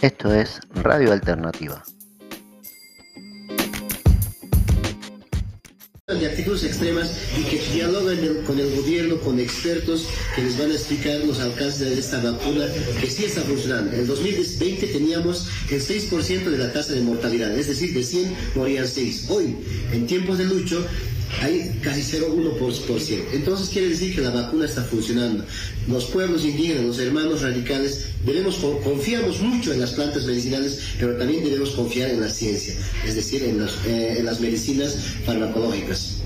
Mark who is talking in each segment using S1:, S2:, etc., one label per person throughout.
S1: Esto es Radio Alternativa.
S2: de actitudes extremas y que dialogan con el gobierno, con expertos que les van a explicar los alcances de esta vacuna que sí está funcionando. En el 2020 teníamos el 6% de la tasa de mortalidad, es decir, de 100 morían 6. Hoy, en tiempos de lucho, hay casi 0,1%. Entonces quiere decir que la vacuna está funcionando. Los pueblos indígenas, los hermanos radicales, debemos confiamos mucho en las plantas medicinales, pero también debemos confiar en la ciencia, es decir, en, eh, en las medicinas farmacológicas.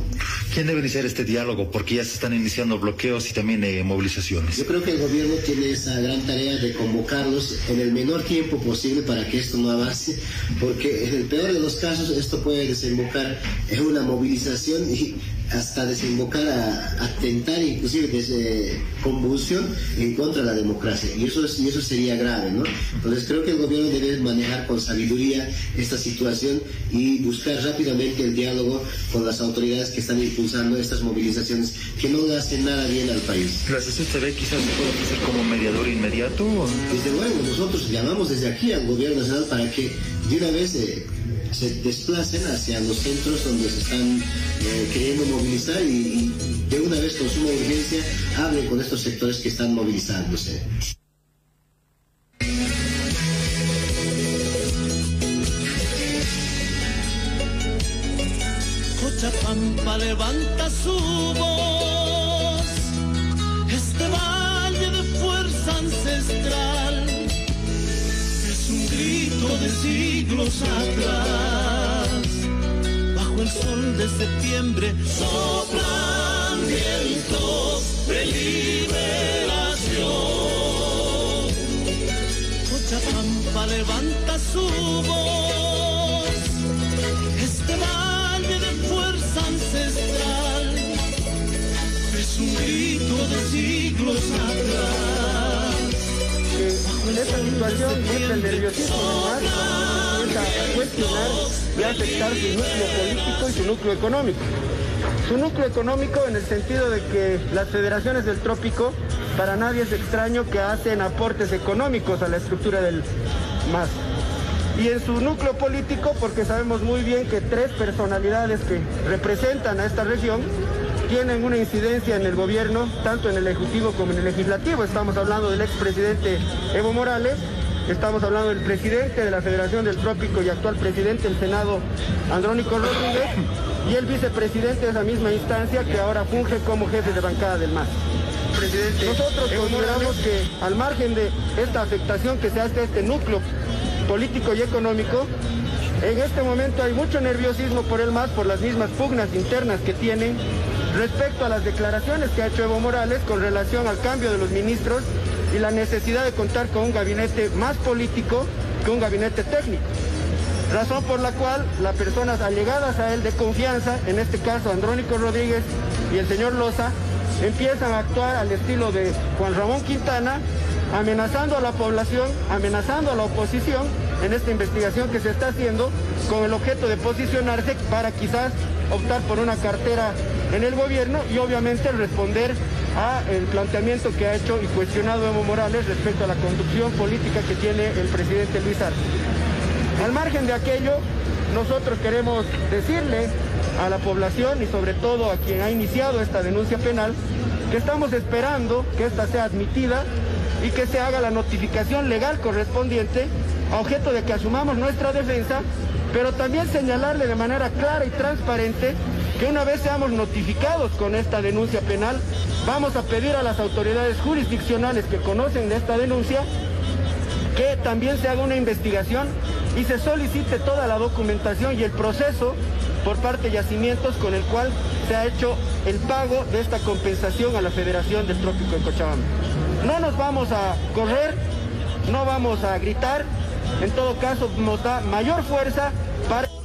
S3: ¿Quién debe iniciar este diálogo? Porque ya se están iniciando bloqueos y también eh, movilizaciones.
S2: Yo creo que el gobierno tiene esa gran tarea de convocarlos en el menor tiempo posible para que esto no avance, porque en el peor de los casos esto puede desembocar en una movilización y hasta desembocar a atentar inclusive desde convulsión en contra de la democracia. Y eso, y eso sería grave, ¿no? Entonces creo que el gobierno debe manejar con sabiduría esta situación y buscar rápidamente el diálogo con las autoridades que están impulsando estas movilizaciones que no le hacen nada bien al país.
S3: Gracias. ¿Usted ve quizás se puede ofrecer como mediador inmediato?
S2: Desde luego, nosotros llamamos desde aquí al gobierno nacional para que de una vez... Eh, se desplacen hacia los centros donde se están eh, queriendo movilizar y, de una vez con suma urgencia hablen con estos sectores que están movilizándose.
S4: Cochabamba levanta su voz, siglos atrás. Bajo el sol de septiembre soplan vientos de liberación. Cochabamba levanta su voz, este valle de fuerza ancestral es un grito de siglos atrás.
S5: En esta situación entra el nerviosismo a cuestionar y a afectar su núcleo político y su núcleo económico. Su núcleo económico en el sentido de que las federaciones del trópico para nadie es extraño que hacen aportes económicos a la estructura del MAS. Y en su núcleo político, porque sabemos muy bien que tres personalidades que representan a esta región tienen una incidencia en el gobierno, tanto en el Ejecutivo como en el Legislativo. Estamos hablando del expresidente Evo Morales, estamos hablando del presidente de la Federación del Trópico y actual presidente del Senado, Andrónico Rodríguez, y el vicepresidente de esa misma instancia que ahora funge como jefe de bancada del MAS. Presidente, Nosotros consideramos que al margen de esta afectación que se hace a este núcleo político y económico, en este momento hay mucho nerviosismo por el MAS, por las mismas pugnas internas que tienen respecto a las declaraciones que ha hecho Evo Morales con relación al cambio de los ministros y la necesidad de contar con un gabinete más político que un gabinete técnico. Razón por la cual las personas allegadas a él de confianza, en este caso Andrónico Rodríguez y el señor Loza, empiezan a actuar al estilo de Juan Ramón Quintana, amenazando a la población, amenazando a la oposición en esta investigación que se está haciendo con el objeto de posicionarse para quizás optar por una cartera en el gobierno y obviamente responder a el planteamiento que ha hecho y cuestionado Evo Morales respecto a la conducción política que tiene el presidente Luis Arce. Al margen de aquello, nosotros queremos decirle a la población y sobre todo a quien ha iniciado esta denuncia penal que estamos esperando que esta sea admitida y que se haga la notificación legal correspondiente a objeto de que asumamos nuestra defensa, pero también señalarle de manera clara y transparente que una vez seamos notificados con esta denuncia penal, vamos a pedir a las autoridades jurisdiccionales que conocen de esta denuncia que también se haga una investigación y se solicite toda la documentación y el proceso por parte de yacimientos con el cual se ha hecho el pago de esta compensación a la Federación del Trópico de Cochabamba. No nos vamos a correr, no vamos a gritar, en todo caso nos da mayor fuerza para...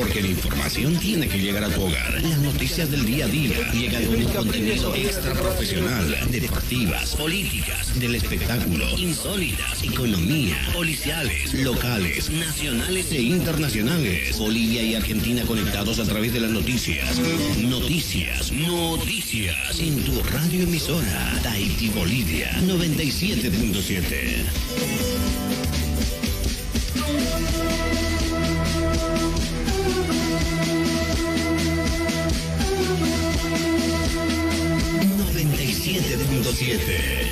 S6: porque la información tiene que llegar a tu hogar. Las noticias del día a día llegan con un contenido extra profesional, deportivas, políticas, del espectáculo, insólitas, economía, policiales, locales, nacionales e internacionales. Bolivia y Argentina conectados a través de las noticias. Noticias, noticias en tu radio emisora Tahiti Bolivia 97.7. 97.7.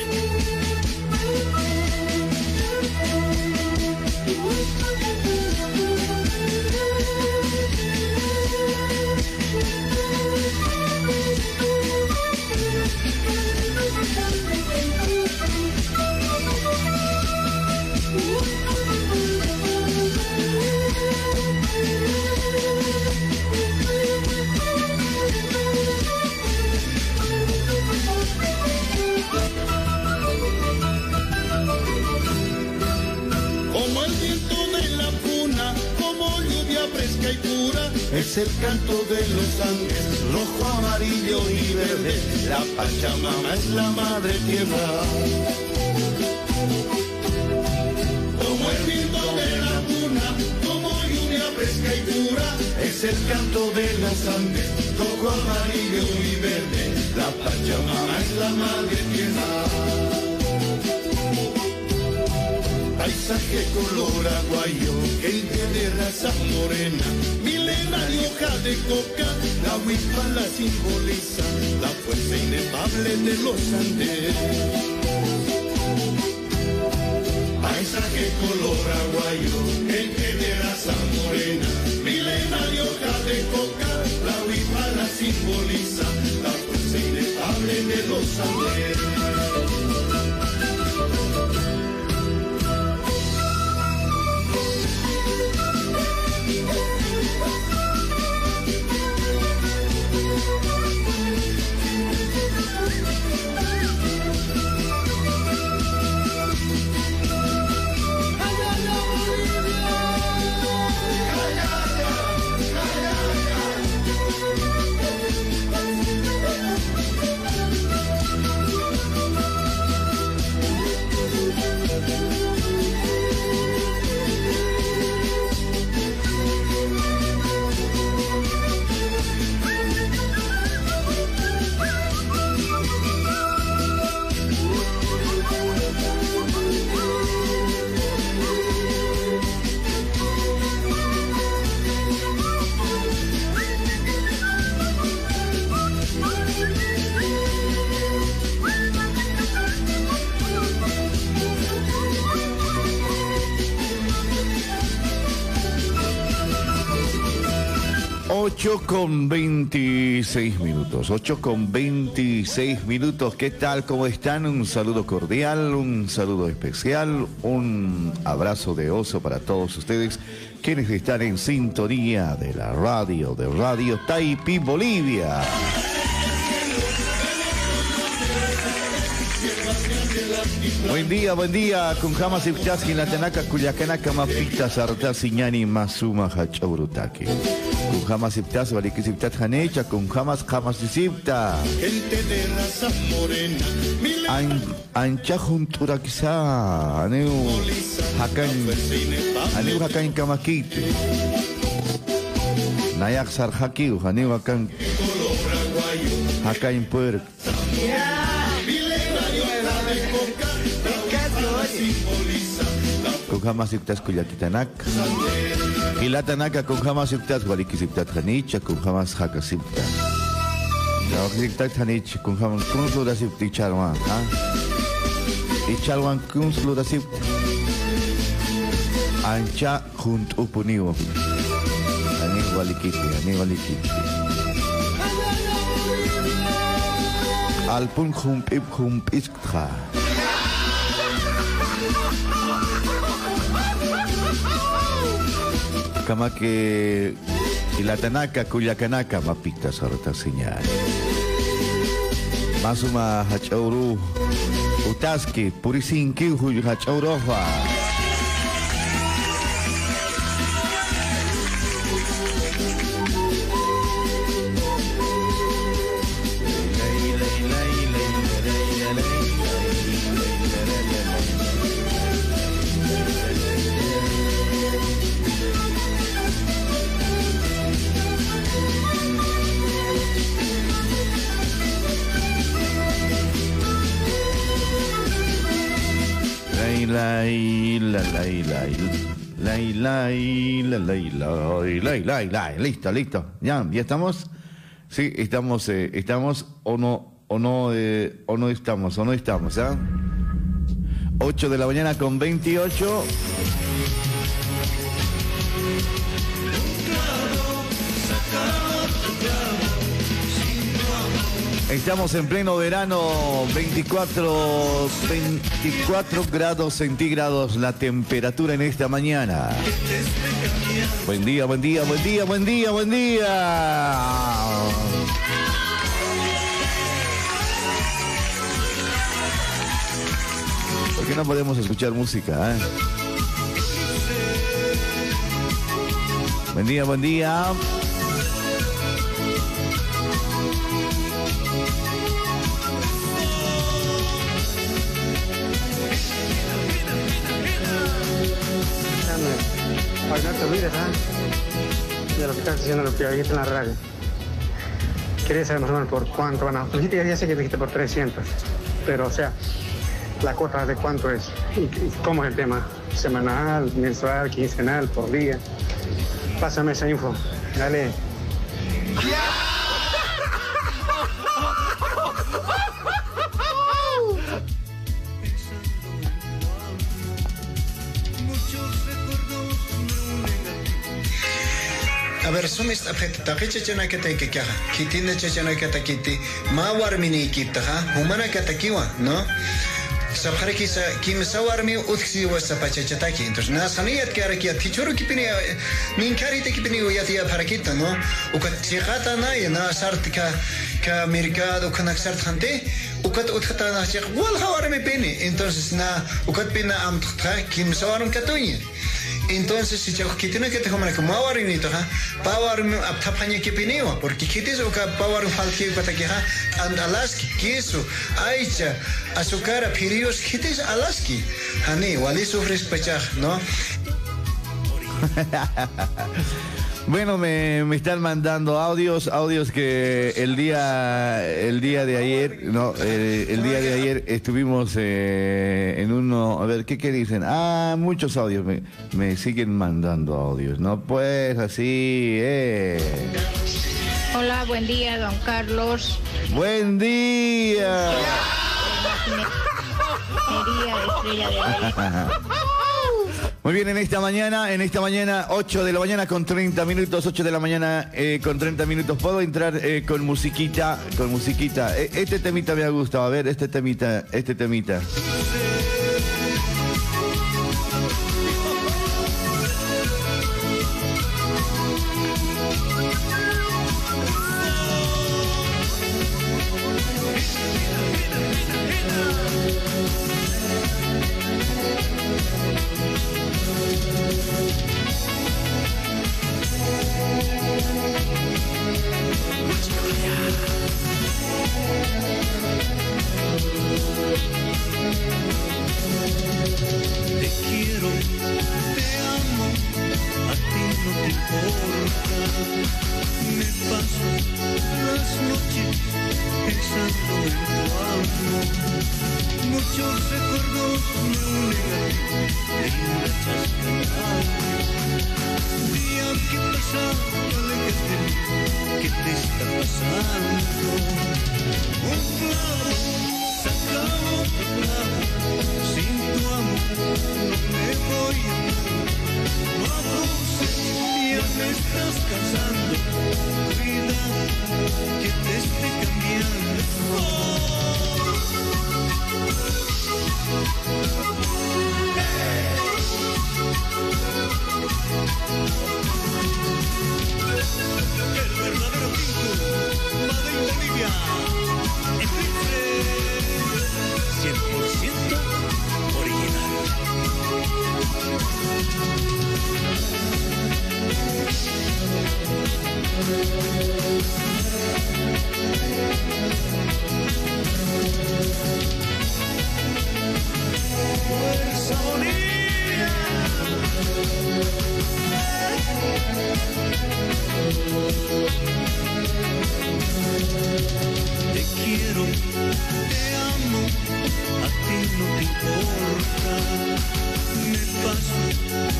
S7: madre tierra paisaje color aguayo, gente de raza morena, milena hoja de coca, la huipa la simboliza, la fuerza inefable de los Andes. Paisaje color aguayo,
S8: 8 con 26 minutos, 8 con 26 minutos, ¿qué tal? ¿Cómo están? Un saludo cordial, un saludo especial, un abrazo de oso para todos ustedes quienes están en sintonía de la radio, de Radio Taipi Bolivia. Buen día, buen día. Con Jamas Ipchaski, la Tanaka, Cuyacanaka, Mapita, Sarta, Siñani, Masuma, Hachaurutaki. Con Jamas Iptas, Valiki Siptat Hanecha, con Jamas Jamas Sipta.
S7: Gente de raza morena,
S8: Ancha juntura quizá, Aneu, Hakan, Aneu Hakan Kamakite. Nayak Sarhakiu, Aneu Hakan, Hakan Puerto. Con Kuyakitanak. Ilatanaka con Jamas Iptas, Waliki Siptat Hanicha, con Jamas Haka Sipta. Siptat Hanich, con Jamas Kunzlo da Sipti Charwan, ¿ah? Y Charwan Kunzlo da Sipta. Ancha junt upuniwo. Ani walikiti, ani walikiti. Alpun hump ip hump isktra. Kama que Ilatanaka, Cuyacanaka, mapita sarta señal. Masuma hachauru, utaski, purisinki, hachaurofa. Listo, listo. Ya, ya estamos. Sí, estamos, eh, estamos o no, o no, eh, o no estamos, o no estamos, ¿ah? 8 de la mañana con 28. Estamos en pleno verano, 24, 24 grados centígrados la temperatura en esta mañana. Buen día, buen día, buen día, buen día, buen día. ¿Por qué no podemos escuchar música? eh? Buen día, buen día.
S5: Que no te olvides, ¿ah? De lo que estás diciendo lo que dijiste en la radio. Quería saber más o menos por cuánto van a... Dijiste, ya sé que dijiste por 300, pero o sea, la cuota de cuánto es y cómo es el tema. Semanal, mensual, quincenal, por día. Pásame esa info. Dale.
S9: Kitine chana kata kiti. Ma warmini kita ha. Humana kata kiwa, no? Sabhara kisa kim sawarmi utksi wa sapachachataki. Entonces, na saniyat kara kia tichuru kipini min karite kipini uyatia parakita, no? Uka tiqata na ya na sart ka ka mercado kanak sart hante. Ukat utkata na chik wal hawarmi pini. Entonces, na ukat pina am tkta kim sawarum katunya. Entonces, si yo quitino que te como que mawar ni to ha power aptapaña que pineo porque quites o que power falki pata que ha and alaski queso aicha azúcar pirios quites alaski hani wali sufres pechaj no
S8: Bueno, me, me están mandando audios, audios que el día, el día de ayer, no, eh, el día de ayer estuvimos eh, en uno, a ver, ¿qué, qué dicen? Ah, muchos audios, me, me siguen mandando audios, no pues así, eh.
S10: Hola, buen día, don Carlos.
S8: Buen día.
S10: Estrella de.
S8: Muy bien, en esta mañana, en esta mañana, 8 de la mañana con 30 minutos, 8 de la mañana eh, con 30 minutos. ¿Puedo entrar eh, con musiquita? Con musiquita. Eh, este temita me ha gustado. A ver, este temita, este temita.
S4: Te quiero, te amo, a ti no te importa. Me paso las noches pensando en tu amor. Muchos recuerdos me unen a ti, linda chascarada. Día que pasa, mí, ¿qué te está pasando? Un clavo sin tu amor no me voy a ya me estás cansando. Cuidado que te esté cambiando. El verdadero pinto, Made in Bolivia. Eclipse 100% original. Fuerza Bolivia. Te quiero, te amo, a ti no te importa. Me paso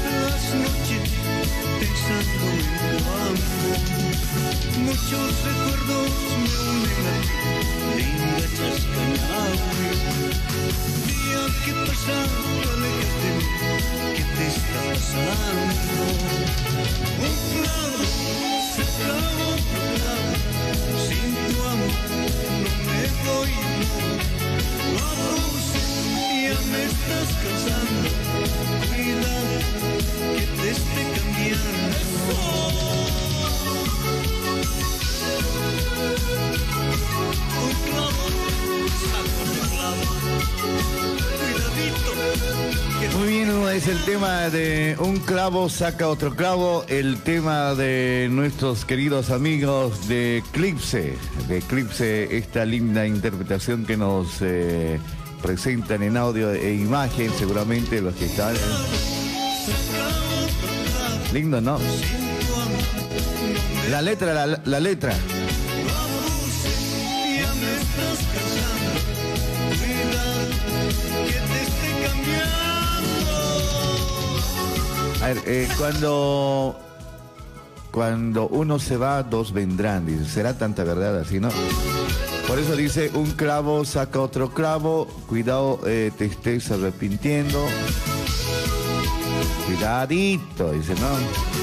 S4: las noches pensando en tu amor. Muchos recuerdos me unen linda chascañable. Día que pasa, aléjate de mí, ¿qué te está pasando? Un clavo se clava otro clavo, sin tu amor no me voy, no. Abuse, ya me estás cansando, cuidado que te esté cambiando.
S8: Muy bien, es el tema de un clavo saca otro clavo, el tema de nuestros queridos amigos de Eclipse, de Eclipse, esta linda interpretación que nos eh, presentan en audio e imagen, seguramente los que están. Lindo, ¿no? La letra, la, letra. A ver, eh, cuando, cuando uno se va, dos vendrán. Dice, ¿será tanta verdad así, no? Por eso dice, un clavo saca otro clavo. Cuidado, eh, te estés arrepintiendo. Cuidadito, dice, ¿no?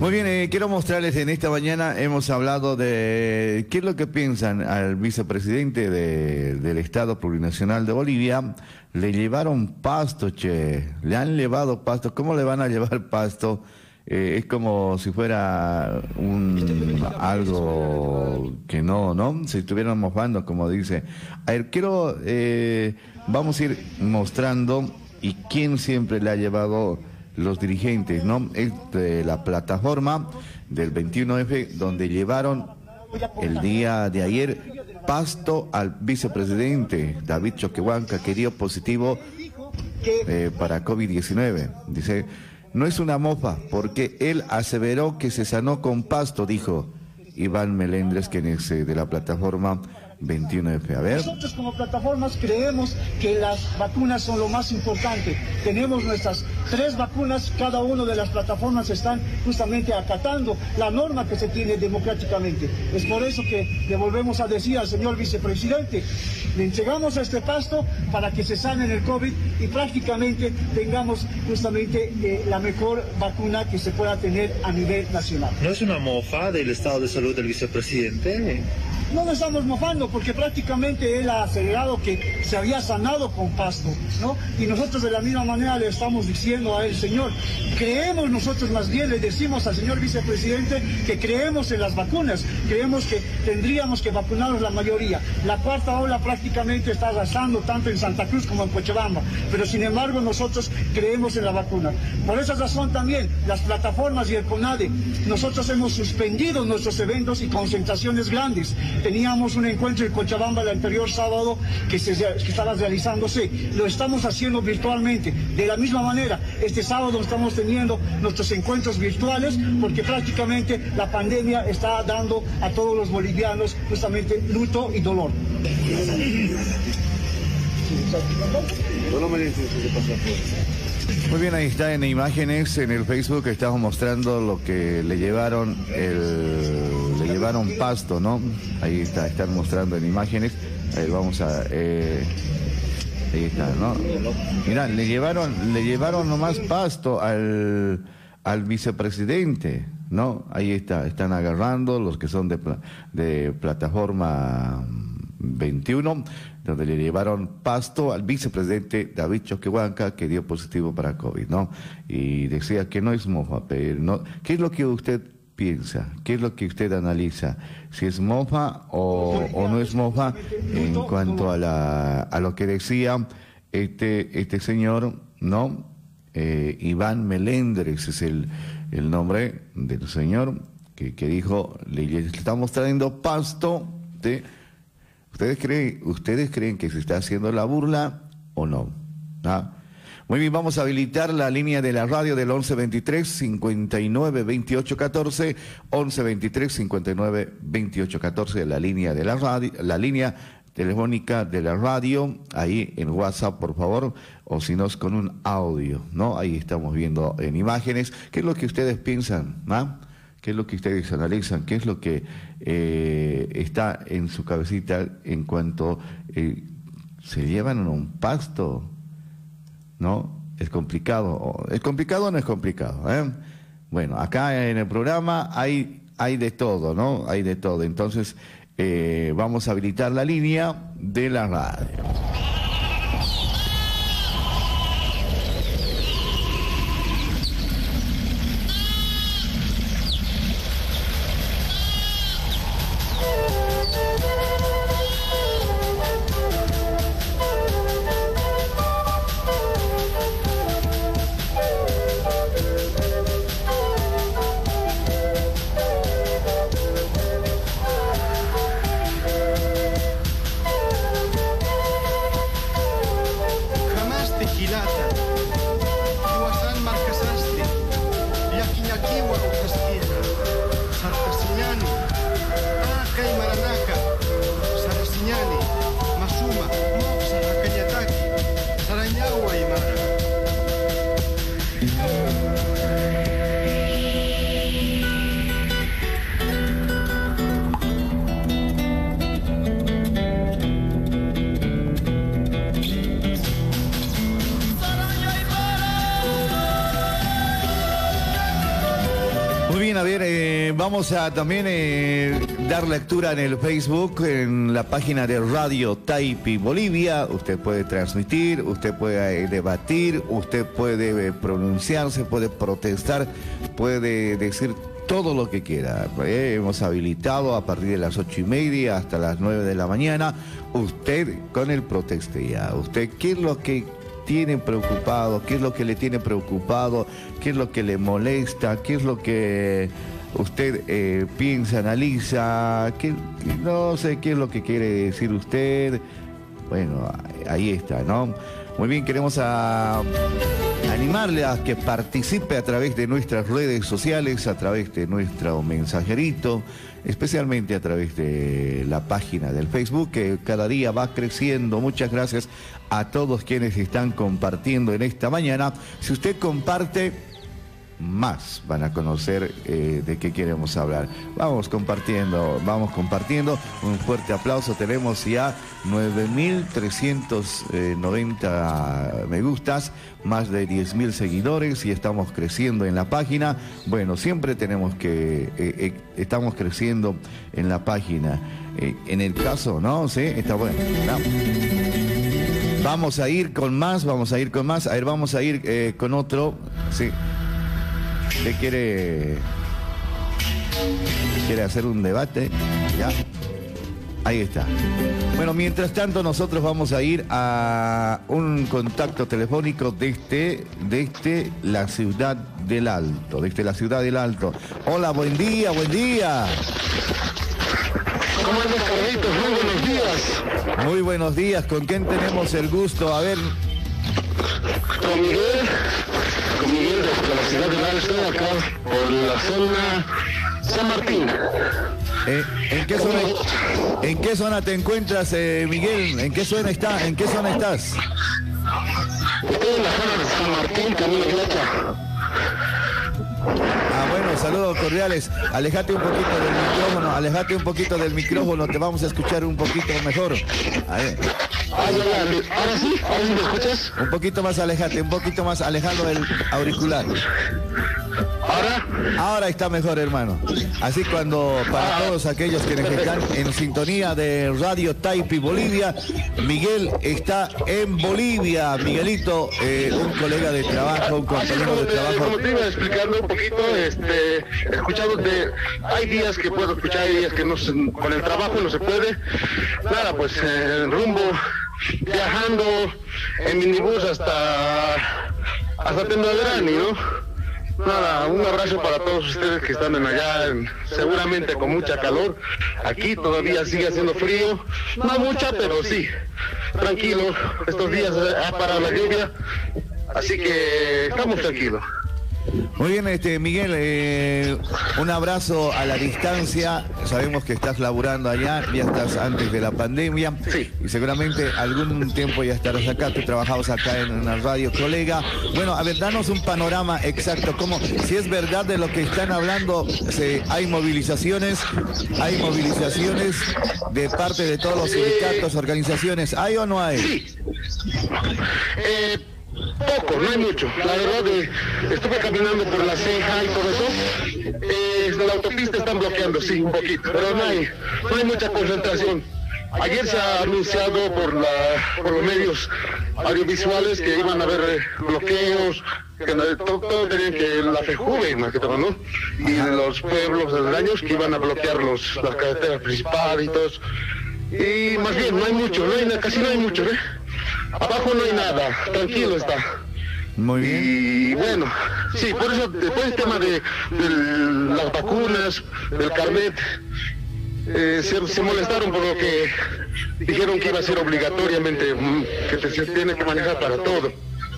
S8: Muy bien, eh, quiero mostrarles en esta mañana, hemos hablado de qué es lo que piensan al vicepresidente de- del Estado Plurinacional de Bolivia. Le llevaron pasto, che, le han llevado pasto. ¿Cómo le van a llevar pasto? Eh, es como si fuera un algo que no, ¿no? Si estuvieran mojando, como dice. A ver, quiero, eh, vamos a ir mostrando y quién siempre le ha llevado los dirigentes, ¿no? Es de la plataforma del 21F donde llevaron el día de ayer pasto al vicepresidente David Choquehuanca que dio positivo eh, para COVID-19. Dice, no es una mofa porque él aseveró que se sanó con pasto, dijo Iván Melendres, quien es eh, de la plataforma 21F. A ver.
S11: Nosotros como plataformas creemos que las vacunas son lo más importante. Tenemos nuestras tres vacunas, cada una de las plataformas están justamente acatando la norma que se tiene democráticamente. Es por eso que le volvemos a decir al señor vicepresidente, le entregamos este pasto para que se sane el COVID y prácticamente tengamos justamente eh, la mejor vacuna que se pueda tener a nivel nacional.
S3: ¿No es una mofa del estado de salud del vicepresidente?
S11: No nos estamos mofando porque prácticamente él ha acelerado que se había sanado con pasto, ¿no? Y nosotros de la misma manera le estamos diciendo a él, señor, creemos nosotros más bien, le decimos al señor vicepresidente que creemos en las vacunas, creemos que tendríamos que vacunarnos la mayoría. La cuarta ola prácticamente está arrasando tanto en Santa Cruz como en Cochabamba, pero sin embargo nosotros creemos en la vacuna. Por esa razón también las plataformas y el CONADE, nosotros hemos suspendido nuestros eventos y concentraciones grandes. Teníamos un encuentro en Cochabamba el anterior sábado que, estaba realizándose. Lo estamos haciendo virtualmente. De la misma manera, este sábado estamos teniendo nuestros encuentros virtuales porque prácticamente la pandemia está dando a todos los bolivianos justamente luto y dolor.
S8: Muy bien, ahí está en imágenes en el Facebook estamos mostrando lo que le llevaron el le llevaron pasto, ¿no? Ahí está, están mostrando en imágenes. Vamos a eh, ahí está, ¿no? Mira, le llevaron le llevaron nomás pasto al al vicepresidente, ¿no? Ahí está, están agarrando los que son de de plataforma 21, donde le llevaron pasto al vicepresidente David Choquehuanca, que dio positivo para COVID, ¿no? Y decía que no es mofa, pero no. ¿Qué es lo que usted piensa? ¿Qué es lo que usted analiza? Si es mofa o, no es mofa en cuanto a, la, a lo que decía este, este señor, ¿no? Eh, Iván Melendres es el, el nombre del señor que, que dijo, le estamos trayendo pasto de ¿Ustedes creen, ¿Ustedes creen que se está haciendo la burla o no? ¿Ah? Muy bien, vamos a habilitar la línea de la radio del 1123 59 28 14, 1123 59 28 14, la línea de la radio, la línea telefónica de la radio, ahí en WhatsApp, por favor, o si no es con un audio, ¿no? Ahí estamos viendo en imágenes. ¿Qué es lo que ustedes piensan? ¿ah? ¿Qué es lo que ustedes analizan? ¿Qué es lo que eh, está en su cabecita en cuanto eh, se llevan un pasto? ¿No? Es complicado. ¿Es complicado o no es complicado? Eh? Bueno, acá en el programa hay, hay de todo, ¿no? Hay de todo. Entonces, vamos a habilitar la línea de la radio. Vamos a también eh, dar lectura en el Facebook, en la página de Radio Taipi Bolivia. Usted puede transmitir, usted puede eh, debatir, usted puede eh, pronunciarse, puede protestar, puede decir todo lo que quiera. hemos habilitado a partir de las ocho y media hasta las nueve de la mañana. Usted con el protestía. Usted, ¿qué es lo que tiene preocupado? ¿Qué es lo que le tiene preocupado? ¿Qué es lo que le molesta? ¿Qué es lo que usted eh, piensa, analiza, que, no sé qué es lo que quiere decir usted. Bueno, ahí está, ¿no? Muy bien, queremos animarle a que participe a través de nuestras redes sociales, a través de nuestro mensajerito, especialmente a través de la página del Facebook, que cada día va creciendo. Muchas gracias a todos quienes están compartiendo en esta mañana. Si usted comparte más van a conocer eh, de qué queremos hablar. Vamos compartiendo, vamos compartiendo. Un fuerte aplauso. Tenemos ya 9.390 me gustas, más de 10.000 seguidores y estamos creciendo en la página. Bueno, siempre tenemos que, eh, eh, estamos creciendo en la página. en el caso, ¿no? Sí, está bueno. Vamos a ir con más, vamos a ir con más. A ver, vamos a ir con otro. Sí. ¿Usted quiere, quiere hacer un debate? ¿Ya? Ahí está. Bueno, mientras tanto nosotros vamos a ir a un contacto telefónico desde, desde la ciudad del Alto, desde la ciudad del Alto. Hola, buen día, buen día.
S12: ¿Cómo andas, Carlitos? Muy buenos días.
S8: Muy buenos días. ¿Con quién tenemos el gusto? A ver.
S12: Con Miguel con Miguel desde la ciudad de Alto, acá por la zona San Martín.
S8: Eh, ¿en, qué zona, ¿En qué zona te encuentras, eh, Miguel? ¿En qué zona está? ¿En qué zona estás?
S12: Estoy en la zona de San Martín, Camino Plata.
S8: Ah, bueno, saludos cordiales. Alejate un poquito del micrófono, alejate un poquito del micrófono, te vamos a escuchar un poquito mejor.
S12: A ver. Ahora sí, ahora sí me escuchas.
S8: Un poquito más alejate, un poquito más alejado del auricular.
S12: ¿Ahora?
S8: Ahora está mejor, hermano. Así cuando para todos aquellos que están en sintonía de Radio Taipi Bolivia, Miguel está en Bolivia. Miguelito, eh, un colega de trabajo, un compañero de trabajo.
S12: Como te iba explicando un poquito, este, escuchándote, hay días que puedo escuchar, hay días que no, con el trabajo no se puede. Nada, pues eh, rumbo, viajando en minibús hasta, hasta Tendagrani, ¿no? Nada, un abrazo para todos ustedes que están en allá, en- seguramente con mucha calor. Aquí todavía sigue haciendo frío, no mucha, pero sí. Tranquilo, estos días ha parado la lluvia, así que estamos tranquilos.
S8: Muy bien, este Miguel, eh, un abrazo a la distancia. Sabemos que estás laburando allá, ya estás antes de la pandemia. Y seguramente algún tiempo ya estarás acá. Tú trabajabas acá en una radio colega. Bueno, a ver, danos un panorama exacto. ¿Cómo, si es verdad de lo que están hablando, se- hay movilizaciones, hay movilizaciones de parte de todos los sindicatos, organizaciones. ¿Hay o no hay?
S12: Eh, poco, no hay mucho. La verdad, eh, estuve caminando por la ceja y todo eso. Eh, la autopista están bloqueando, sí, un poquito, pero no hay, no hay mucha concentración. Ayer se ha anunciado por, la, por los medios audiovisuales que iban a haber eh, bloqueos, que no- todo, todo tenían que, la FEJUVE más que todo, ¿no? Y los pueblos aledaños que iban a bloquear los, las carreteras principales y todo eso. Y más bien, no hay mucho, no hay, casi no hay mucho, ¿eh? Abajo no hay nada, tranquilo está.
S8: Muy bien.
S12: Y bueno, sí, por eso, después el tema de, de las vacunas, del carnet, eh, se, se molestaron por lo que dijeron que iba a ser obligatoriamente, mm, que te- se tiene que manejar para todo,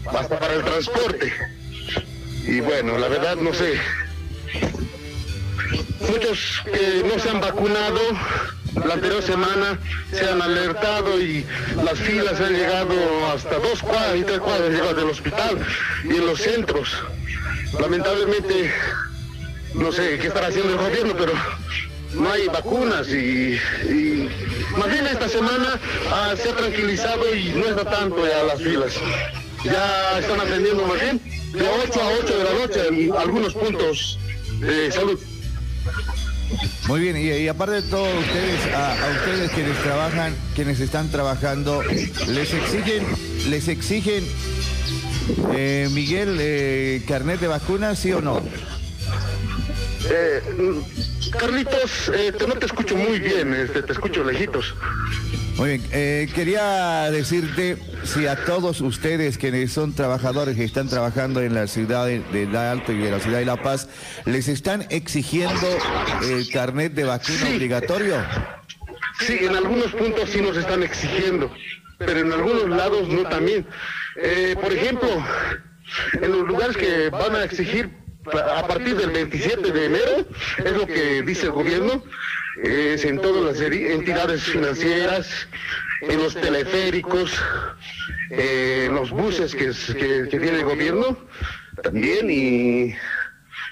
S12: hasta para el transporte. Y bueno, la verdad no sé. Muchos que no se han vacunado la anterior semana se han alertado y las filas han llegado hasta dos cuadras y tres cuadras llegadas del hospital y en los centros. Lamentablemente, no sé qué estará haciendo el gobierno, pero no hay vacunas y, más bien esta semana ah, se ha tranquilizado y no está tanto ya las filas. Ya están atendiendo más bien de 8 a 8 de la noche en algunos puntos de salud.
S8: Muy bien, y, aparte de todo, ustedes, a, ustedes quienes trabajan, quienes están trabajando, les exigen, les exigen, eh, Miguel, eh, carnet de vacuna, sí o no?
S12: Eh, Carlitos, no te escucho muy bien, este, te escucho lejitos.
S8: Muy bien, eh, quería decirte si a todos ustedes quienes son trabajadores que están trabajando en la ciudad de, de La Alto y de la ciudad de La Paz, les están exigiendo el carnet de vacuna obligatorio.
S12: Sí, en algunos puntos sí nos están exigiendo, pero en algunos lados no también. Eh, por ejemplo, en los lugares que van a exigir a partir del 27 de enero, es lo que dice el gobierno, es en todas las entidades financieras, en los teleféricos, eh, en los buses que, que, que tiene el gobierno también y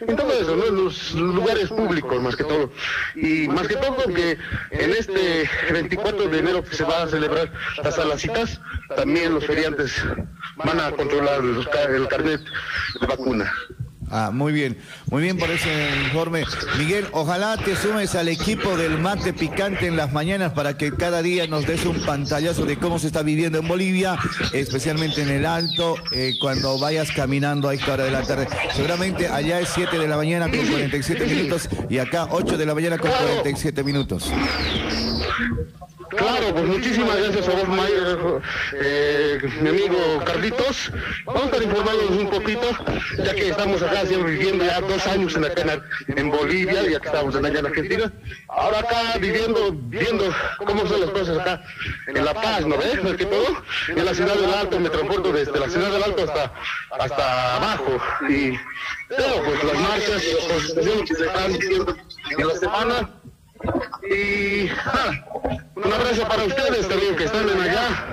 S12: en todo eso, ¿no? Los lugares públicos más que todo. Y más que todo que en este 24 de enero que se va a celebrar las alacitas, también los feriantes van a controlar los el carnet de vacuna.
S8: Ah, muy bien, muy bien por ese informe. Miguel, ojalá te sumes al equipo del mate picante en las mañanas para que cada día nos des un pantallazo de cómo se está viviendo en Bolivia, especialmente en el Alto, eh, cuando vayas caminando a esta hora de la tarde. Seguramente allá es 7 de la mañana con 47 minutos y acá 8 de la mañana con 47 minutos.
S12: Claro, pues muchísimas gracias a vos, Mayer, eh, mi amigo Carlitos. Vamos a estar informándonos un poquito, ya que estamos acá siempre viviendo ya dos años en, acá en, en Bolivia, ya que estamos allá en Argentina. Ahora acá viviendo, viendo cómo son las cosas acá en La Paz, ¿no ves? Más que todo, en la ciudad del Alto, me transporto desde la ciudad del Alto hasta, hasta abajo. Y veo pues las marchas manifestaciones que se están diciendo en la semana. Y nada, un abrazo para ustedes también que están en allá,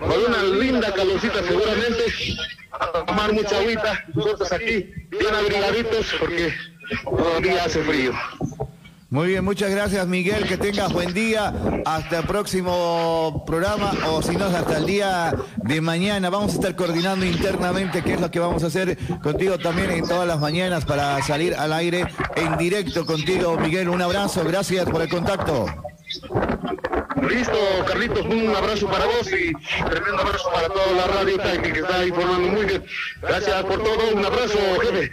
S12: con una linda calorcita seguramente, a tomar mucha agüita, nosotros aquí, bien abrigaditos porque todavía hace frío.
S8: Muy bien, muchas gracias Miguel, que tengas buen día, hasta el próximo programa o si no hasta el día de mañana. Vamos a estar coordinando internamente qué es lo que vamos a hacer contigo también en todas las mañanas para salir al aire en directo contigo Miguel. Un abrazo, gracias por el contacto.
S12: Listo, Carlitos, un abrazo para vos y tremendo abrazo para toda la radio que, que está informando muy bien. Gracias por todo, un abrazo, jefe.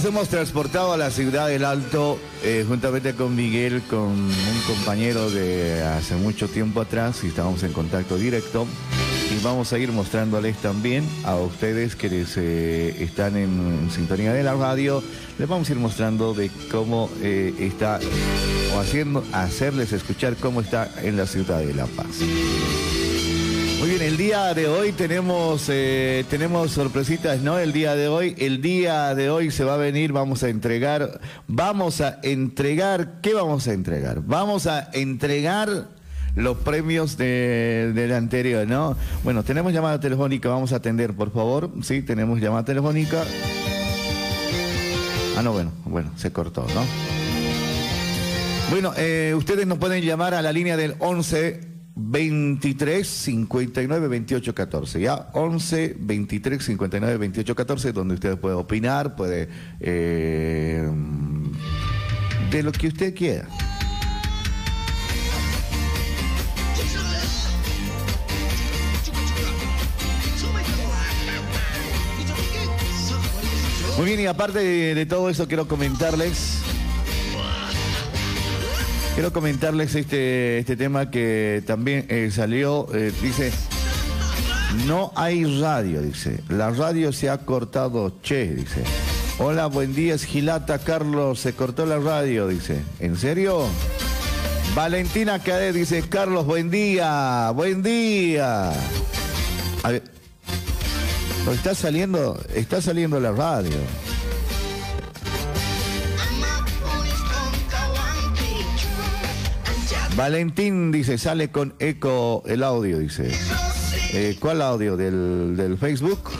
S8: Nos hemos transportado a la ciudad del Alto eh, juntamente con Miguel, con un compañero de hace mucho tiempo atrás y estábamos en contacto directo. Y vamos a ir mostrándoles también a ustedes que les, eh, están en, sintonía de la radio, les vamos a ir mostrando de cómo eh, está, o haciendo, hacerles escuchar cómo está en la ciudad de La Paz. Muy bien, el día de hoy tenemos, eh, tenemos sorpresitas, ¿no? El día de hoy, el día de hoy se va a venir, vamos a entregar, vamos a entregar, ¿qué vamos a entregar? Vamos a entregar los premios de, del anterior, ¿no? Bueno, tenemos llamada telefónica, vamos a atender, por favor. Sí, tenemos llamada telefónica. Ah, no, bueno, bueno, se cortó, ¿no? Bueno, eh, ustedes nos pueden llamar a la línea del 11 23 59 28 14. Ya 11 23 59 28 14, donde usted puede opinar, puede. Eh, de lo que usted quiera. Muy bien, y aparte de, de todo eso, quiero comentarles. Quiero comentarles este, este tema que también eh, salió, eh, dice, no hay radio, dice, la radio se ha cortado, che, dice. Hola, buen día, es Gilata Carlos, se cortó la radio, dice. ¿En serio? Valentina Cadet dice, Carlos, buen día, buen día. A ver, está saliendo, está saliendo la radio. Valentín dice, sale con eco el audio, dice. Eh, ¿Cuál audio? ¿Del, del Facebook?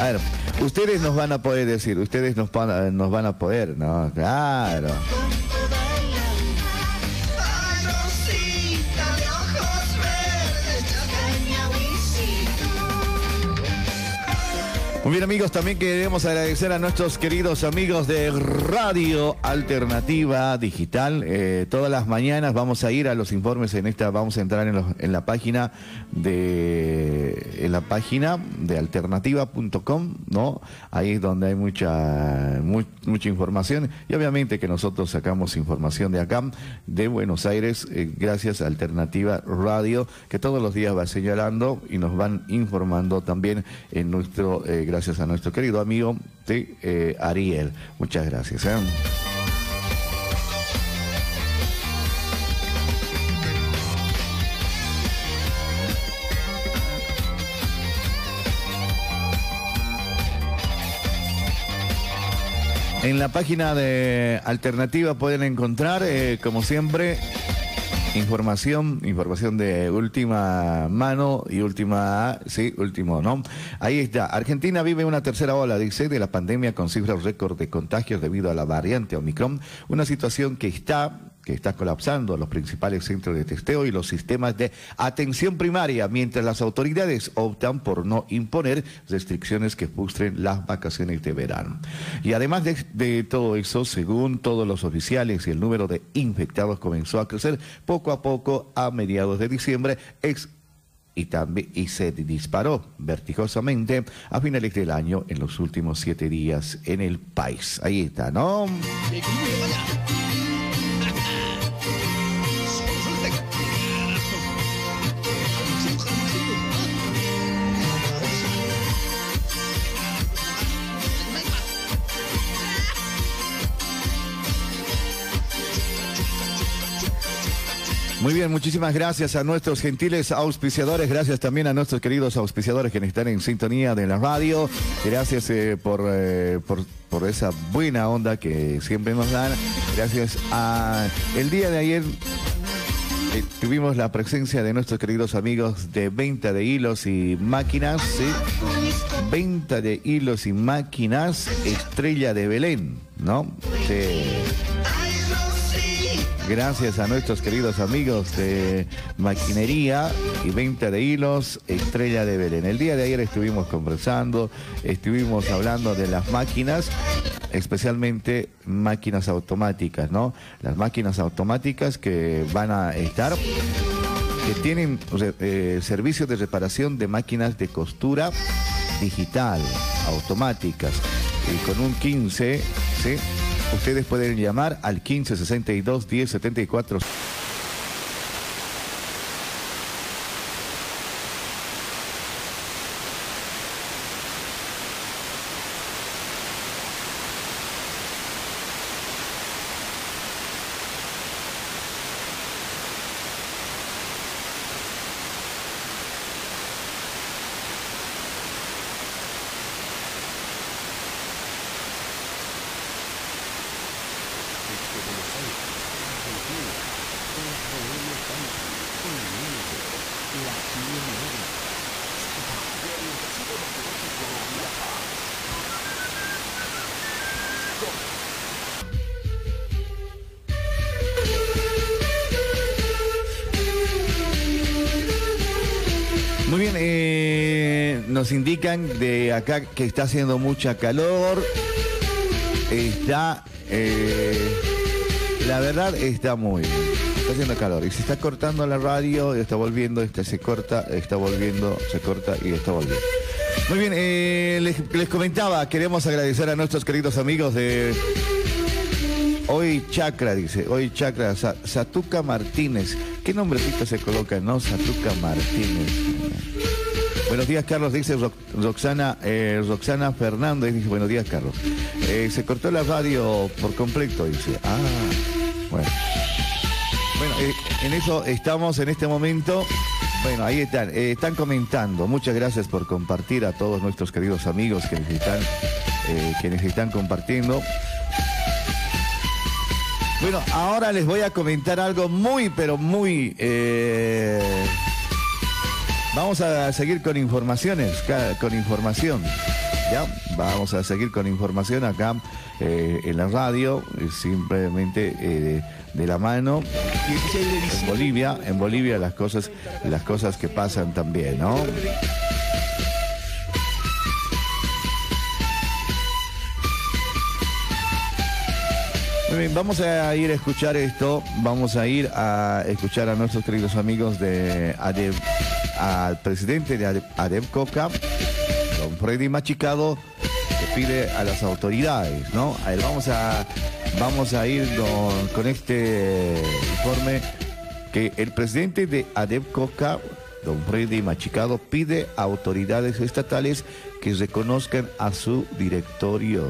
S8: A ver, ustedes nos van a poder decir, ustedes nos van a, nos van a poder, ¿no? Claro. Muy bien amigos, también queremos agradecer a nuestros queridos amigos de Radio Alternativa Digital. Eh, todas las mañanas vamos a ir a los informes en esta, vamos a entrar en, los- en la página de en la página de alternativa.com, ¿no? Ahí es donde hay mucha mu- mucha información y obviamente que nosotros sacamos información de acá de Buenos Aires eh, gracias a Alternativa Radio que todos los días va señalando y nos van informando también en nuestro eh, gracias a nuestro querido amigo de eh, Ariel. Muchas gracias. ¿eh? En la página de Alternativa pueden encontrar, eh, como siempre, información, información de última mano y última, sí, último, ¿no? Ahí está. Argentina vive una tercera ola, dice, de la pandemia con cifras récord de contagios debido a la variante Omicron, una situación que está que está colapsando los principales centros de testeo y los sistemas de atención primaria, mientras las autoridades optan por no imponer restricciones que frustren las vacaciones de verano. Y además de, todo eso, según todos los oficiales, el número de infectados comenzó a crecer poco a poco a mediados de diciembre, y, también, y se disparó vertigosamente a finales del año en los últimos siete días en el país. Ahí está, ¿no? Muy bien, muchísimas gracias a nuestros gentiles auspiciadores, gracias también a nuestros queridos auspiciadores que están en sintonía de la radio, gracias eh, por, eh, por, por esa buena onda que siempre nos dan, gracias a el día de ayer eh, tuvimos la presencia de nuestros queridos amigos de venta de hilos y máquinas. Venta de hilos y máquinas, Estrella de Belén, ¿no? Sí. Gracias a nuestros queridos amigos de maquinería y venta de hilos, Estrella de Belén. El día de ayer estuvimos conversando, estuvimos hablando de las máquinas, especialmente máquinas automáticas, ¿no? Las máquinas automáticas que van a estar, que tienen eh, servicio de reparación de máquinas de costura digital. automáticas. Y con un 15, ¿sí? Ustedes pueden llamar al 1562 1074. De acá que está haciendo mucha calor. Está, eh, la verdad está muy bien. Está haciendo calor y se está cortando la radio, está volviendo, está, se corta, está volviendo, se corta y está volviendo. Muy bien, eh, les, les comentaba, queremos agradecer a nuestros queridos amigos de Hoy Chakra, dice, hoy Chakra, Sa- Satuca Martínez. ¿Qué nombrecito se coloca, no? Satuca Martínez. Buenos días, Carlos, dice Ro- Roxana, eh, Roxana Fernández, dice, buenos días, Carlos. Eh, se cortó la radio por completo, dice. Ah, bueno. Bueno, eh, en eso estamos en este momento. Bueno, ahí están, eh, están comentando. Muchas gracias por compartir a todos nuestros queridos amigos que nos están compartiendo. Bueno, ahora les voy a comentar algo muy, pero muy... Vamos a seguir con informaciones, con información. Ya, vamos a seguir con información acá eh, en la radio, eh, simplemente eh, de, la mano. En Bolivia, en Bolivia las cosas, las cosas que pasan también, ¿no? Vamos a ir a escuchar esto, vamos a ir a escuchar a nuestros queridos amigos de ADEB, al presidente de ADEB Coca, don Freddy Machicado, que pide a las autoridades, ¿no? A él vamos a, vamos a ir con este informe que el presidente de ADEB Coca, don Freddy Machicado, pide a autoridades estatales que reconozcan a su directorio.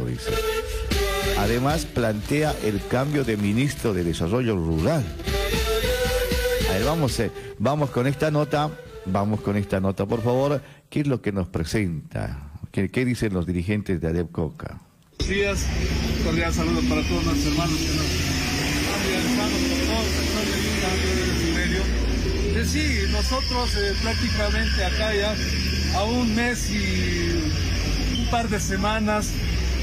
S8: Además, plantea el cambio de ministro de Desarrollo Rural. A ver, vamos, eh, vamos con esta nota, vamos con esta nota, por favor. ¿Qué es lo que nos presenta? ¿Qué, dicen los dirigentes de ADEP Coca?
S13: Buenos días, cordial saludo para todos nuestros hermanos que nos están realizando por todo el sector de Lima, medio. Eh, sí, nosotros eh, prácticamente acá ya a un mes y un par de semanas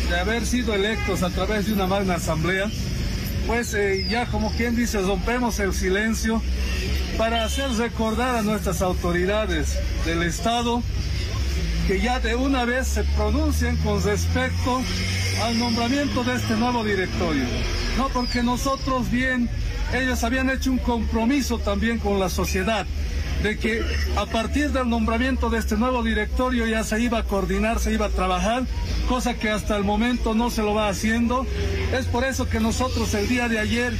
S13: de haber sido electos a través de una magna asamblea, pues eh, ya como quien dice, rompemos el silencio para hacer recordar a nuestras autoridades del Estado que ya de una vez se pronuncien con respecto al nombramiento de este nuevo directorio. No, porque nosotros bien, ellos habían hecho un compromiso también con la sociedad de que a partir del nombramiento de este nuevo directorio ya se iba a coordinar, se iba a trabajar, cosa que hasta el momento no se lo va haciendo. Es por eso que nosotros el día de ayer,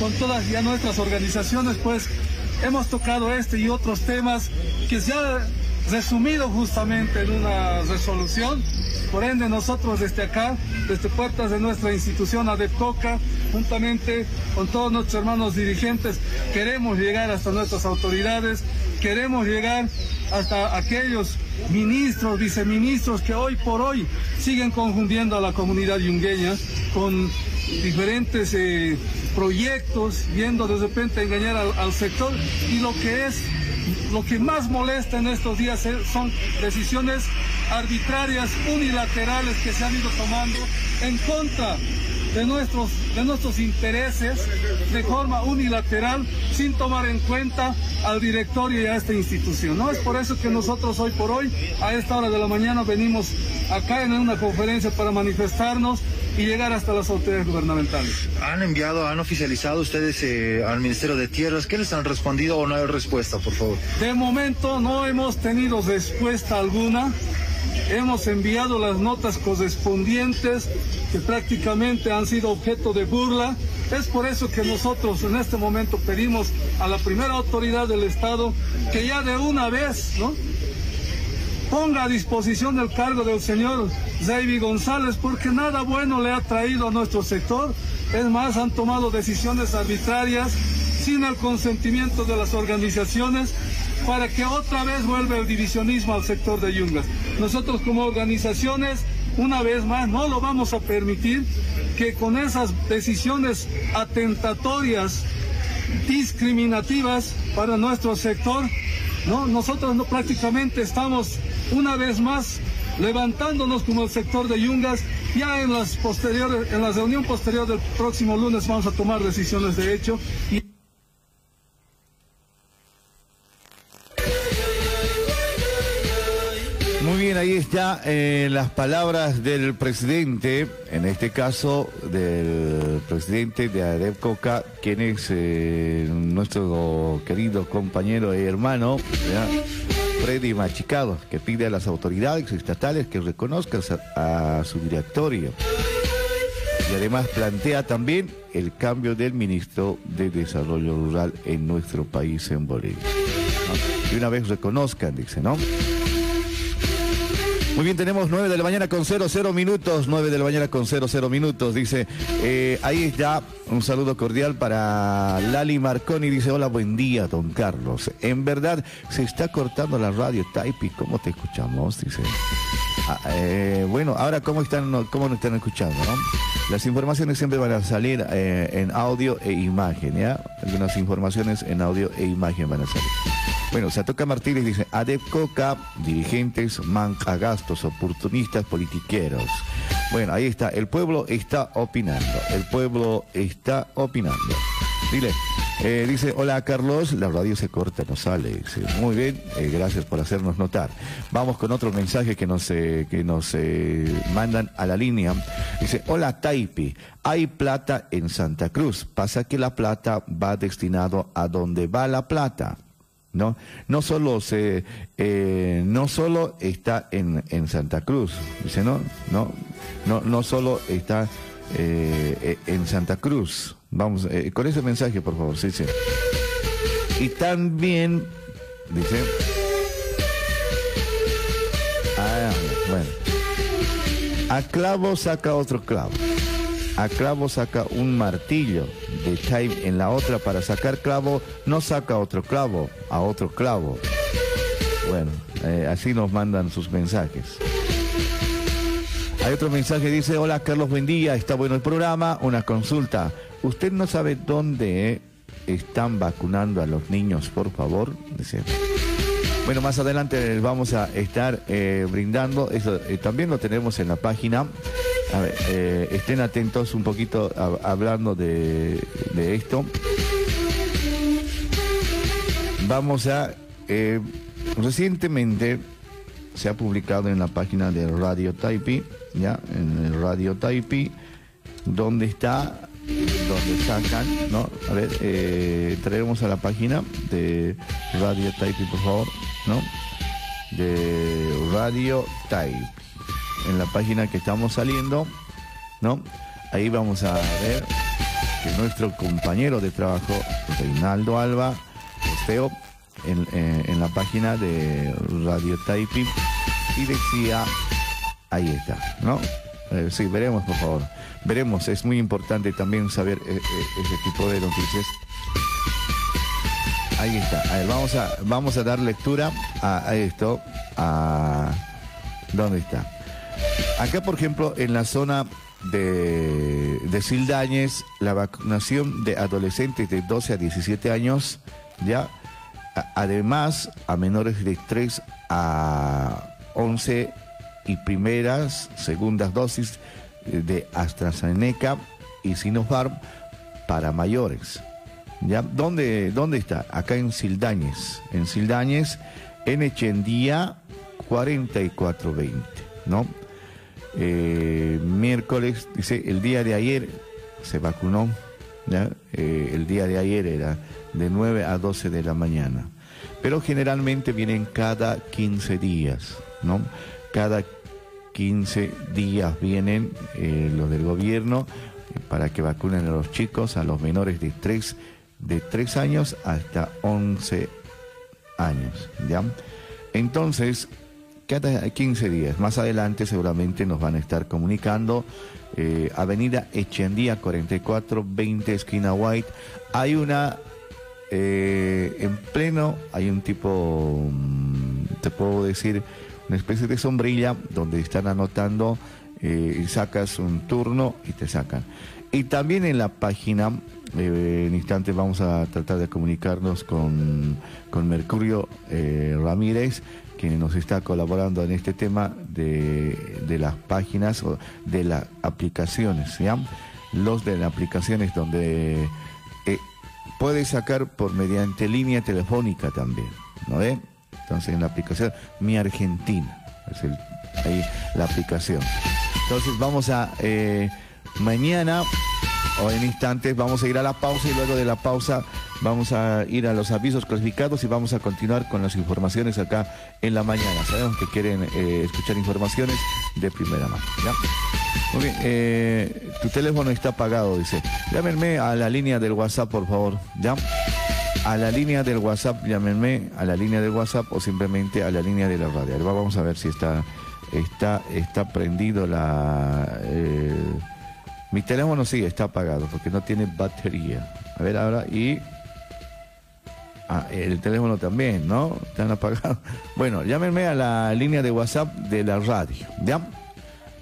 S13: con todas ya nuestras organizaciones, pues hemos tocado este y otros temas que se ha resumido justamente en una resolución. Por ende, nosotros desde acá, desde puertas de nuestra institución ADEPCOCA, juntamente con todos nuestros hermanos dirigentes, queremos llegar hasta nuestras autoridades, queremos llegar hasta aquellos ministros, viceministros que hoy por hoy siguen confundiendo a la comunidad yungueña con diferentes eh, proyectos, viendo de repente engañar al, sector y lo que es lo que más molesta en estos días es- son decisiones arbitrarias, unilaterales que se han ido tomando en contra de nuestros, de nuestros intereses de forma unilateral sin tomar en cuenta al directorio y a esta institución. No es por eso que nosotros hoy por hoy, a esta hora de la mañana, venimos acá en una conferencia para manifestarnos y llegar hasta las autoridades gubernamentales.
S3: ¿Han enviado, han oficializado ustedes eh, al Ministerio de Tierras? ¿Qué les han respondido o no hay respuesta, por favor?
S13: De momento no hemos tenido respuesta alguna. hemos enviado las notas correspondientes que prácticamente han sido objeto de burla. Es por eso que nosotros en este momento pedimos a la primera autoridad del Estado que ya de una vez, ¿no? Ponga a disposición del cargo del señor David González porque nada bueno le ha traído a nuestro sector. Es más, han tomado decisiones arbitrarias sin el consentimiento de las organizaciones para que otra vez vuelva el divisionismo al sector de Yungas. Nosotros como organizaciones, una vez más, no lo vamos a permitir que con esas decisiones atentatorias, discriminativas para nuestro sector, no, nosotros no, prácticamente estamos una vez más levantándonos como el sector de Yungas. Ya en las posteriores, en la reunión posterior del próximo lunes vamos a tomar decisiones de hecho.
S8: Ahí está eh, las palabras del presidente, en este caso del presidente de ADEP Coca, quien es eh, nuestro querido compañero y hermano. Freddy Machicado, que pide a las autoridades estatales que reconozcan a, su directorio. Y además plantea también el cambio del ministro de Desarrollo Rural en nuestro país, en Bolivia. Y una vez reconozcan, dice, ¿no? Muy bien, tenemos 9 de la mañana con 00 minutos, 9 de la mañana con 00 minutos, dice, eh, ahí está un saludo cordial para Lali Marconi, dice, hola, buen día, don Carlos. En verdad, se está cortando la radio, Taipi, ¿cómo te escuchamos? Dice. Ah, eh, bueno, ahora, ¿cómo están, cómo nos están escuchando? Las informaciones siempre van a salir eh, en audio e imagen, ¿ya? Algunas informaciones en audio e imagen van a salir. Bueno, Satoca Martínez dice, Adepcoca, dirigentes, gastos, oportunistas, politiqueros. Bueno, ahí está, el pueblo está opinando, el pueblo está opinando. Dile, eh, dice, hola Carlos, la radio se corta, no sale. Muy bien, eh, gracias por hacernos notar. Vamos con otro mensaje que nos, eh, que nos mandan a la línea. Dice, hola Taipi, hay plata en Santa Cruz. Pasa que la plata va destinado a donde va la plata. ¿No? No solo se, eh, no solo está en, en, Santa Cruz, dice, no, no, no, no solo está eh, en Santa Cruz. Vamos, eh, con ese mensaje, por favor, sí, sí. Y también, dice, ah, bueno, a clavo saca otro clavo a clavo saca un martillo de time en la otra para sacar clavo, no saca otro clavo, a otro clavo. Bueno, eh, así nos mandan sus mensajes. Hay otro mensaje, dice, hola Carlos, buen día, está bueno el programa, una consulta. ¿Usted no sabe dónde están vacunando a los niños, por favor? Dice. Bueno, más adelante les vamos a estar eh, brindando, eso eh, también lo tenemos en la página a ver, eh, estén atentos un poquito hablando de, esto. Vamos a... Recientemente se ha publicado en la página de Radio Taipi, ya, en el Radio Taipi, donde está, donde sacan, ¿no? A ver, eh, traemos a la página de Radio Taipi, por favor, ¿no? De Radio Taipi en la página que estamos saliendo, ¿no? Ahí vamos a ver que nuestro compañero de trabajo, Reinaldo Alba, posteó en, eh, en la página de Radio Typing y decía, ahí está, ¿no? Eh, sí, veremos, por favor. Veremos, es muy importante también saber eh, ese tipo de noticias. Ahí está. A ver, vamos a, vamos a dar lectura a, esto. A, ¿Dónde está? Acá, por ejemplo, en la zona de, de Sildañez, la vacunación de adolescentes de 12 a 17 años, ya, además a menores de 3 a 11 y primeras, segundas dosis de AstraZeneca y Sinopharm para mayores. ¿Ya? ¿Dónde, ¿Dónde está? Acá en Sildañez. En Sildañez, en Echendía 4420, ¿no? Eh, miércoles, dice, el día de ayer se vacunó, ¿ya? Eh, el día de ayer era de 9 a 12 de la mañana, pero generalmente vienen cada 15 días, ¿no? Cada 15 días vienen eh, los del gobierno eh, para que vacunen a los chicos, a los menores de 3, de 3 años hasta 11 años. ¿ya? Entonces, cada 15 días, más adelante seguramente nos van a estar comunicando. eh, Avenida Echendía 4420, esquina White. Hay una eh, en pleno hay un tipo, mm, te puedo decir, una especie de sombrilla donde están anotando eh, y sacas un turno y te sacan. Y también en la página, eh, en instantes vamos a tratar de comunicarnos con, con Mercurio eh, Ramírez, que nos está colaborando en este tema de, de las páginas o de las aplicaciones, ¿ya? Los de las aplicaciones donde eh, puedes sacar por mediante línea telefónica también, ¿no ve? Entonces en la aplicación Mi Argentina, es el- ahí la aplicación. Entonces vamos a eh, mañana o en instantes vamos a ir a la pausa y luego de la pausa vamos a ir a los avisos clasificados y vamos a continuar con las informaciones acá en la mañana. Sabemos que quieren eh, escuchar informaciones de primera mano. Muy bien, eh, tu teléfono está apagado, dice. Llámenme a la línea del WhatsApp, por favor. ¿Ya? A la línea del WhatsApp, llámenme a la línea del WhatsApp o simplemente a la línea de la radio. Vamos a ver si está, está, está prendido la... eh, mi teléfono sí está apagado porque no tiene batería. A ver ahora y... Ah, el teléfono también, ¿no? Están apagados. Bueno, llámenme a la línea de WhatsApp de la radio, ¿ya?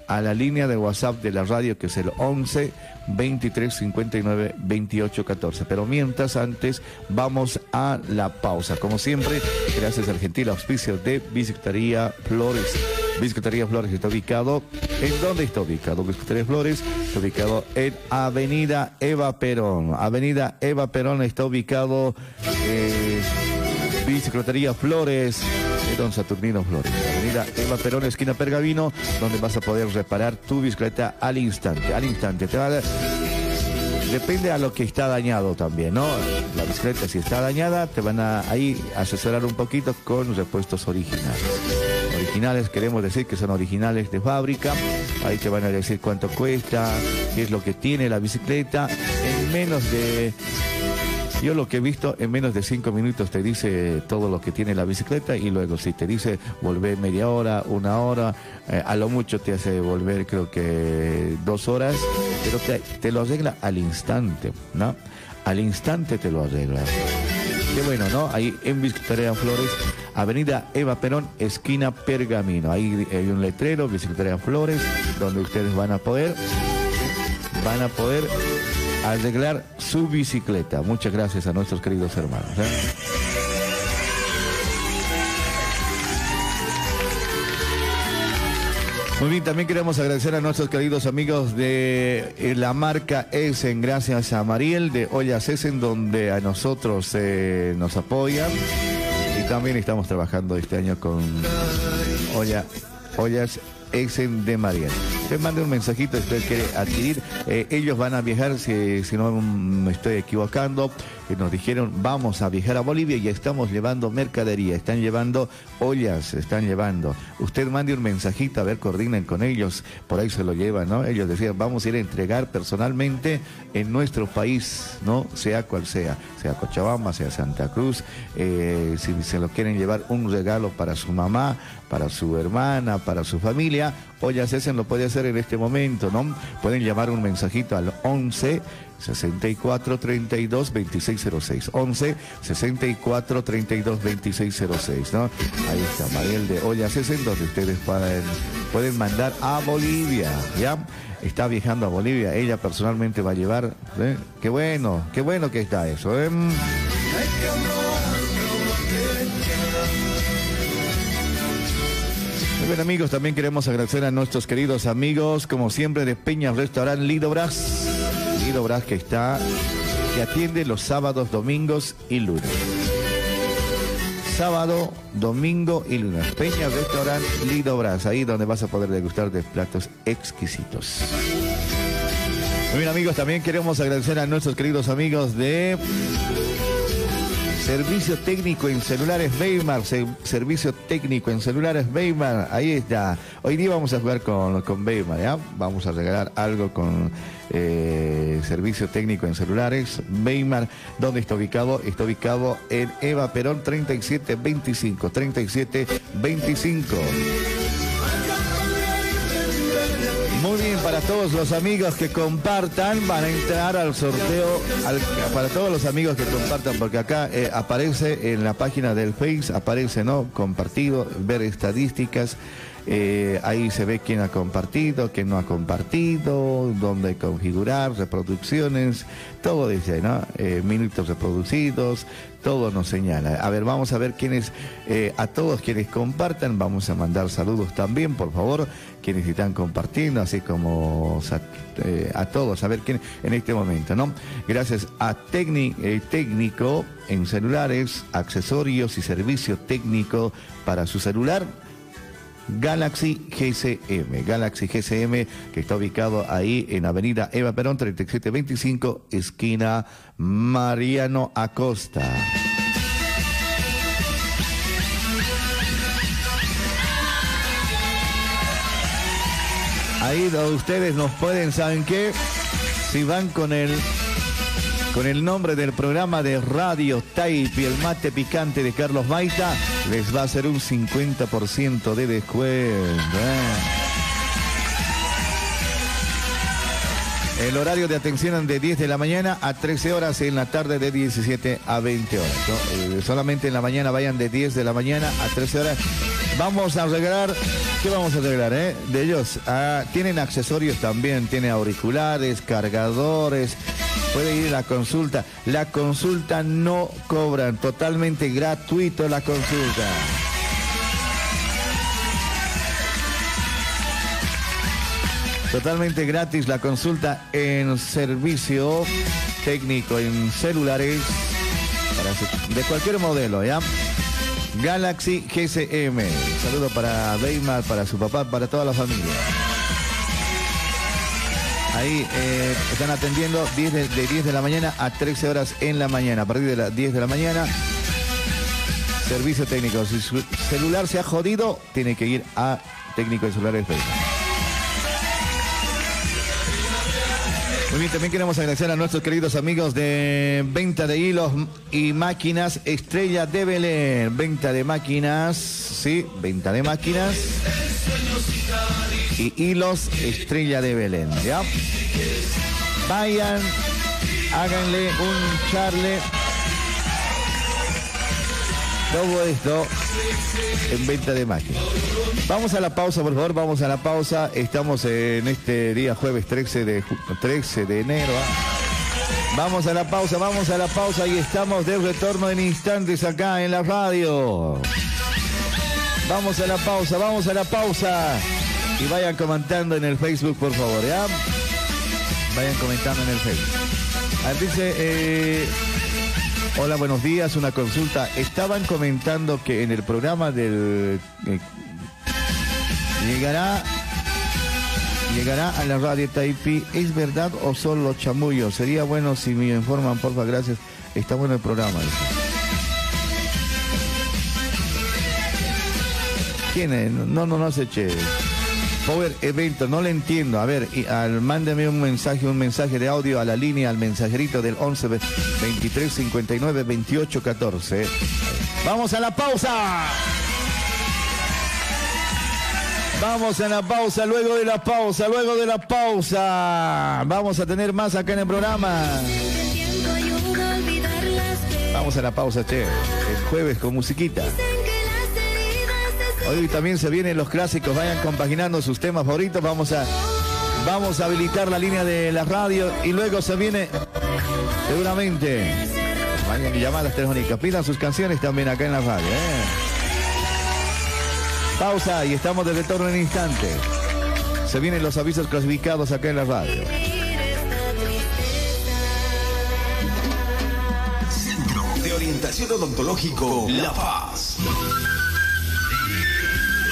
S8: A la línea de WhatsApp de la radio que es el 11 23 59 28 14. Pero mientras antes vamos a la pausa. Como siempre, gracias al gentil auspicio de Bicicletería Flores. Bicicletería Flores está ubicado. ¿En dónde está ubicado? Bicicletería Flores está ubicado en Avenida Eva Perón. Avenida Eva Perón está ubicado. eh, Bicicletería Flores, Don Saturnino Flores. Avenida Eva Perón, esquina Pergamino, donde vas a poder reparar tu bicicleta al instante. Al instante. Depende a lo que está dañado también, ¿no? La bicicleta, si está dañada, te van a ahí asesorar un poquito con repuestos originales. Originales, queremos decir que son originales de fábrica. Ahí te van a decir cuánto cuesta, qué es lo que tiene la bicicleta. En menos de yo lo que he visto en menos de cinco minutos te dice todo lo que tiene la bicicleta y luego si te dice volver media hora, una hora, eh, a lo mucho te hace volver creo que dos horas, pero te, te lo arregla al instante, ¿no? Al instante te lo arregla. Qué bueno, ¿no? Ahí en Bicicletería Flores, Avenida Eva Perón, esquina Pergamino. Ahí hay un letrero, Bicicletería Flores, donde ustedes van a poder, van a poder arreglar su bicicleta. Muchas gracias a nuestros queridos hermanos. ¿eh? Muy bien, también queremos agradecer a nuestros queridos amigos de eh, la marca Essen, gracias a Mariel de Ollas Essen, donde a nosotros eh, nos apoyan. Y también estamos trabajando este año con Olla, Ollas Essen de Mariel. Usted mande un mensajito, usted quiere adquirir. Eh, ellos van a viajar, si, si no me estoy equivocando, eh, nos dijeron vamos a viajar a Bolivia y estamos llevando mercadería, están llevando ollas, están llevando. Usted mande un mensajito, a ver, coordinen con ellos, por ahí se lo llevan, ¿no? Ellos decían, vamos a ir a entregar personalmente en nuestro país, ¿no? Sea cual sea, sea Cochabamba, sea Santa Cruz, eh, si se lo quieren llevar un regalo para su mamá, para su hermana, para su familia, Ollas Essen lo puede hacer en este momento, ¿no? Pueden llamar un mensajito al 11 64 32 2606. 11 64 32 2606, ¿no? Ahí está, Mariel de Ollas Essen, donde ustedes pueden, pueden mandar a Bolivia, ¿ya? Está viajando a Bolivia, ella personalmente va a llevar, ¿eh? Qué bueno, qué bueno que está eso, ¿eh? Bien amigos, también queremos agradecer a nuestros queridos amigos, como siempre, de Peña Restaurant Lido Brás. Brás que está, que atiende los sábados, domingos y lunes. Sábado, domingo y lunes. Peña Restaurant Lido Brás, ahí donde vas a poder degustar de platos exquisitos. Muy bien amigos, también queremos agradecer a nuestros queridos amigos de Servicio técnico en celulares Weimar, se- servicio técnico en celulares Weimar, ahí está. Hoy día vamos a jugar con, con Weimar. Vamos a regalar algo con eh, servicio técnico en celulares Weimar. ¿Dónde está ubicado? Está ubicado en Eva Perón 3725, 3725. Muy bien, para todos los amigos que compartan, van a entrar al sorteo, para todos los amigos que compartan, porque acá eh, aparece en la página del Face, aparece, ¿no? Compartido, ver estadísticas, eh, ahí se ve quién ha compartido, quién no ha compartido, dónde configurar, reproducciones, todo dice, ¿no? Eh, minutos reproducidos, todo nos señala. A ver, vamos a ver quiénes, eh, a todos quienes compartan, vamos a mandar saludos también, por favor, quienes están compartiendo, así como eh, a todos, a ver quién en este momento, ¿no? Gracias a Tecni- técnico en celulares, accesorios y servicio técnico para su celular. Galaxy GCM, Galaxy GCM que está ubicado ahí en Avenida Eva Perón 3725, esquina Mariano Acosta. Ahí ustedes nos pueden, ¿saben qué? Si van con el con el nombre del programa de Radio y el mate picante de Carlos Maita, les va a hacer un 50% de descuento. ¿eh? El horario de atención de 10 de la mañana a 13 horas y en la tarde de 17 a 20 horas. Eh, solamente en la mañana vayan de 10 de la mañana a 13 horas. Vamos a regalar, ¿qué vamos a regalar? eh? De ellos, ah, tienen accesorios también, tiene auriculares, cargadores, puede ir a la consulta. La consulta no cobran, totalmente gratuito la consulta. Totalmente gratis la consulta en servicio técnico en celulares de cualquier modelo, ¿ya? Galaxy GCM. Saludo para Weimar, para su papá, para toda la familia. Ahí eh, están atendiendo 10 de, de 10 de la mañana a 13 horas en la mañana. A partir de las 10 de la mañana, servicio técnico. Si su celular se ha jodido, tiene que ir a técnico de celulares Muy bien, también queremos agradecer a nuestros queridos amigos de venta de hilos y máquinas Estrella de Belén. Venta de máquinas, sí, venta de máquinas y hilos Estrella de Belén, ¿ya? Vayan, háganle un charle. Todo esto en venta de máquinas. Vamos a la pausa, por favor, vamos a la pausa. Estamos en este día jueves 13 de, ju- 13 de enero. ¿ah? Vamos a la pausa, vamos a la pausa y estamos de retorno en instantes acá en la radio. Vamos a la pausa, vamos a la pausa. Y vayan comentando en el Facebook, por favor, ¿ya? Vayan comentando en el Facebook. Ah, Dice, eh, hola, buenos días, una consulta. Estaban comentando que en el programa del... eh, llegará... Llegará a la radio Taipi, ¿es verdad o solo chamullo? Sería bueno si me informan, porfa, gracias. Está bueno el programa. ¿Quién es? No, no, no sé, che. Power Evento, no le entiendo. A ver, y al, mándeme un mensaje, un mensaje de audio a la línea, al mensajerito del 11 ve- 23 59 28 14. Vamos a la pausa. Vamos a la pausa, luego de la pausa, luego de la pausa. Vamos a tener más acá en el programa. Vamos a la pausa, che. El jueves con musiquita. Hoy también se vienen los clásicos, vayan compaginando sus temas favoritos. Vamos a, vamos a habilitar la línea de la radio y luego se viene seguramente. Vayan y llamadas telefónicas, pidan sus canciones también acá en la radio. ¿eh? Pausa y estamos de retorno en instante. Se vienen los avisos clasificados acá en la radio.
S14: Centro de Orientación Odontológico La Paz.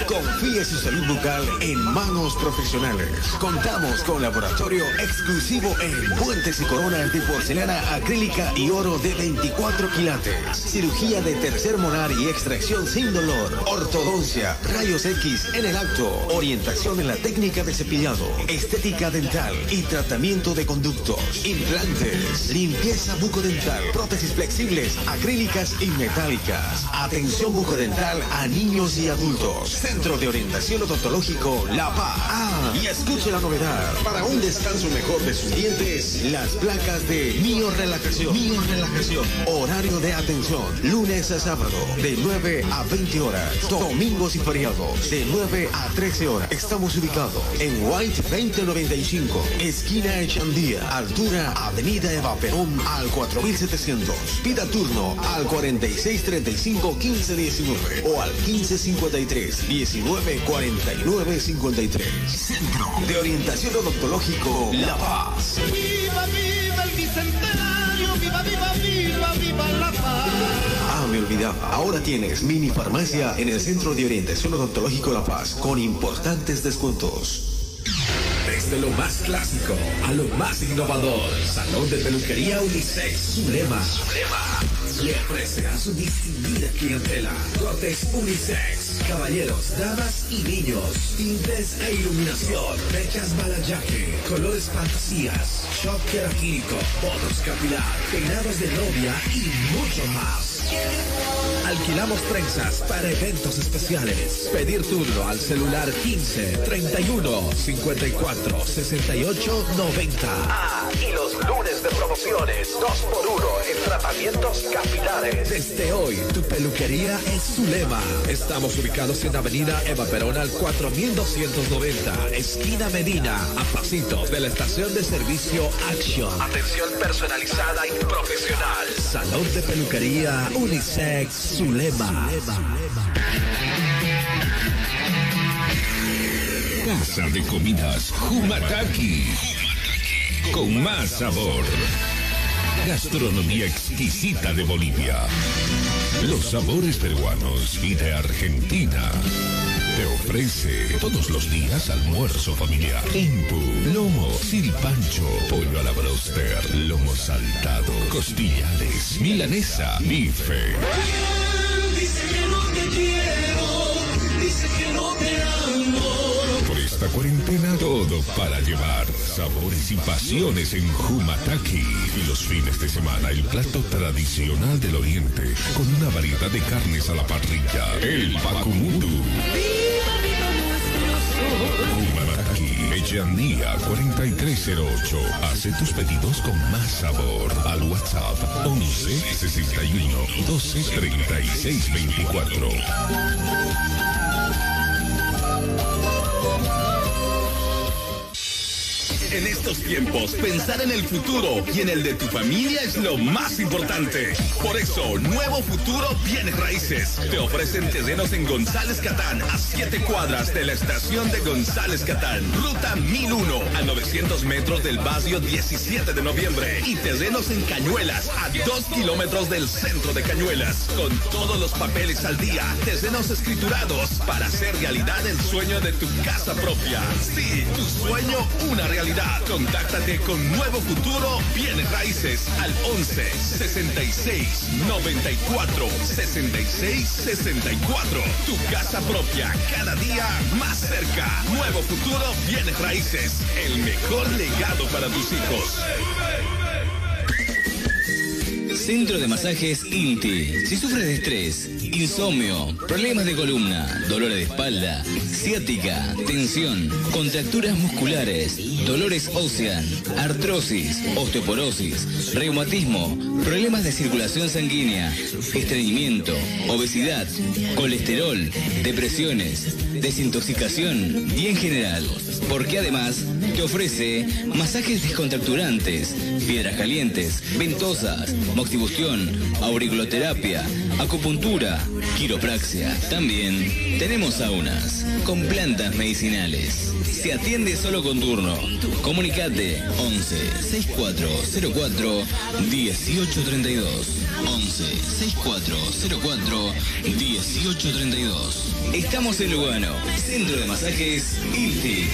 S14: Confíe su salud bucal en manos profesionales. Contamos con laboratorio exclusivo en puentes y coronas de porcelana acrílica y oro de 24 quilates. Cirugía de tercer molar y extracción sin dolor. Ortodoncia, rayos X en el acto. Orientación en la técnica de cepillado. Estética dental y tratamiento de conductos. Implantes. Limpieza bucodental. Prótesis flexibles, acrílicas y metálicas. Atención bucodental a niños y adultos. Centro de Orientación Odontológico La Paz. Ah, y escuche la novedad. Para un descanso mejor de sus dientes, las placas de Mio Relajación. Mio Relajación. Horario de atención. Lunes a sábado, de 9 a 20 horas. Domingos y feriados, de 9 a 13 horas. Estamos ubicados en White 2095, esquina Echandía, altura Avenida Eva Perón al 4700. Pida turno al 4635 1519 o al 1553 1949 53. Centro de Orientación Odontológico La Paz.
S15: Viva, viva el bicentenario, viva, viva, viva, viva la paz.
S14: Ah, me olvidaba. Ahora tienes mini farmacia en el Centro de Orientación Odontológico La Paz con importantes descuentos.
S16: Desde lo más clásico a lo más innovador, Salón de Peluquería Unisex Zulema. Le ofrece a su distinguida clientela cortes unisex, caballeros, damas y niños, tintes e iluminación, fechas balayaje, colores fantasías, shock queratínico, botox capilar, peinados de novia y mucho más. Alquilamos trenzas para eventos especiales. Pedir turno al celular 15 31 54 68 90. Ah, y los lunes de promociones 2x1 en tratamientos capilares. Desde hoy, tu peluquería es Zulema. Estamos ubicados en Avenida Eva Perón al 4290, esquina Medina, a pasitos de la estación de servicio Action. Atención personalizada y profesional. Salón de peluquería Unisex Zulema.
S17: Casa de comidas Humataki. Con más sabor. Gastronomía exquisita de Bolivia. Los sabores peruanos y de Argentina. Te ofrece todos los días almuerzo familiar. Impu, lomo, silpancho, pollo a la broster, lomo saltado, costillares, milanesa, bife. Esta cuarentena, todo para llevar sabores y pasiones en Humataki. Y los fines de semana, el plato tradicional del oriente, con una variedad de carnes a la parrilla. El Pakumutu. Humataki, Echandía 4308. Hace tus pedidos con más sabor. Al WhatsApp 11 61 12 36 24.
S16: En estos tiempos, pensar en el futuro y en el de tu familia es lo más importante. Por eso, Nuevo Futuro Bienes Raíces te ofrecen terrenos en González Catán a 7 cuadras de la estación de González Catán. Ruta 1001 a 900 metros del barrio 17 de noviembre. Y terrenos en Cañuelas a 2 kilómetros del centro de Cañuelas. Con todos los papeles al día, terrenos escriturados para hacer realidad el sueño de tu casa propia. Sí, tu sueño, una realidad. Contáctate con Nuevo Futuro Bienes Raíces al 11 66 94 66 64. Tu casa propia cada día más cerca. Nuevo Futuro Bienes Raíces. El mejor legado para tus hijos.
S18: Centro de Masajes INTI. Si sufres de estrés, insomnio, problemas de columna, dolores de espalda, ciática, tensión, contracturas musculares, dolores óseas, artrosis, osteoporosis, reumatismo, problemas de circulación sanguínea, estreñimiento, obesidad, colesterol, depresiones, desintoxicación y en general. Porque además te ofrece masajes descontracturantes, piedras calientes, ventosas, moxibustión, auriculoterapia, acupuntura, quiropraxia. También tenemos saunas con plantas medicinales. Se atiende solo con turno. Comunicate 11 6404 1832. 11 6404 1832. Estamos en Lugano, Centro de Masajes ILTI.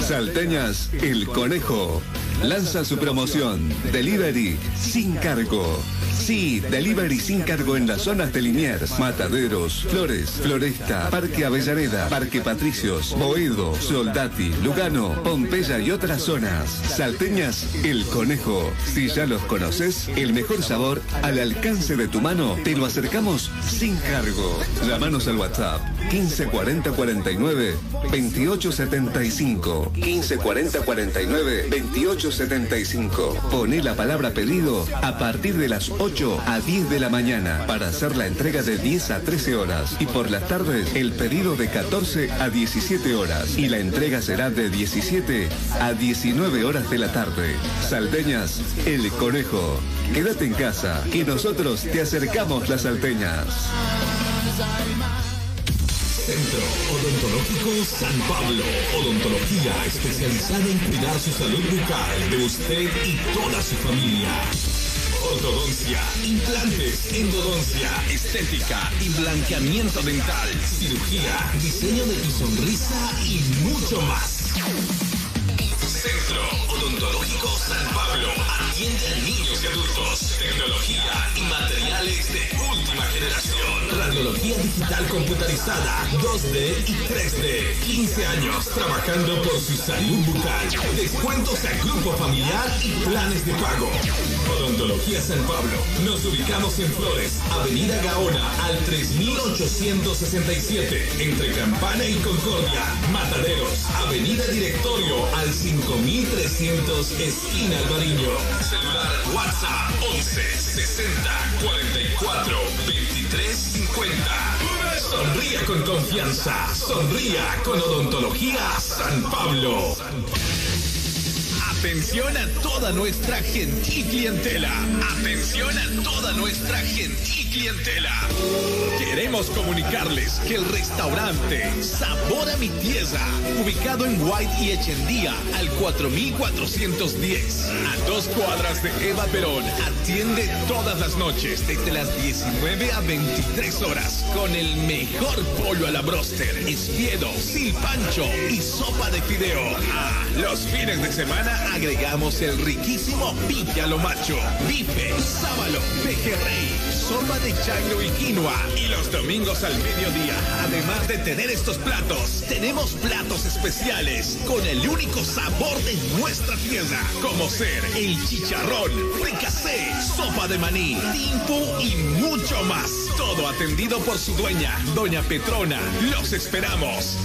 S19: Salteñas, el conejo. Lanza su promoción. Delivery sin cargo. Sí, delivery sin cargo en las zonas de Liniers, Mataderos, Flores, Floresta, Parque Avellaneda, Parque Patricios, Boedo, Soldati, Lugano, Pompeya y otras zonas. Salteñas, el conejo. Si ya los conoces, el mejor sabor al alcance de tu mano, te lo acercamos sin cargo. Llámanos al WhatsApp 1540 49 28 75 1540 49 28 75. Poné la palabra pedido a partir de las 8 a 10 de la mañana para hacer la entrega de 10 a 13 horas y por las tardes el pedido de 14 a 17 horas y la entrega será de 17 a 19 horas de la tarde. Salteñas, el conejo. Quédate en casa, que nosotros te acercamos las salteñas.
S16: Centro Odontológico San Pablo. Odontología especializada en cuidar su salud bucal de usted y toda su familia. Ortodoncia, implantes, endodoncia, estética y blanqueamiento dental, cirugía, diseño de tu sonrisa y mucho más. Centro Odontológico San Pablo atiende a niños y adultos. Tecnología y materiales de última generación. Radiología digital computarizada, 2D y 3D. 15 años trabajando por su salud bucal. Descuentos a grupo familiar y planes de pago. Odontología San Pablo. Nos ubicamos en Flores, Avenida Gaona, al 3867, entre Campana y Concordia. Mataderos, Avenida Directorio, al 5300, esquina Alvariño. Celular WhatsApp 11 60 44 23 50. Sonría con confianza. Sonría con Odontología San Pablo. Atención a toda nuestra gentil clientela. Atención a toda nuestra gentil clientela. Queremos comunicarles que el restaurante Sabor a mi Tierra, ubicado en White y Echendía, al 4410, a dos cuadras de Eva Perón, atiende todas las noches desde las 19 a 23 horas con el mejor pollo a la broster, espiedo, silpancho y sopa de fideo. Ah, los fines de semana agregamos el riquísimo bife a lo macho, bife, sábalo, pejerrey, sopa de chango y quinoa. Y los domingos al mediodía, además de tener estos platos, tenemos platos especiales con el único sabor de nuestra tierra, como ser el chicharrón, fricasé, sopa de maní, timpu y mucho más. Todo atendido por su dueña, Doña Petrona. Los esperamos.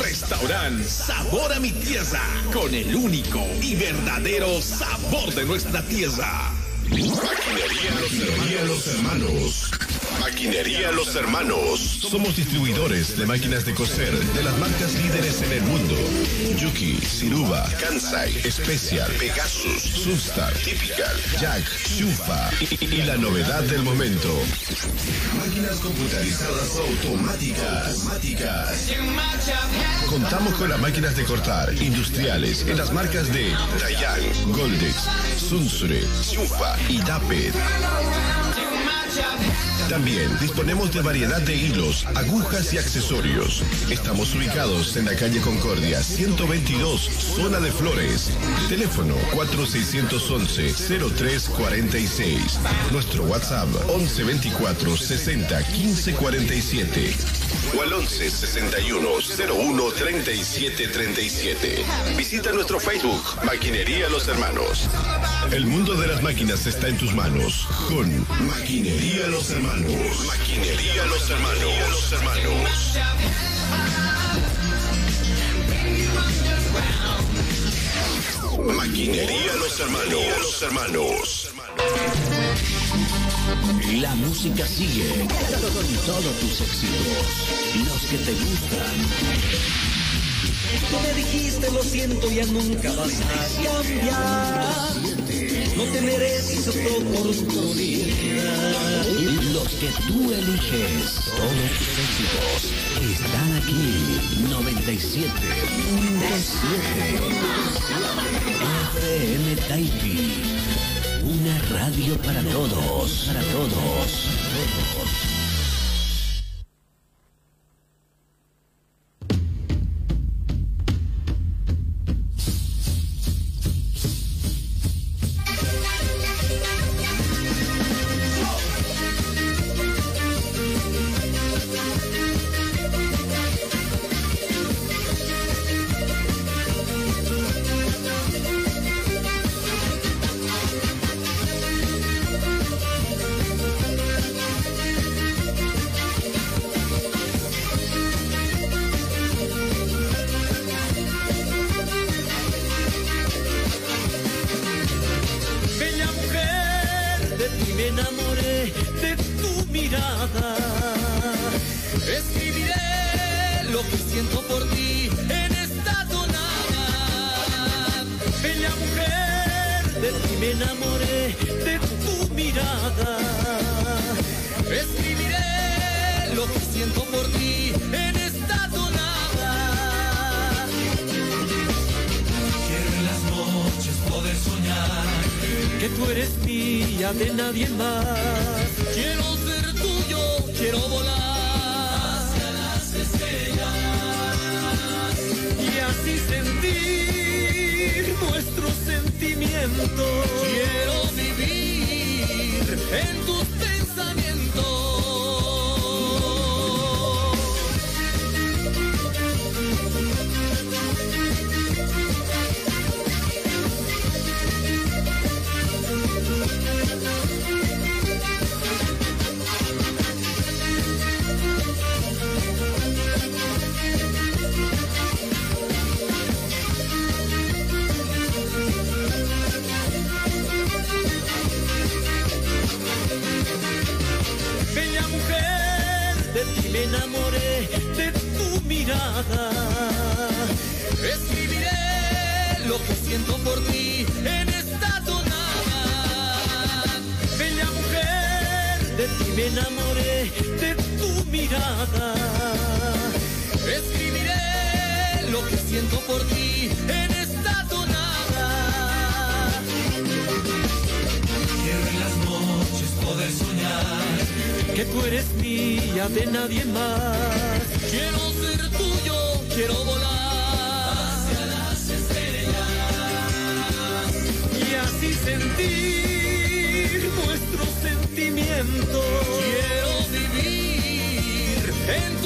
S16: Restaurant Sabor a mi Tierra, con el único y verdadero sabor de nuestra tierra.
S17: Los Hermanos. Maquinería Los Hermanos. Somos distribuidores de máquinas de coser de las marcas líderes en el mundo. Yuki, Siruba, Kansai, Special, Pegasus, Sustar, Typical, Jack, Shufa y, la novedad del momento. Máquinas computarizadas automáticas. automáticas. Contamos con las máquinas de cortar industriales en las marcas de Dayan, Goldex, Sunsure, Shufa y Dapet. También disponemos de variedad de hilos, agujas y accesorios. Estamos ubicados en la calle Concordia 122, zona de Flores. Teléfono 4611-0346. Nuestro WhatsApp 1124 60 15 47. O al 11 61 01 37 37. Visita nuestro Facebook, Maquinería Los Hermanos. El mundo de las máquinas está en tus manos. Con Maquinería Los Hermanos. Maquinería Los Hermanos. Los Hermanos. Maquinería Los Hermanos. Los Hermanos.
S6: La música sigue con todos tus éxitos, los que te gustan.
S20: Tú me dijiste
S4: lo siento, ya nunca vas a cambiar. No te mereces oportunidad.
S6: Los que tú eliges, todos tus éxitos, están aquí. 97.7 FM Taipi. Una radio para todos, para todos.
S4: Bella de tu mirada. Escribiré lo que siento por ti en esta tonada. Bella mujer, de ti me enamoré, de tu mirada. Escribiré lo que siento por ti en que tú eres mía de nadie más. Quiero ser tuyo, quiero volar hacia las estrellas y así sentir nuestro sentimiento. Quiero vivir en de ti me enamoré, de tu mirada. Escribiré lo que siento por ti en esta tonada. Bella mujer, de ti me enamoré, de tu mirada. Escribiré lo que siento por ti en poder soñar que tú eres mía de nadie más. Quiero ser tuyo, quiero volar hacia las estrellas y así sentir nuestro sentimiento. Quiero vivir en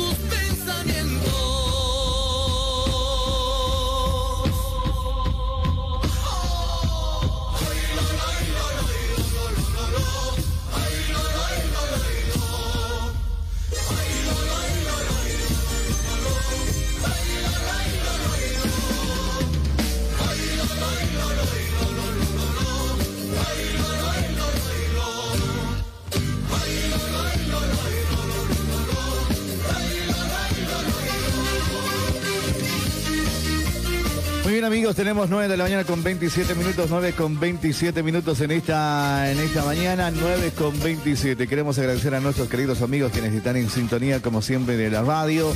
S8: tenemos 9 de la mañana con 27 minutos, 9 con 27 minutos en esta, en esta mañana, 9 con 27. Queremos agradecer a nuestros queridos amigos quienes están en sintonía como siempre de la radio.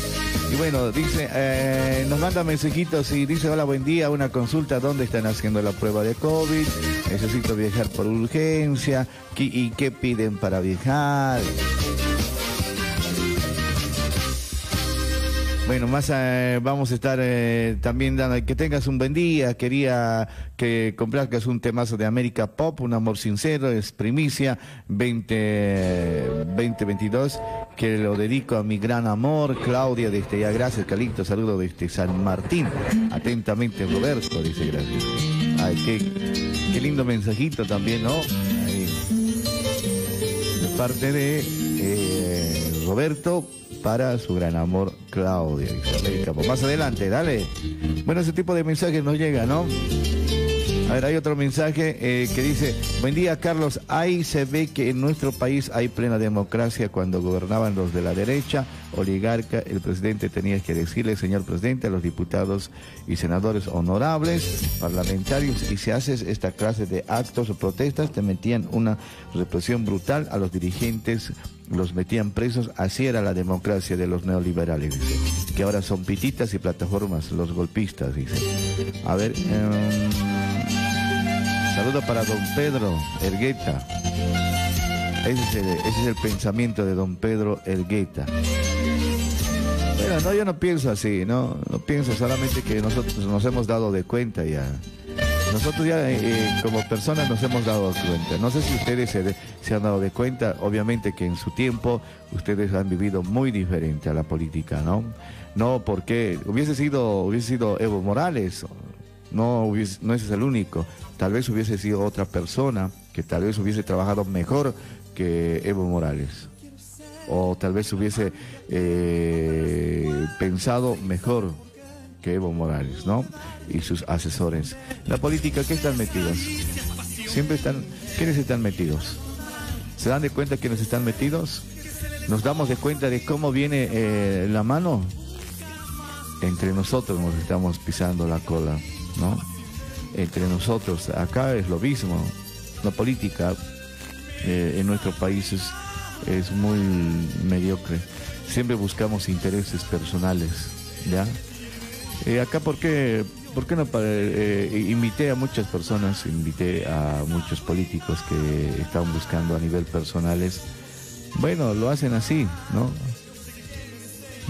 S8: Y bueno, dice, eh, nos manda mensajitos y dice, hola, buen día, una consulta, ¿dónde están haciendo la prueba de COVID? Necesito viajar por urgencia. ¿Qué- ¿Y qué piden para viajar? Bueno, más eh, vamos a estar eh, también dando que tengas un buen día. Quería que complazcas un temazo de América Pop, un amor sincero, es primicia 20, 2022, que lo dedico a mi gran amor, Claudia, desde ya, gracias, Calixto, saludo desde San Martín. Atentamente, Roberto, dice gracias. Ay, qué, qué lindo mensajito también, ¿no? De parte de eh, Roberto para su gran amor América Pop. Más adelante, dale. Bueno, ese tipo de mensajes nos llega, ¿no? A ver, hay otro mensaje eh, que dice, buen día Carlos, ahí se ve que en nuestro país hay plena democracia cuando gobernaban los de la derecha, oligarca, el presidente tenía que decirle, señor presidente, a los diputados y senadores honorables, parlamentarios, y si haces esta clase de actos o protestas, te metían una represión brutal a los dirigentes los metían presos, así era la democracia de los neoliberales, dice, que ahora son pititas y plataformas, los golpistas, dice. A ver, em, saludo para don Pedro Ergueta. Ese es, el, ese es el pensamiento de don Pedro Ergueta. Bueno, no, yo no pienso así, ¿no? No pienso solamente que nosotros nos hemos dado de cuenta ya. Nosotros ya eh, eh, como personas nos hemos dado cuenta. No sé si ustedes se, han dado de cuenta, obviamente que en su tiempo ustedes han vivido muy diferente a la política, ¿no? No porque hubiese sido, hubiese sido Evo Morales, no, no ese es el único. Tal vez hubiese sido otra persona que tal vez hubiese trabajado mejor que Evo Morales. O tal vez hubiese eh, pensado mejor que Evo Morales, ¿no? Y sus asesores. La política, ¿qué están metidos? Siempre están, ¿quiénes están metidos? ¿Se dan de cuenta quiénes están metidos? ¿Nos damos de cuenta de cómo viene eh, la mano? Entre nosotros nos estamos pisando la cola, ¿no? Entre nosotros, acá es lo mismo. La política eh, en nuestro país es, es muy mediocre. Siempre buscamos intereses personales, ¿ya? Eh, acá, ¿por qué, por qué no? pa- eh, invité a muchas personas, invité a muchos políticos que están buscando a nivel personales. Bueno, lo hacen así, ¿no?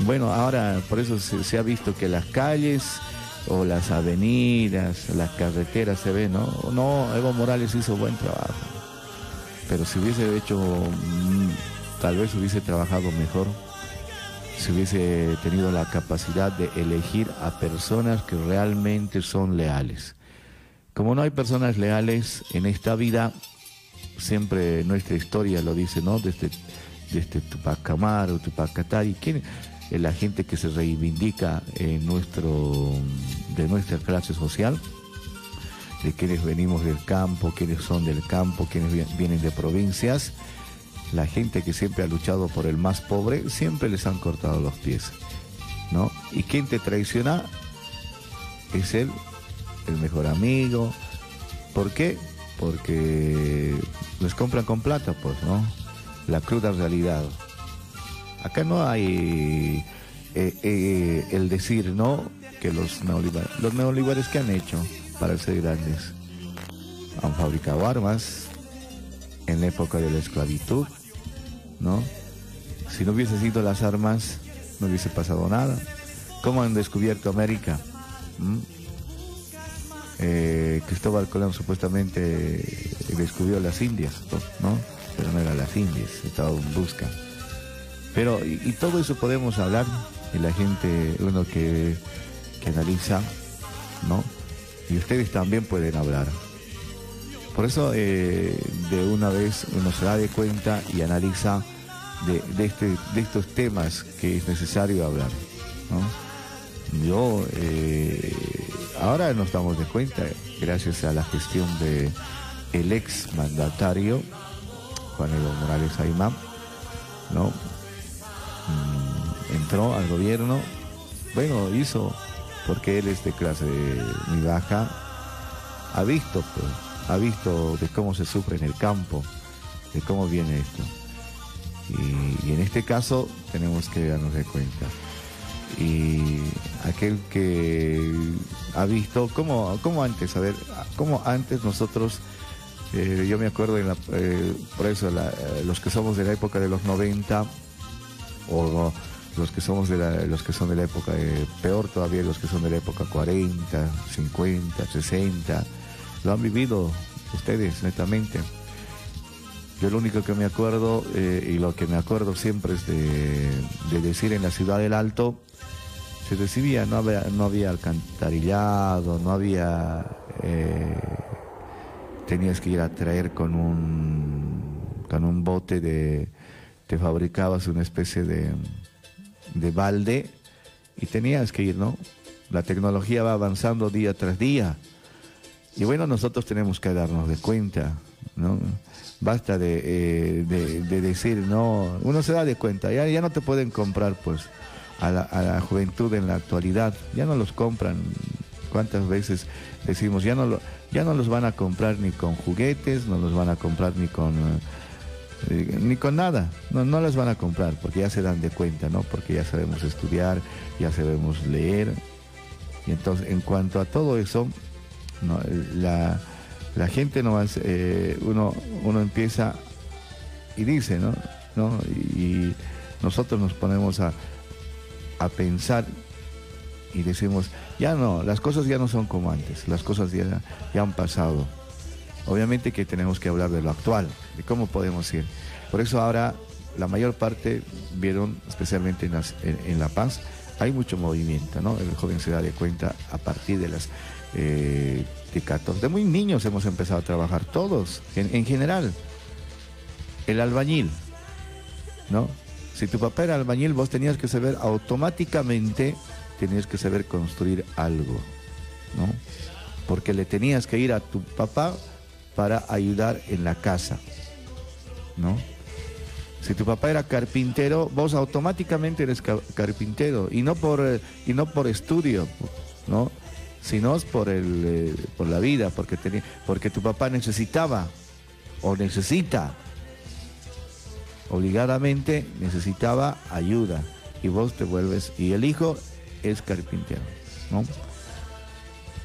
S8: Bueno, ahora por eso se, se ha visto que las calles o las avenidas, las carreteras se ven, ¿no? No, Evo Morales hizo buen trabajo. Pero si hubiese hecho, mm, tal vez hubiese trabajado mejor si hubiese tenido la capacidad de elegir a personas que realmente son leales. Como no hay personas leales en esta vida, siempre nuestra historia lo dice, ¿no? Desde, desde Tupac Amaru, Tupac Katari, ¿quién es la gente que se reivindica en nuestro, de nuestra clase social? de quienes venimos del campo, quienes son del campo, quienes vi- vienen de provincias, la gente que siempre ha luchado por el más pobre, siempre les han cortado los pies, ¿no? Y quien te traiciona es él, el mejor amigo. ¿Por qué? Porque les compran con plata, pues, ¿no? La cruda realidad. Acá no hay eh, eh, el decir, ¿no? Que los neoliberales, los neoliberales que han hecho para ser grandes, han fabricado armas en la época de la esclavitud, ¿no? Si no hubiese sido las armas, no hubiese pasado nada. ¿Cómo han descubierto América? ¿Mm? Eh, Cristóbal Colón supuestamente descubrió las Indias, ¿no? Pero no eran las Indias, estaba en busca. Pero, y, todo eso podemos hablar, y la gente, uno que, que analiza, ¿no? Y ustedes también pueden hablar. Por eso, eh, de una vez uno se da de cuenta y analiza de, este, estos temas que es necesario hablar. Yo, eh, ahora nos damos de cuenta, gracias a la gestión de el ex mandatario, Juan Evo Morales Aymán, ¿no? Mm, entró al gobierno, bueno, hizo, porque él es de clase muy baja, ha visto, pues, ha visto de cómo se sufre en el campo, de cómo viene esto. Y, en este caso tenemos que darnos de cuenta. Y aquel que ha visto, como, como antes, a ver, como antes nosotros, eh, yo me acuerdo, en la, eh, por eso eh, los que somos de la época de los 90, o los que somos de la, los que son de la época, peor todavía los que son de la época 40, 50, 60, lo han vivido ustedes netamente. Yo lo único que me acuerdo eh, y lo que me acuerdo siempre es de, de decir en la ciudad del Alto, se recibía, no había, no había alcantarillado, no había... eh, tenías que ir a traer con un, con un bote de... te fabricabas una especie de, de balde y tenías que ir, ¿no? La tecnología va avanzando día tras día. Y bueno, nosotros tenemos que darnos de cuenta, ¿no? Basta de, eh, de- de decir, no, uno se da de cuenta, ya, ya no te pueden comprar, pues, a la, a la juventud en la actualidad, ya no los compran. ¿Cuántas veces decimos, ya no, lo, ya no los van a comprar ni con juguetes, no los van a comprar ni con... eh, ni con nada, no, no las van a comprar porque ya se dan de cuenta, ¿no? Porque ya sabemos estudiar, ya sabemos leer. Y entonces, en cuanto a todo eso, no, la, la gente no eh, uno, uno empieza y dice, ¿no? ¿No? Y, nosotros nos ponemos a, a pensar y decimos, ya no, las cosas ya no son como antes, las cosas ya, ya han pasado. Obviamente que tenemos que hablar de lo actual, de cómo podemos ir. Por eso ahora la mayor parte vieron, especialmente en, las- en La Paz, hay mucho movimiento, ¿no? El joven se da de cuenta a partir de las eh, de 14, de muy niños hemos empezado a trabajar, todos, en, en general. El albañil, ¿no? Si tu papá era albañil, vos tenías que saber automáticamente, tenías que saber construir algo, ¿no? Porque le tenías que ir a tu papá para ayudar en la casa, ¿no? Si tu papá era carpintero, vos automáticamente eres ca- carpintero y no por eh, y no por estudio, ¿no? Sino por el eh, por la vida, porque tenía, porque tu papá necesitaba o necesita obligadamente necesitaba ayuda y vos te vuelves y el hijo es carpintero, ¿no?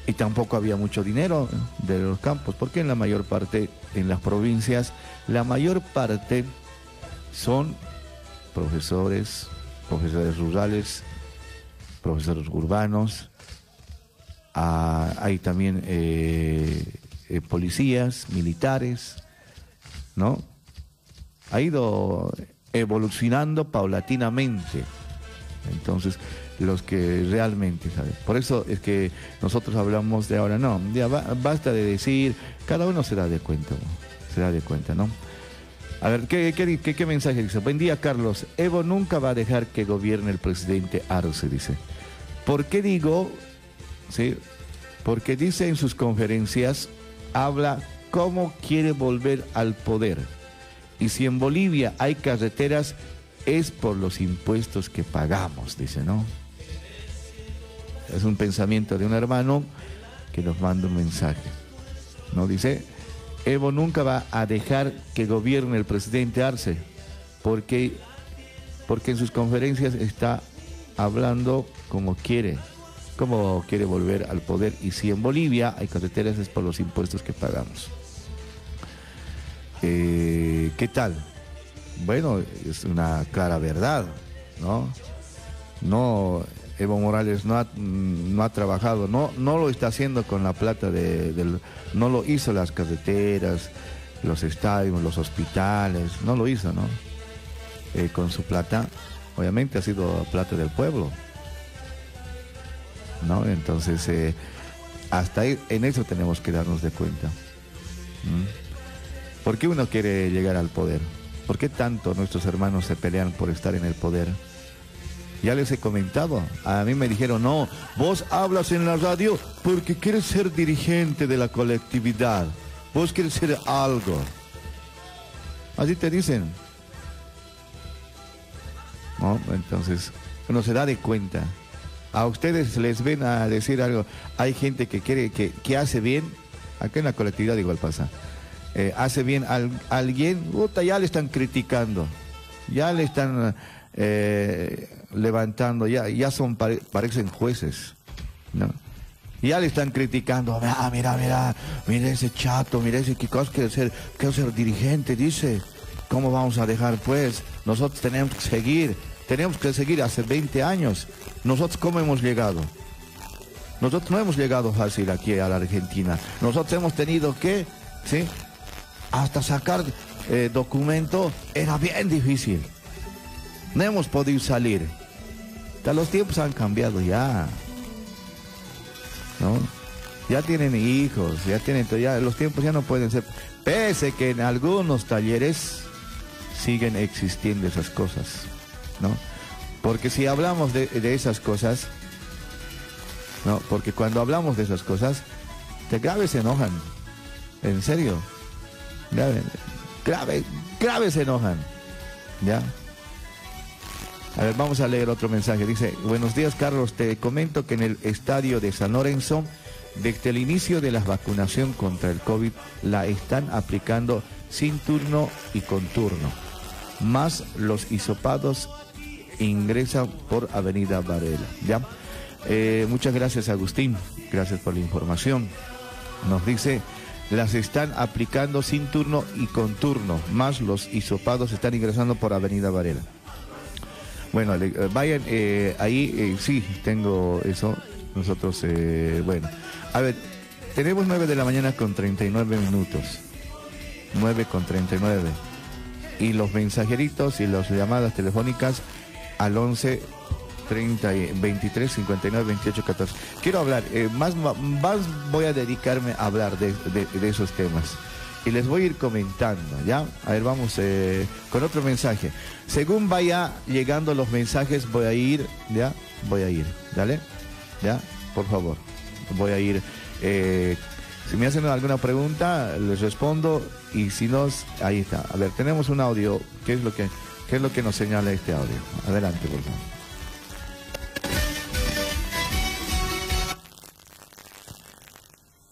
S8: Y tampoco había mucho dinero de los campos, porque en la mayor parte, en las provincias, la mayor parte son profesores, profesores rurales, profesores urbanos, hay también eh, eh, policías, militares, ¿no? Ha ido evolucionando paulatinamente. Entonces, los que realmente saben. Por eso es que nosotros hablamos de ahora, no, ya ba- basta de decir, cada uno se da de cuenta, se da de cuenta, ¿no? A ver, ¿qué, qué, qué- qué mensaje dice? Buen día, Carlos. Evo nunca va a dejar que gobierne el presidente Arce, dice. ¿Por qué digo? Sí, porque dice en sus conferencias, habla cómo quiere volver al poder. Y si en Bolivia hay carreteras, es por los impuestos que pagamos, dice, ¿no? Es un pensamiento de un hermano que nos manda un mensaje. ¿No? Dice, Evo nunca va a dejar que gobierne el presidente Arce, porque, porque en sus conferencias está hablando como quiere, como quiere volver al poder. Y si en Bolivia hay carreteras es por los impuestos que pagamos. Eh, ¿Qué tal? Bueno, es una clara verdad, ¿no? No, Evo Morales no ha, no ha trabajado, no, no lo está haciendo con la plata de, no lo hizo las carreteras, los estadios, los hospitales, no lo hizo, ¿no? Eh, con su plata, obviamente ha sido plata del pueblo, ¿no? Entonces, eh, hasta en eso tenemos que darnos de cuenta. ¿Por qué uno quiere llegar al poder? ¿Por qué tanto nuestros hermanos se pelean por estar en el poder? Ya les he comentado, a mí me dijeron, no, vos hablas en la radio porque quieres ser dirigente de la colectividad, vos quieres ser algo. Así te dicen. ¿No? Entonces, uno se da de cuenta. A ustedes les ven a decir algo, hay gente que quiere, que, que hace bien, acá en la colectividad igual pasa, eh, hace bien al, alguien, puta, ya le están criticando, ya le están eh, levantando, ya, ya son, pare- parecen jueces, ¿no? Ya le están criticando, ah, mira, mira, mira ese chato, mira ese que cosa quiere ser, quiere ser dirigente, dice, ¿cómo vamos a dejar pues? Nosotros tenemos que seguir, tenemos que seguir hace 20 años. Nosotros cómo hemos llegado? Nosotros no hemos llegado fácil aquí a la Argentina. Nosotros hemos tenido que, ¿sí? Hasta sacar eh, documento era bien difícil. No hemos podido salir. Ya los tiempos han cambiado ya. ¿No? Ya tienen hijos, ya tienen, ya los tiempos ya no pueden ser. Pese que en algunos talleres siguen existiendo esas cosas, ¿no? Porque si hablamos de, de esas cosas, ¿no? Porque cuando hablamos de esas cosas, te grave se enojan. En serio. Grave, grave, grave se enojan. ¿Ya? A ver, vamos a leer otro mensaje. Dice, buenos días Carlos, te comento que en el estadio de San Lorenzo, desde el inicio de la vacunación contra el COVID, la están aplicando sin turno y con turno. Más los hisopados ingresan por Avenida Varela. ¿Ya? Eh, muchas gracias Agustín, gracias por la información. Nos dice, las están aplicando sin turno y con turno, más los hisopados están ingresando por Avenida Varela. Bueno, eh, vayan, eh, ahí sí, tengo eso. Nosotros, bueno, a ver, tenemos 9 de la mañana con 39 minutos. 9 con 39. Y los mensajeritos y las llamadas telefónicas al 11 30, 23, 59, 28, 14. Quiero hablar, eh, más, más voy a dedicarme a hablar de, esos temas. Y les voy a ir comentando, ¿ya? A ver, vamos eh, con otro mensaje. Según vaya llegando los mensajes, voy a ir, ¿ya? Voy a ir, ¿dale? ¿Ya? Por favor. Voy a ir. Eh, si me hacen alguna pregunta, les respondo. Y si no, ahí está. A ver, tenemos un audio. ¿Qué es lo que, qué es lo que nos señala este audio? Adelante, por favor.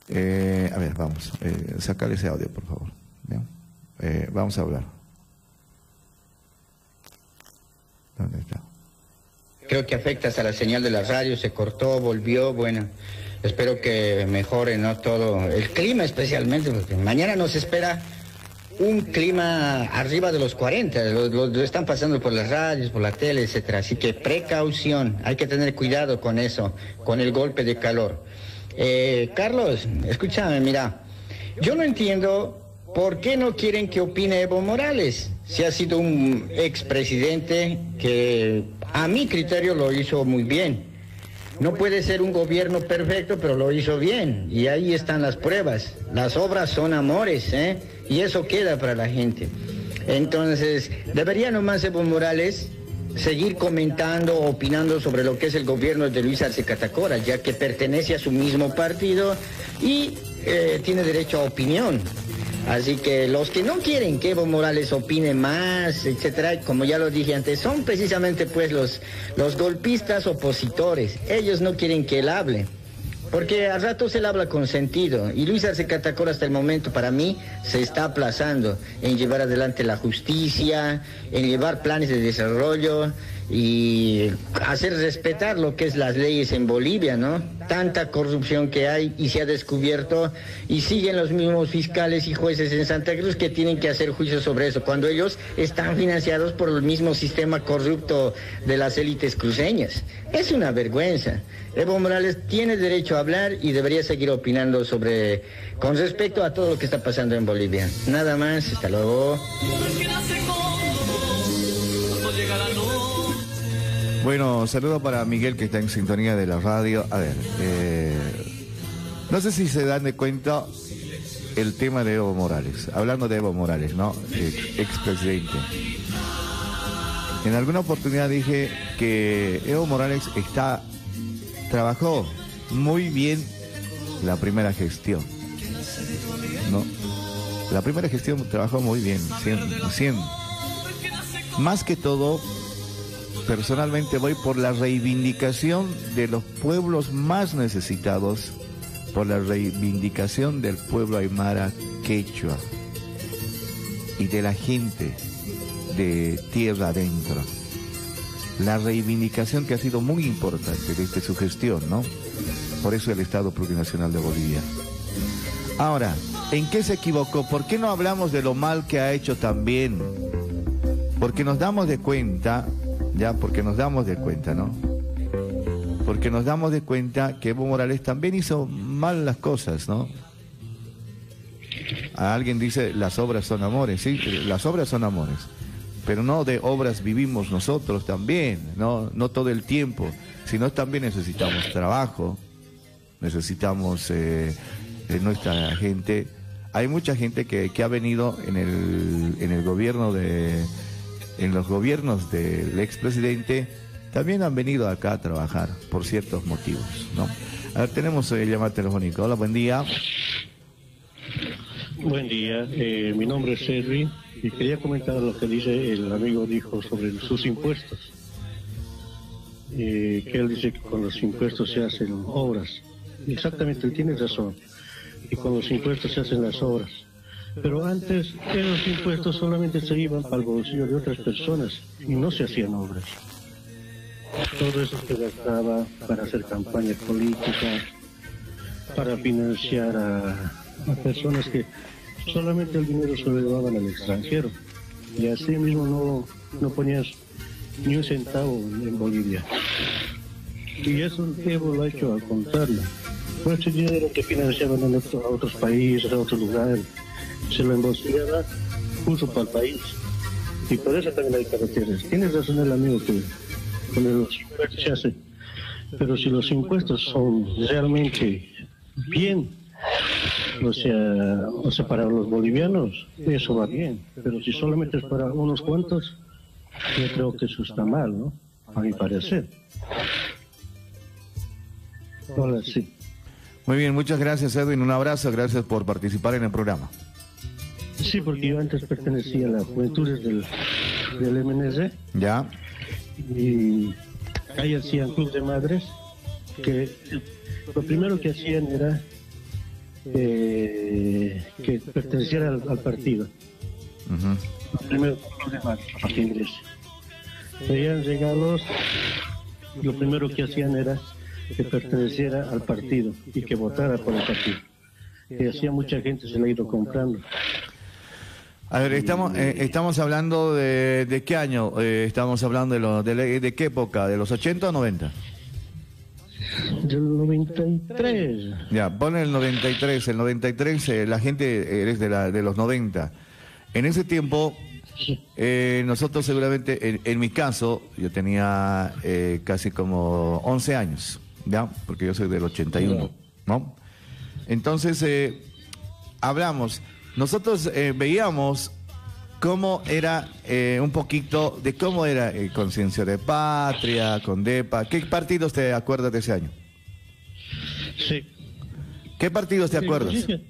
S8: Eh, a ver, vamos, eh, sacar ese audio, por favor. Eh, vamos a hablar. ¿Dónde está?
S21: Creo que afecta hasta la señal de la radio, se cortó, volvió, bueno, espero que mejore, ¿no? Todo, el clima especialmente, porque mañana nos espera un clima arriba de los 40, lo, están pasando por las radios, por la tele, etcétera, así que precaución, hay que tener cuidado con eso, con el golpe de calor. Eh, Carlos, escúchame, mira, yo no entiendo por qué no quieren que opine Evo Morales, si ha sido un expresidente que a mi criterio lo hizo muy bien. No puede ser un gobierno perfecto, pero lo hizo bien. Y ahí están las pruebas. Las obras son amores, ¿eh? Y eso queda para la gente. Entonces, debería nomás Evo Morales seguir comentando, opinando sobre lo que es el gobierno de Luis Arce Catacora, ya que pertenece a su mismo partido y eh, tiene derecho a opinión. Así que los que no quieren que Evo Morales opine más, etcétera, como ya lo dije antes, son precisamente pues los, los golpistas opositores. Ellos no quieren que él hable. Porque a ratos él habla con sentido y Luis Arce Catacora hasta el momento para mí se está aplazando en llevar adelante la justicia, en llevar planes de desarrollo y hacer respetar lo que es las leyes en Bolivia, ¿no? Tanta corrupción que hay y se ha descubierto y siguen los mismos fiscales y jueces en Santa Cruz que tienen que hacer juicios sobre eso, cuando ellos están financiados por el mismo sistema corrupto de las élites cruceñas. Es una vergüenza. Evo Morales tiene derecho a hablar y debería seguir opinando sobre, con respecto a todo lo que está pasando en Bolivia. Nada más, hasta luego.
S8: Bueno, saludo para Miguel que está en sintonía de la radio. A ver, eh, no sé si se dan de cuenta el tema de Evo Morales. Hablando de Evo Morales, ¿no? Expresidente. En alguna oportunidad dije que Evo Morales está trabajó muy bien la primera gestión. ¿No? La primera gestión trabajó muy bien, 100, Más que todo, personalmente voy por la reivindicación de los pueblos más necesitados, por la reivindicación del pueblo aymara quechua y de la gente de tierra adentro la reivindicación que ha sido muy importante desde su gestión, ¿no? Por eso el Estado Plurinacional de Bolivia. Ahora, ¿en qué se equivocó? ¿Por qué no hablamos de lo mal que ha hecho también? Porque nos damos de cuenta, ya, porque nos damos de cuenta, ¿no? Porque nos damos de cuenta que Evo Morales también hizo mal las cosas, ¿no? Alguien dice, las obras son amores, sí, las obras son amores pero no de obras vivimos nosotros también, no, no todo el tiempo, sino también necesitamos trabajo, necesitamos eh, nuestra gente. Hay mucha gente que, ha venido en el, en el gobierno de, en los gobiernos del expresidente, también han venido acá a trabajar por ciertos motivos, ¿no? A tenemos eh, llamada telefónica. Hola, buen día.
S22: Buen día, eh, mi nombre es Servi y quería comentar lo que dice el amigo dijo sobre sus impuestos. Eh, que él dice que con los impuestos se hacen obras. Exactamente, él tiene razón. Y con los impuestos se hacen las obras. Pero antes los impuestos solamente se iban para el bolsillo de otras personas y no se hacían obras. Todo eso se gastaba para hacer campaña política, para financiar a, personas que solamente el dinero se lo llevaban al extranjero. Y así mismo no, no ponías ni un centavo en Bolivia. Y eso Evo lo ha hecho al contrario. Por ese dinero que financiaban a otros países, a otros lugares, se lo embolsillaba justo para el país. Y por eso también hay carreteras. Tienes razón el amigo que con los impuestos se hace. Pero si los impuestos son realmente bien, o sea, o sea, para los bolivianos, eso va bien. Pero si solamente es para unos cuantos, yo creo que eso está mal, ¿no? A mi parecer. Hola, sí.
S8: Muy bien, muchas gracias, Edwin. Un abrazo. Gracias por participar en el programa.
S22: Sí, porque yo antes pertenecía a las juventudes del, del
S8: ¿Ya?
S22: y ahí hacían club de madres que lo primero que hacían era eh, que perteneciera al, al partido.
S8: Ujú.
S22: Primero club de madres para que. Veían regalos, lo primero que hacían era que perteneciera al partido y que votara por el partido. Y hacía mucha gente se la ha ido comprando.
S8: A ver, estamos, eh, estamos hablando de, de qué año? Eh, estamos hablando de, lo, de, de qué época, de los 80 o 90.
S22: Del 93.
S8: Ya, pone el 93. El 93, eh, la gente eres de, la, de los 90. En ese tiempo, eh, nosotros seguramente, en, en mi caso, yo tenía eh, casi como 11 años, ¿ya? Porque yo soy del 81, ¿no? Entonces, eh, hablamos. Nosotros eh, veíamos cómo era eh, un poquito de cómo era eh, Conciencia de Patria, Condepa. ¿Qué partidos te acuerdas de ese año?
S22: Sí.
S8: ¿Qué partidos te
S22: Sí,
S8: acuerdas?
S22: sí, sí.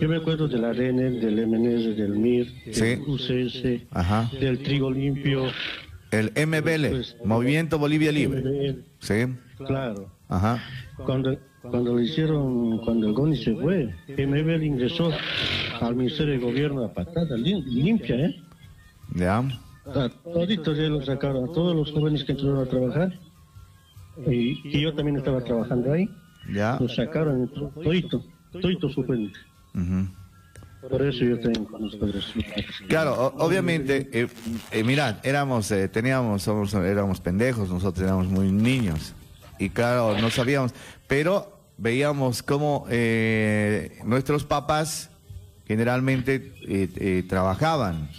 S22: Yo me acuerdo del ARN, del MNS, del MIR,
S8: Sí.
S22: del UCS,
S8: Ajá.
S22: del Trigo Limpio.
S8: El MBL, Movimiento Bolivia Libre.
S22: MBL,
S8: Sí.
S22: Claro.
S8: Ajá.
S22: Cuando, cuando le hicieron, cuando el GONI se fue, MBL ingresó al Ministerio de Gobierno a patada lim- limpia, ¿eh?
S8: Ya.
S22: A toditos ya los sacaron, a todos los jóvenes que entraron a trabajar. Y, y yo también estaba trabajando ahí.
S8: Ya.
S22: Los sacaron, todito, todito su cuenta.
S8: Ujú.
S22: Por eso yo de los
S8: Claro, o- obviamente, eh, eh, mirad, éramos, eh, teníamos, somos, éramos pendejos, nosotros éramos muy niños. Y claro, no sabíamos, pero veíamos cómo eh, nuestros papás generalmente eh, eh, trabajaban,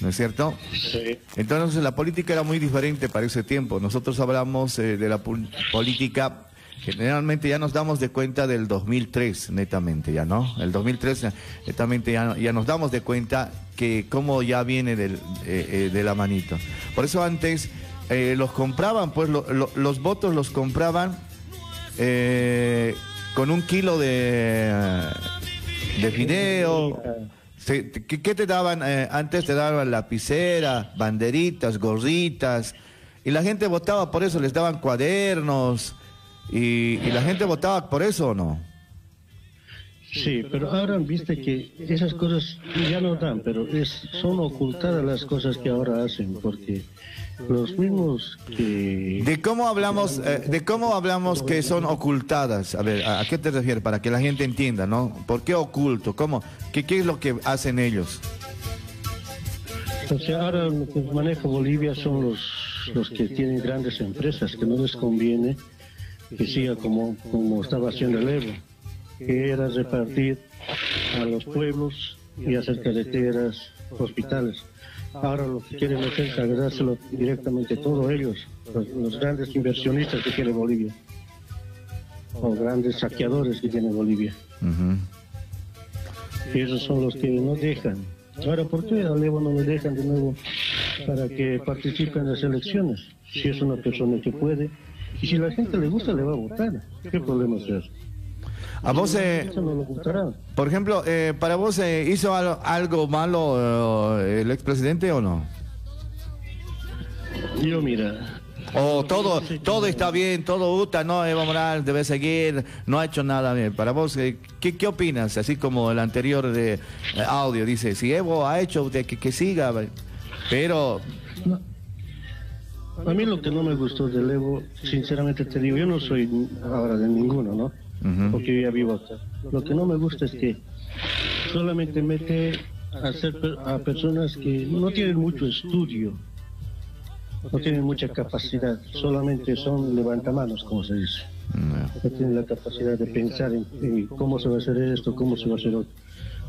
S8: ¿no es cierto?
S22: Sí.
S8: Entonces la política era muy diferente para ese tiempo. Nosotros hablamos eh, de la pol- política, generalmente ya nos damos de cuenta del 2003, netamente ya, ¿no? El 2003, eh, netamente ya, ya nos damos de cuenta que cómo ya viene del, eh, eh, de la manito. Por eso antes eh, los compraban, pues lo- lo- los votos los compraban eh, con un kilo de, de fideo. ¿Qué, qué te daban? eh, antes te daban lapicera, banderitas, gorritas. Y la gente votaba por eso, les daban cuadernos. Y, y la gente votaba por eso o no?
S22: Sí, pero ahora viste que esas cosas ya no dan, pero es, son ocultadas las cosas que ahora hacen, porque los mismos que...
S8: ¿De cómo hablamos, eh, de cómo hablamos que son ocultadas? A ver, ¿a, a qué te refieres? Para que la gente entienda, ¿no? ¿Por qué oculto? ¿Cómo? ¿Qué, qué es lo que hacen ellos?
S22: O sea, ahora lo que maneja Bolivia son los, los que tienen grandes empresas, que no les conviene que siga como, como estaba haciendo el Evo, que era repartir a los pueblos y hacer carreteras, hospitales. Ahora lo que quieren hacer es agarrárselo directamente todo ellos, los, los grandes inversionistas que tiene Bolivia, o grandes saqueadores que tiene Bolivia.
S8: Ujú.
S22: Y esos son los que no dejan. Ahora, ¿por qué a Evo no le dejan de nuevo para que participe en las elecciones? Si es una persona que puede, Y si la gente le gusta, le va a votar. ¿Qué problema es eso?
S8: A vos, eh,
S22: no
S8: por ejemplo, eh, para vos, eh, ¿hizo al- algo malo eh, el expresidente o no?
S22: Yo, mira,
S8: O todo, todo está bien, todo UTA, no, Evo Morales debe seguir, no ha hecho nada bien. Para vos, eh, ¿qué, qué opinas? Así como el anterior de, eh, audio dice, si Evo ha hecho, de que, que siga, pero
S22: a mí lo que no me gustó del Evo, sinceramente te digo, yo no soy ahora de ninguno, ¿no? Porque yo ya vivo acá. Lo que no me gusta es que solamente mete a, per- a personas que no tienen mucho estudio, no tienen mucha capacidad, solamente son levantamanos, como se dice. No tienen la capacidad de pensar en, en cómo se va a hacer esto, cómo se va a hacer otro.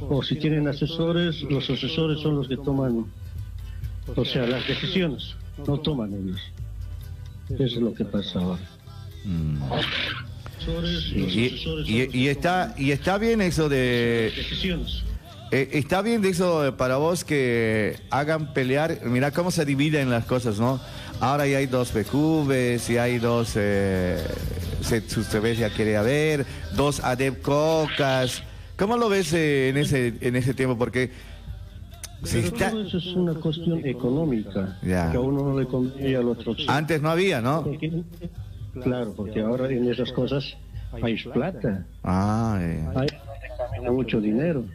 S22: O si tienen asesores, los asesores son los que toman, o sea, las decisiones, no toman ellos. Eso es lo que pasa ahora. Los
S8: y, y- y está y está bien eso de eh, está bien de eso para vos que hagan pelear. Mira cómo se dividen las cosas, ¿no? Ahora ya hay dos PQVs, y hay dos eh, se, ya quiere haber, dos ADEP Cocas. ¿Cómo lo ves eh, en ese en ese tiempo? Porque si
S22: Pero
S8: está-
S22: todo eso es una cuestión económica,
S8: Ya.
S22: que a uno no le conviene al otro
S8: antes no había, ¿no?
S22: Claro, porque ahora en esas cosas hay plata,
S8: Ah, eh.
S22: hay mucho dinero.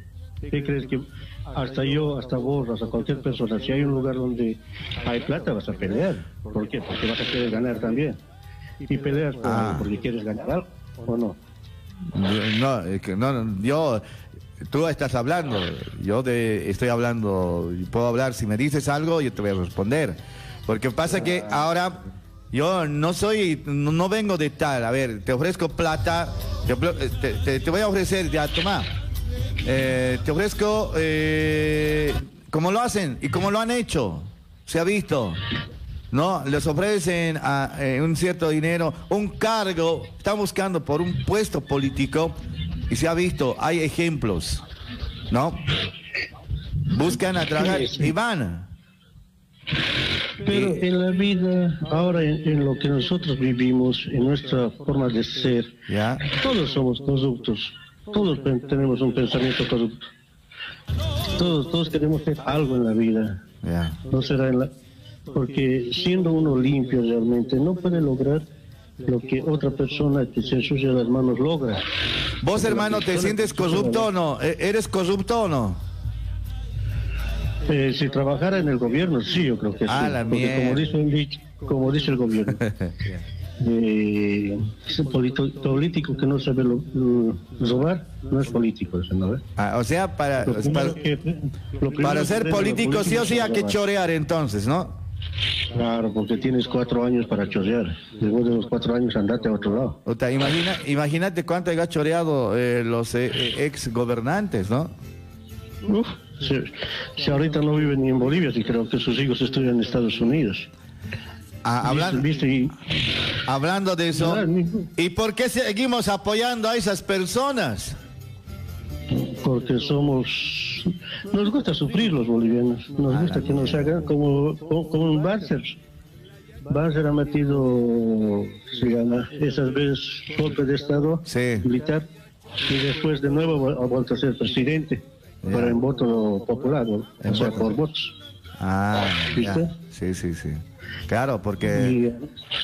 S22: ¿Qué crees que hasta yo, hasta vos, hasta cualquier persona, si hay un lugar donde hay plata, vas a pelear? ¿Por qué? Porque vas a querer ganar también. Y peleas por-
S8: Ah.
S22: porque quieres ganar algo, ¿o no?
S8: No, es que no, no, yo, tú estás hablando, yo te estoy hablando, y puedo hablar, si me dices algo, yo te voy a responder. Porque pasa que ahora yo no soy, no, no vengo de tal, a ver, te ofrezco plata, te, ofre- te- te- te voy a ofrecer, ya, toma, Eh, te ofrezco, eh, como lo hacen y como lo han hecho, se ha visto. ¿no? Les ofrecen a, eh, un cierto dinero, un cargo, están buscando por un puesto político y se ha visto, hay ejemplos, ¿no? Buscan a trabajar y van.
S22: Pero en la vida, ahora en, en lo que nosotros vivimos, en nuestra forma de ser,
S8: ¿Ya?
S22: todos somos corruptos, todos tenemos un pensamiento corrupto. Todos, todos queremos hacer algo en la vida.
S8: Ya.
S22: No será en la... Porque siendo uno limpio realmente, no puede lograr lo que otra persona que se ensucia las manos logra.
S8: ¿Vos, hermano, te sientes corrupto o no? ¿E- ¿Eres corrupto o no?
S22: Eh, si trabajara en el gobierno, sí, yo creo que
S8: Ah,
S22: sí.
S8: la
S22: Porque como dice, el dicho- como dice el gobierno, eh, ese polito- político que no sabe lo- lo- robar no es político, eso, ¿no?
S8: Ah, o sea, para,
S22: Lo
S8: para,
S22: que-
S8: para ser
S22: debe
S8: político sí o sí hay que chorear entonces, ¿no?
S22: Claro, porque tienes cuatro años para chorrear. Después de los cuatro años andate a otro lado.
S8: Puta, imagina, imagínate cuánto han choreado eh, los eh, eh, ex gobernantes, ¿no?
S22: Uf, si, si ahorita no viven ni en Bolivia, sí creo que sus hijos estudian en Estados Unidos.
S8: Ah, hablan-
S22: ¿Viste? Y-
S8: Hablando de eso, ¿y por qué seguimos apoyando a esas personas?
S22: porque somos nos gusta sufrir los bolivianos nos gusta que nos hagan como como, un Banzer Banzer ha metido se llama esas veces golpe de estado militar y después de nuevo ha vuelto a ser presidente pero en voto popular ¿no? o sea por votos
S8: Ah, ya.
S22: ¿Viste?
S8: sí, sí, sí. Claro, porque...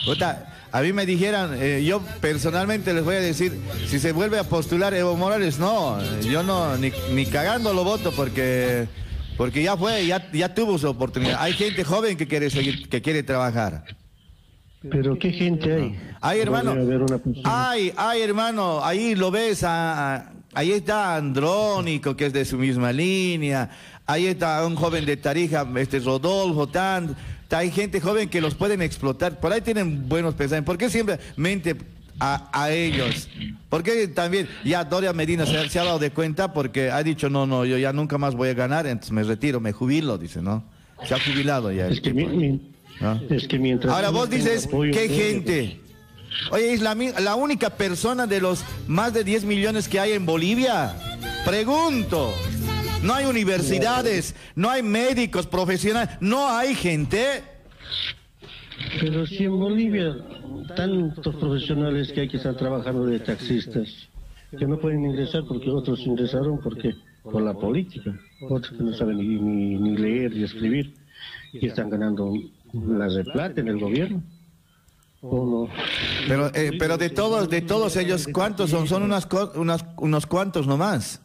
S8: Puta, a mí me dijeran, eh, yo personalmente les voy a decir, si se vuelve a postular Evo Morales, no, eh, yo no, ni, ni cagando lo voto porque... Porque ya fue, ya, ya tuvo su oportunidad. Hay gente joven que quiere seguir, que quiere trabajar.
S22: pero qué gente hay
S8: Ay, hermano.
S22: Podría haber una persona-
S8: Ay, ay, hermano, ahí lo ves, a- a- ahí está Andrónico, que es de su misma línea, ahí está un joven de Tarija, este Rodolfo, tan, hay gente joven que los pueden explotar, por ahí tienen buenos pensamientos, ¿por qué siempre mente a, a ellos? ¿Por qué también, ya Doria Medina se, se ha dado de cuenta porque ha dicho, no, no, yo ya nunca más voy a ganar, entonces me retiro, me jubilo, dice, ¿no? Se ha jubilado ya. el
S22: es que, mi- mi-
S8: ¿no?
S22: es que mientras
S8: Ahora vos dices,
S22: apoyo
S8: ¿qué gente? Oye, es la, la única persona de los más de 10 millones que hay en Bolivia. Pregunto. No hay universidades, no hay médicos profesionales, no hay gente.
S22: Pero si en Bolivia tantos profesionales que hay que estar trabajando de taxistas, que no pueden ingresar porque otros ingresaron porque por la política, otros que no saben ni, ni, ni leer ni escribir, y están ganando la de plata en el gobierno.
S8: Pero, eh, pero de todos, de todos ellos, ¿cuántos son? Son unas, unas, unos cuantos nomás.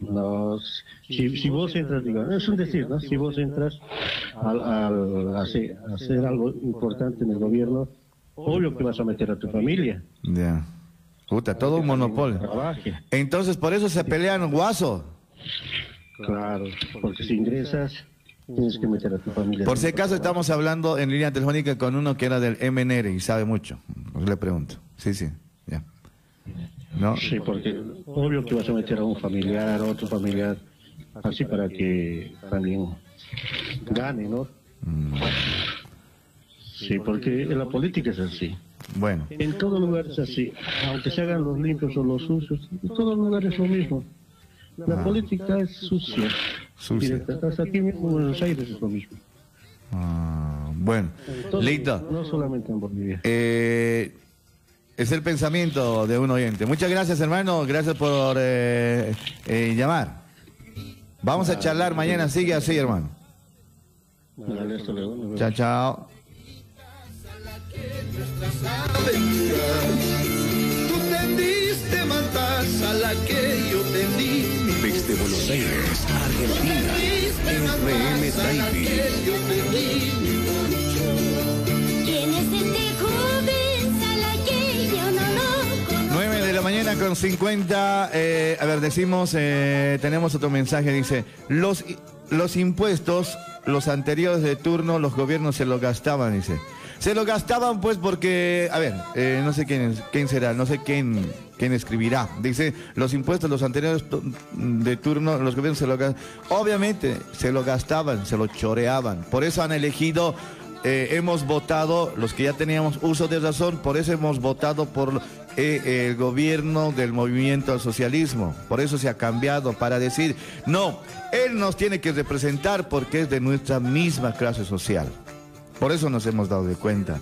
S22: No, si, si vos entras, digo, es un decir, ¿no? Si vos entras al, al hacer, hacer algo importante en el gobierno, obvio que vas a meter a tu familia.
S8: Ya. Puta, todo un monopolio. Entonces, por eso se pelean guaso.
S22: Claro, porque si ingresas, tienes que meter a tu familia.
S8: Por si acaso estamos hablando en línea telefónica con uno que era del MNR y sabe mucho. Le pregunto. Sí, sí, ya. ¿No?
S22: Sí, porque obvio que vas a meter a un familiar, a otro familiar, así para que también gane, ¿no?
S8: Mm.
S22: Sí, porque en la política es así.
S8: Bueno.
S22: En todo lugar es así. Aunque se hagan los limpios o los sucios, en todo lugar es lo mismo. La
S8: Ah.
S22: política es sucia. Hasta aquí mismo en Buenos Aires es lo mismo.
S8: Ah, bueno,
S22: En todo
S8: listo.
S22: lugar, No solamente en Bolivia.
S8: Eh, es el pensamiento de un oyente. Muchas gracias, hermano. Gracias por eh, eh, llamar. Vamos a charlar mañana. Sigue así, hermano. Chao, chao.
S4: Tú tendiste mantas a la que yo tendí.
S14: Desde Buenos Aires, Argentina, RM Taipi.
S4: ¿Quién es este joven salaqueño? No lo conozco.
S8: 9 de la mañana con 50. eh, a ver, decimos, eh, tenemos otro mensaje. Dice, los, los impuestos, los anteriores de turno, los gobiernos se lo gastaban, dice. Se lo gastaban pues porque, a ver, eh, no sé quién, quién será, no sé quién, quién escribirá. Dice, los impuestos, los anteriores de turno, los gobiernos se lo gastaban. Obviamente, se lo gastaban, se lo choreaban. Por eso han elegido eh, hemos votado, los que ya teníamos uso de razón, por eso hemos votado por eh, el gobierno del movimiento al socialismo. Por eso se ha cambiado para decir, no, él nos tiene que representar porque es de nuestra misma clase social. Por eso nos hemos dado de cuenta,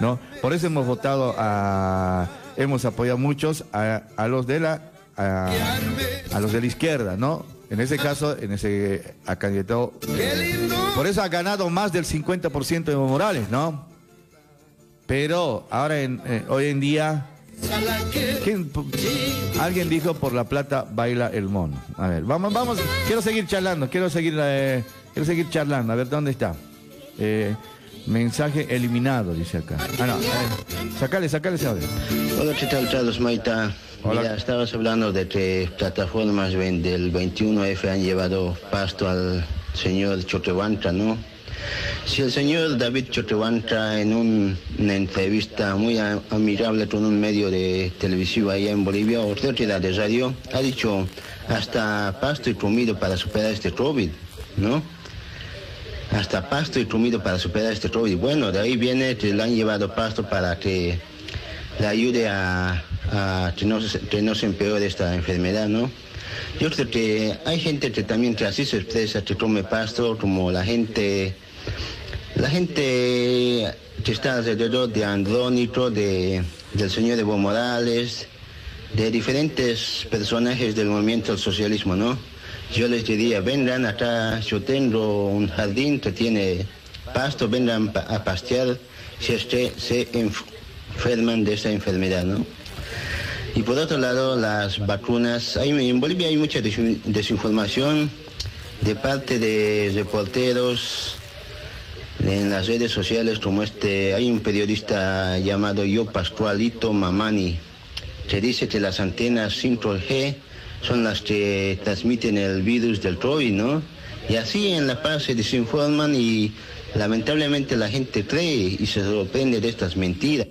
S8: ¿no? Por eso hemos votado a, hemos apoyado muchos a, los de la, a, los de la izquierda, ¿no? En ese caso, en ese ha candidato, por eso ha ganado más del 50% de Evo Morales, ¿no? Pero ahora, en, eh, hoy en día, ¿quién- alguien dijo por la plata baila el mono. A ver, vamos, vamos, quiero seguir charlando, quiero seguir, eh, quiero seguir charlando, a ver dónde está. Eh, mensaje eliminado, dice acá. Ah, no, eh, sacale, sacale ese audio.
S23: Hola, ¿qué tal, Carlos Maita? Mira, estabas hablando de que plataformas del 21F han llevado pasto al señor Chotehuantra, ¿no? Si el señor David Chotehuantra en un- una entrevista muy a- admirable con un medio de televisivo allá en Bolivia o otra de radio ha dicho hasta pasto y comido para superar este COVID, ¿no? Hasta pasto y comido para superar este COVID. Bueno, de ahí viene que le han llevado pasto para que le ayude a, a que, no, se- que no se empeore esta enfermedad, ¿no? Yo creo que hay gente que también que así se expresa, que come pasto, como la gente, la gente que está alrededor de Andrónico, de, del señor Evo Morales, de diferentes personajes del movimiento del socialismo, ¿no? Yo les diría, vengan acá, yo tengo un jardín que tiene pasto, vengan a pastear si es se enf- enferman de esta enfermedad, ¿no? Y por otro lado, las vacunas, en Bolivia hay mucha desin- desinformación de parte de reporteros en las redes sociales como este, hay un periodista llamado Yo Pascualito Mamani, que dice que las antenas 5G son las que transmiten el virus del COVID, ¿no? Y así en La Paz se desinforman y lamentablemente la gente cree y se sorprende de estas mentiras.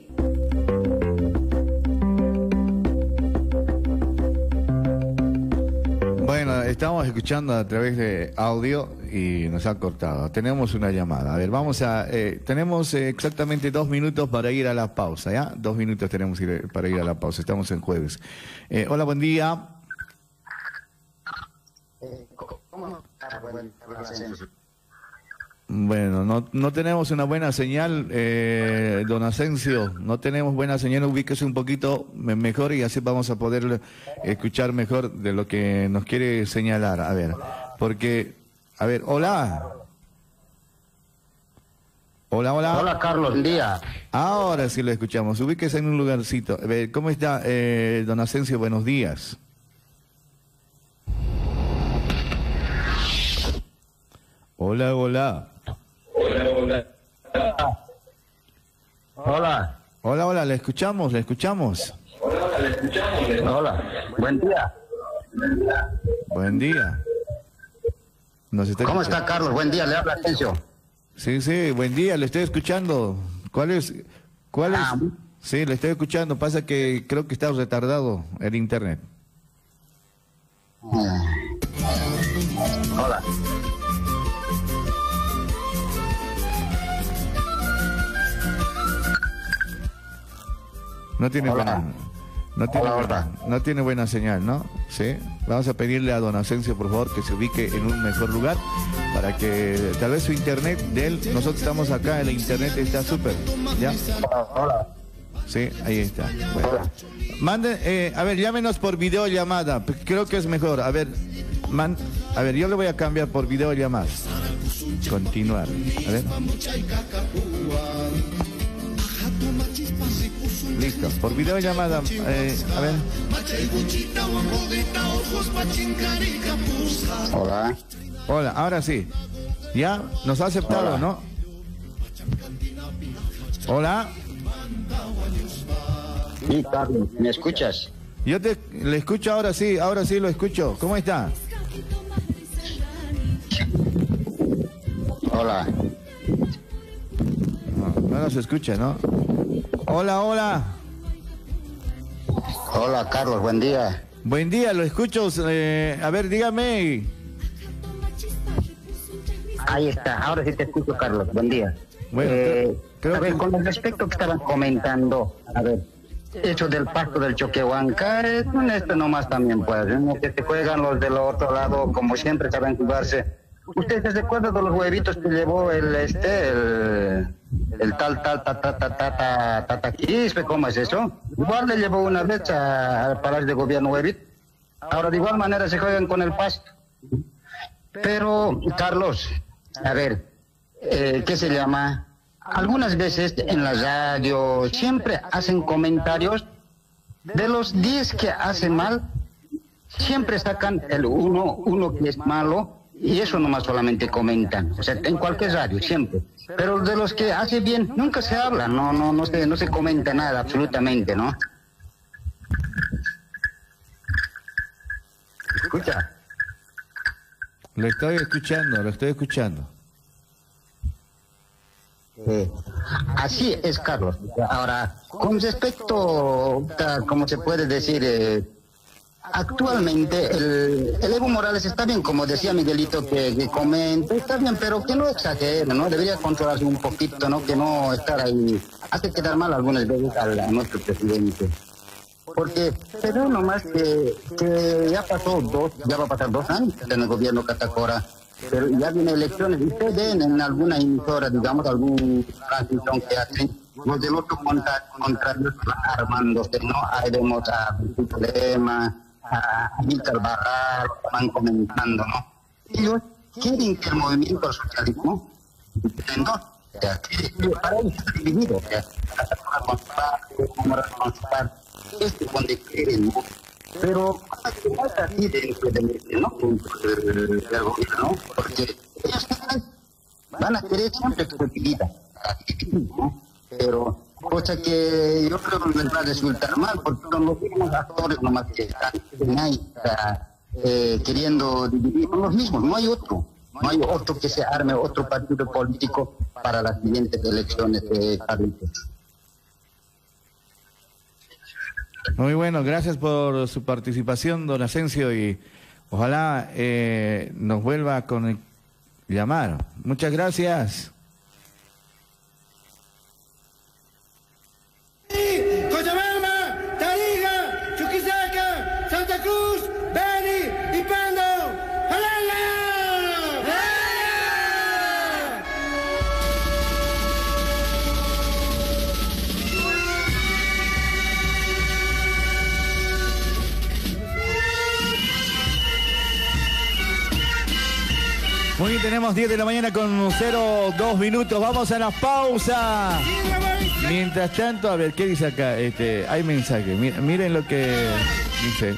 S8: Bueno, estamos escuchando a través de audio y nos han cortado. Tenemos una llamada. A ver, vamos a... eh, tenemos eh, exactamente dos minutos para ir a la pausa, ¿ya? Dos minutos tenemos para ir a la pausa. Estamos en jueves. Eh, hola, buen día. Bueno, no, no tenemos una buena señal, eh, don Asensio, no tenemos buena señal, ubíquese un poquito me- mejor y así vamos a poder escuchar mejor de lo que nos quiere señalar. A ver, porque, a ver, hola. Hola, hola.
S24: Hola, Carlos, buen día.
S8: Ahora sí lo escuchamos, ubíquese en un lugarcito. A ver, ¿cómo está, eh, don Asensio? Buenos días. Hola, hola.
S24: Hola.
S8: Hola, hola, le escuchamos, le escuchamos.
S24: Hola, buen día.
S8: Buen día. Nos está
S24: ¿Cómo
S8: escuchando.
S24: está, Carlos? Buen día, le habla Asensio.
S8: Sí, sí, buen día, le estoy escuchando. ¿Cuál es? ¿Cuál es?
S24: Ah.
S8: Sí, le estoy escuchando. Pasa que creo que está retardado el internet.
S24: Hola.
S8: No tiene buena, no tiene, buena, no tiene buena señal, ¿no? Sí. Vamos a pedirle a don Asensio, por favor, que se ubique en un mejor lugar para que tal vez su internet de él, nosotros estamos acá, el internet está súper, ¿ya?
S24: Hola.
S8: Sí, ahí está. Bueno. Mande, eh, a ver, llámenos por videollamada, creo que es mejor. A ver, man, a ver, yo le voy a cambiar por videollamada. Continuar. A ver. Listo, por videollamada, eh, a ver.
S24: Hola.
S8: Hola, ahora sí. ¿Ya? ¿Nos ha aceptado,
S24: Hola.
S8: no? Hola.
S24: Sí, ¿me escuchas?
S8: Yo te le escucho ahora sí, ahora sí lo escucho. ¿Cómo está?
S24: Hola.
S8: No, no nos escucha, ¿no? Hola, hola.
S24: Hola, Carlos, buen día.
S8: Buen día, lo escucho. eh, a ver, dígame.
S24: Ahí está, ahora sí te escucho, Carlos, buen día.
S8: Bueno,
S24: Eh,
S8: creo
S24: a ver,
S8: que-
S24: con el respecto que estaban comentando, a ver, eso del pasto del Choquehuanca, es un esto nomás también, pues, ¿no? que se juegan los del otro lado, como siempre saben jugarse. ¿Ustedes se acuerdan de los huevitos que llevó el, este, el, el tal, tal, ta, ta, ta, ta, ta, ta, ta, Quispe, ¿cómo es eso? Igual le llevó una vez al Palacio de Gobierno huevito. Ahora, de igual manera se juegan con el pasto. Pero, Carlos, a ver, eh, ¿qué se llama? Algunas veces en la radio siempre hacen comentarios de los 10 que hacen mal, siempre sacan el uno, uno que es malo, y eso nomás solamente comentan, o sea, en cualquier radio, siempre. Pero de los que hace bien, nunca se habla, no, no, no se, no se comenta nada, absolutamente, ¿no? Escucha.
S8: Lo estoy escuchando, lo estoy escuchando.
S24: Eh, así es, Carlos. Ahora, con respecto, como se puede decir, eh, actualmente el, el Evo Morales está bien, como decía Miguelito, que, que comenta, está bien, pero que no exagere, ¿no? Debería controlarse un poquito, ¿no? Que no estar ahí, hace quedar mal algunas veces a, nuestro presidente. Porque ve nomás que, que ya pasó dos, ya va a pasar dos años en el gobierno Catacora, pero ya viene elecciones. Ustedes ven en alguna emisora, digamos, algún transmisión que hacen, los del otro contra, contrario armándose, ¿no? Ahí vemos a Lema, a Víctor Barral, van comentando, ¿no? Ellos quieren que el movimiento al socialismo en dos. O sea, que- que para ellos está dividido. O sea, Catacora con su parte, Morales con su parte. Este es donde quieren, ¿no? Pero no es así dentro del, ¿no? ¿no? Porque ellos van a querer siempre que se ¿no? Pero cosa que yo creo que les va a resultar mal, porque son los mismos actores nomás que están ahí, eh, queriendo dividir, son los mismos, no hay otro. No hay otro que se arme otro partido político para las siguientes elecciones de Carlitos.
S8: Muy bueno, gracias por su participación, don Asensio, y ojalá eh, nos vuelva a llamar. Muchas gracias. Tenemos 10 de la mañana con 02 minutos. Vamos a la pausa. Mientras tanto, a ver, ¿qué dice acá? Este, hay mensaje. Mi- Miren lo que dice.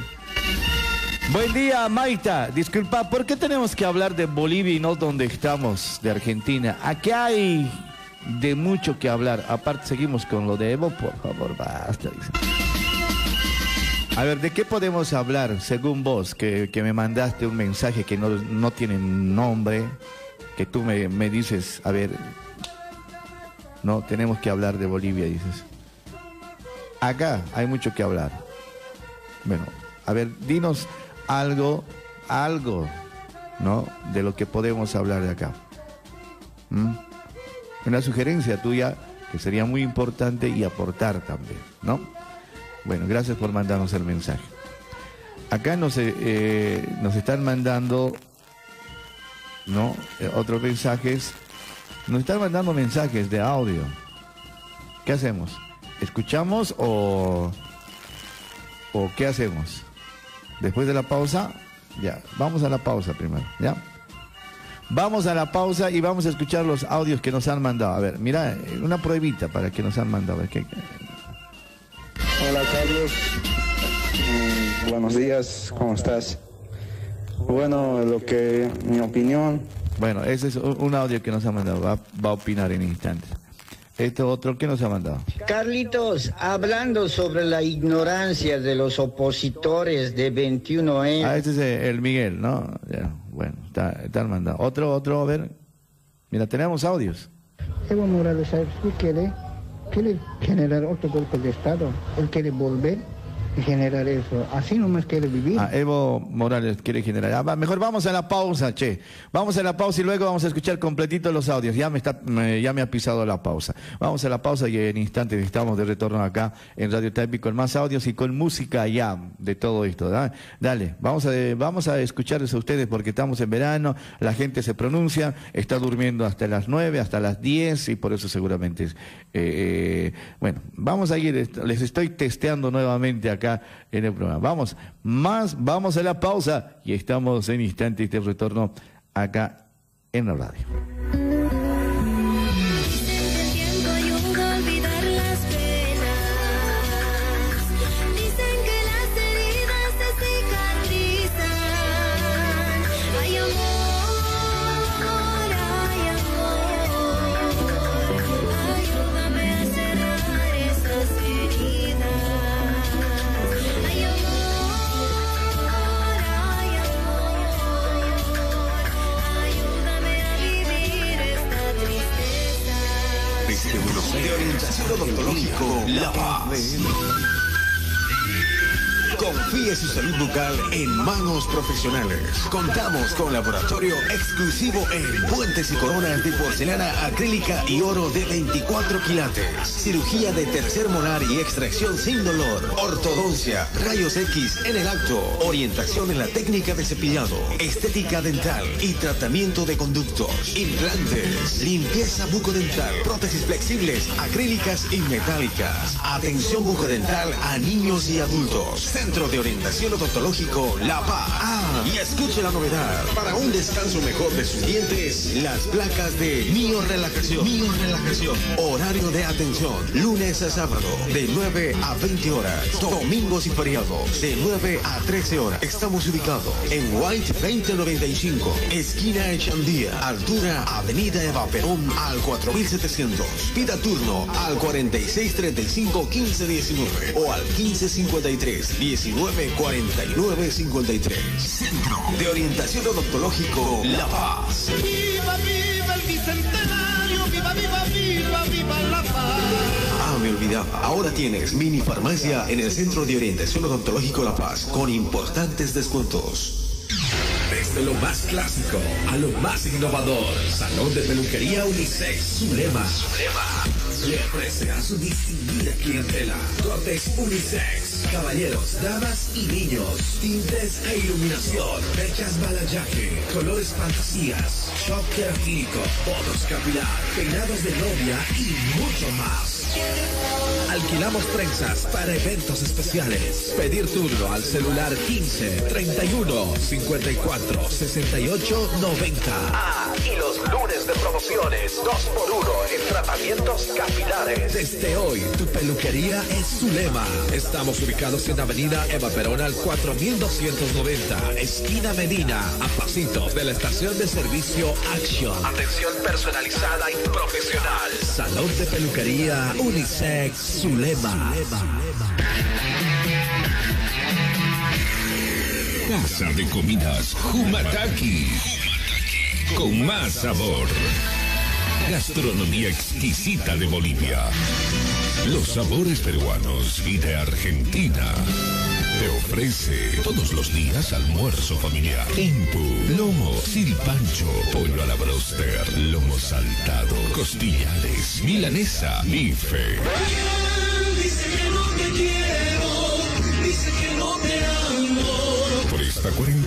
S8: Buen día, Maita. Disculpa, ¿por qué tenemos que hablar de Bolivia y no donde estamos, de Argentina? Aquí hay de mucho que hablar. Aparte, seguimos con lo de Evo, por favor, basta. A ver, ¿de qué podemos hablar según vos? Que, que me mandaste un mensaje que no, no tiene nombre, que tú me, me dices, a ver, no, tenemos que hablar de Bolivia, dices. Acá hay mucho que hablar. Bueno, a ver, dinos algo, algo, ¿no? De lo que podemos hablar de acá. ¿Mm? Una sugerencia tuya que sería muy importante y aportar también, ¿no? Bueno, gracias por mandarnos el mensaje. Acá nos, eh, eh, nos están mandando, ¿no? Eh, otros mensajes. Nos están mandando mensajes de audio. ¿Qué hacemos? ¿Escuchamos o, o qué hacemos? Después de la pausa, ya, vamos a la pausa primero, ¿ya? Vamos a la pausa y vamos a escuchar los audios que nos han mandado. A ver, mira, eh, una pruebita para que nos han mandado. A ver, ¿qué-
S25: Hola Carlos, Mm, buenos días, ¿cómo estás? Bueno, lo que mi opinión.
S8: Bueno, ese es un audio que nos ha mandado, va, va a opinar en instantes. Este otro, ¿qué nos ha mandado?
S24: Carlitos, hablando sobre la ignorancia de los opositores de 21N.
S8: Ah, este es eh, el Miguel, ¿no? Ya, bueno, está, está mandado. Otro, otro, a ver. Mira, tenemos audios.
S26: Evo Morales, ¿sabes qué quiere? Quiere generar otro golpe de Estado. Él quiere volver y generar eso. Así nomás quiere vivir.
S8: Ah, Evo Morales quiere generar. Ah, mejor vamos a la pausa, che. Vamos a la pausa y luego vamos a escuchar completito los audios. Ya me está, me- ya me ha pisado la pausa. Vamos a la pausa y en instantes estamos de retorno acá en Radio Taipi con más audios y con música ya de todo esto. ¿da? Dale, vamos a, vamos a escucharles a ustedes porque estamos en verano, la gente se pronuncia, está durmiendo hasta las 9, hasta las 10 y por eso seguramente eh, eh, bueno, vamos a ir, les estoy testeando nuevamente acá en el programa. Vamos, más, vamos a la pausa y estamos en instantes de retorno acá en la radio.
S14: Bucal en manos profesionales. Contamos con laboratorio exclusivo en puentes y coronas de porcelana acrílica y oro de 24 quilates. Cirugía de tercer molar y extracción sin dolor. Ortodoncia, rayos X en el acto. Orientación en la técnica de cepillado. Estética dental y tratamiento de conductos. Implantes. Limpieza bucodental. Prótesis flexibles, acrílicas y metálicas. Atención bucodental a niños y adultos. Centro de Orientación Odontológico La Paz. Ah, y escuche la novedad. Para un descanso mejor de sus dientes, las placas de Mio Relajación. Mio Relajación. Horario de atención. Lunes a sábado, de 9 a 20 horas. Domingos y feriados, de 9 a 13 horas. Estamos ubicados en White 2095, esquina Echandía, altura Avenida Eva Perón al 4700. Pida turno al 4635 1519 o al 1553 1949 53. Centro de Orientación Odontológico La Paz.
S4: Viva, viva el bicentenario, viva, viva, viva, viva la paz.
S14: Ah, me olvidaba. Ahora tienes mini farmacia en el Centro de Orientación Odontológico La Paz con importantes descuentos.
S6: Desde lo más clásico a lo más innovador, Salón de Peluquería Unisex, Zulema, le ofrece a su distinguida clientela cortes unisex, caballeros, damas y niños, tintes e iluminación, fechas balayaje, colores fantasías, shock queratínico, bonos capilar, peinados de novia y mucho más.
S27: Alquilamos trenzas para eventos especiales. Pedir turno al celular 15 31 54 68 90. Ah, y los lunes de promociones 2x1 en tratamientos capilares. Desde hoy, tu peluquería es Zulema. Estamos ubicados en Avenida Eva Perón al 4290, esquina Medina, a pasitos de la estación de servicio Action. Atención personalizada y profesional. Salón de peluquería Unisex Zulema.
S17: Casa de comidas Humataki. Con más sabor. Gastronomía exquisita de Bolivia. Los sabores peruanos y de Argentina. Te ofrece todos los días almuerzo familiar. Impu, lomo, silpancho, pollo a la broster, lomo saltado, costillares, milanesa, bife.
S28: Dice que no te quiero, dice que no te amo.
S17: Por esta cuarentena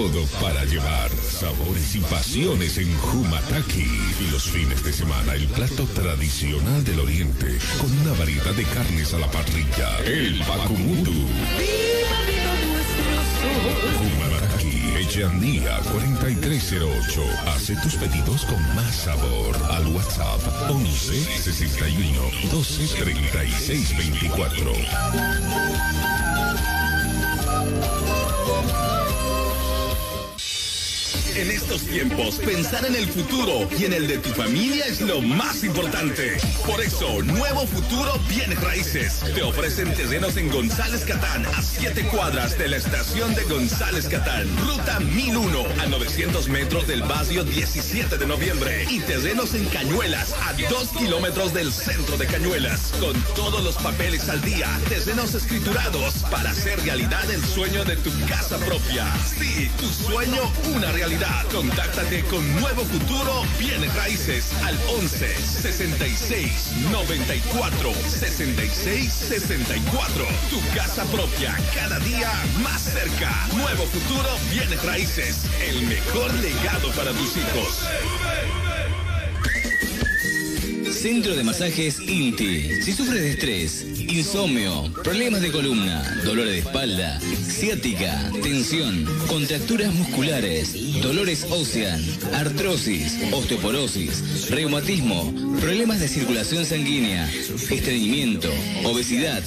S17: todo para llevar sabores y pasiones en Humataki. Y los fines de semana el plato tradicional del oriente con una variedad de carnes a la parrilla. El Bakumutu. Humataki, Echandía 4308. Hace tus pedidos con más sabor al WhatsApp 11 61 12 36 24.
S27: En estos tiempos, pensar en el futuro y en el de tu familia es lo más importante. Por eso, Nuevo Futuro Bienes Raíces te ofrecen terrenos en González Catán, a 7 cuadras de la estación de González Catán. Ruta 1001, a 900 metros del barrio 17 de noviembre. Y terrenos en Cañuelas, a 2 kilómetros del centro de Cañuelas. Con todos los papeles al día, terrenos escriturados para hacer realidad el sueño de tu casa propia. Sí, tu sueño, una realidad. Contáctate con Nuevo Futuro Bienes Raíces al 11 66 94 66 64. Tu casa propia cada día más cerca. Nuevo Futuro Bienes Raíces. El mejor legado para tus hijos.
S18: Centro de Masajes INTI. Si sufres de estrés, insomnio, problemas de columna, dolores de espalda, ciática, tensión, contracturas musculares, dolores óseas, artrosis, osteoporosis, reumatismo, problemas de circulación sanguínea, estreñimiento, obesidad,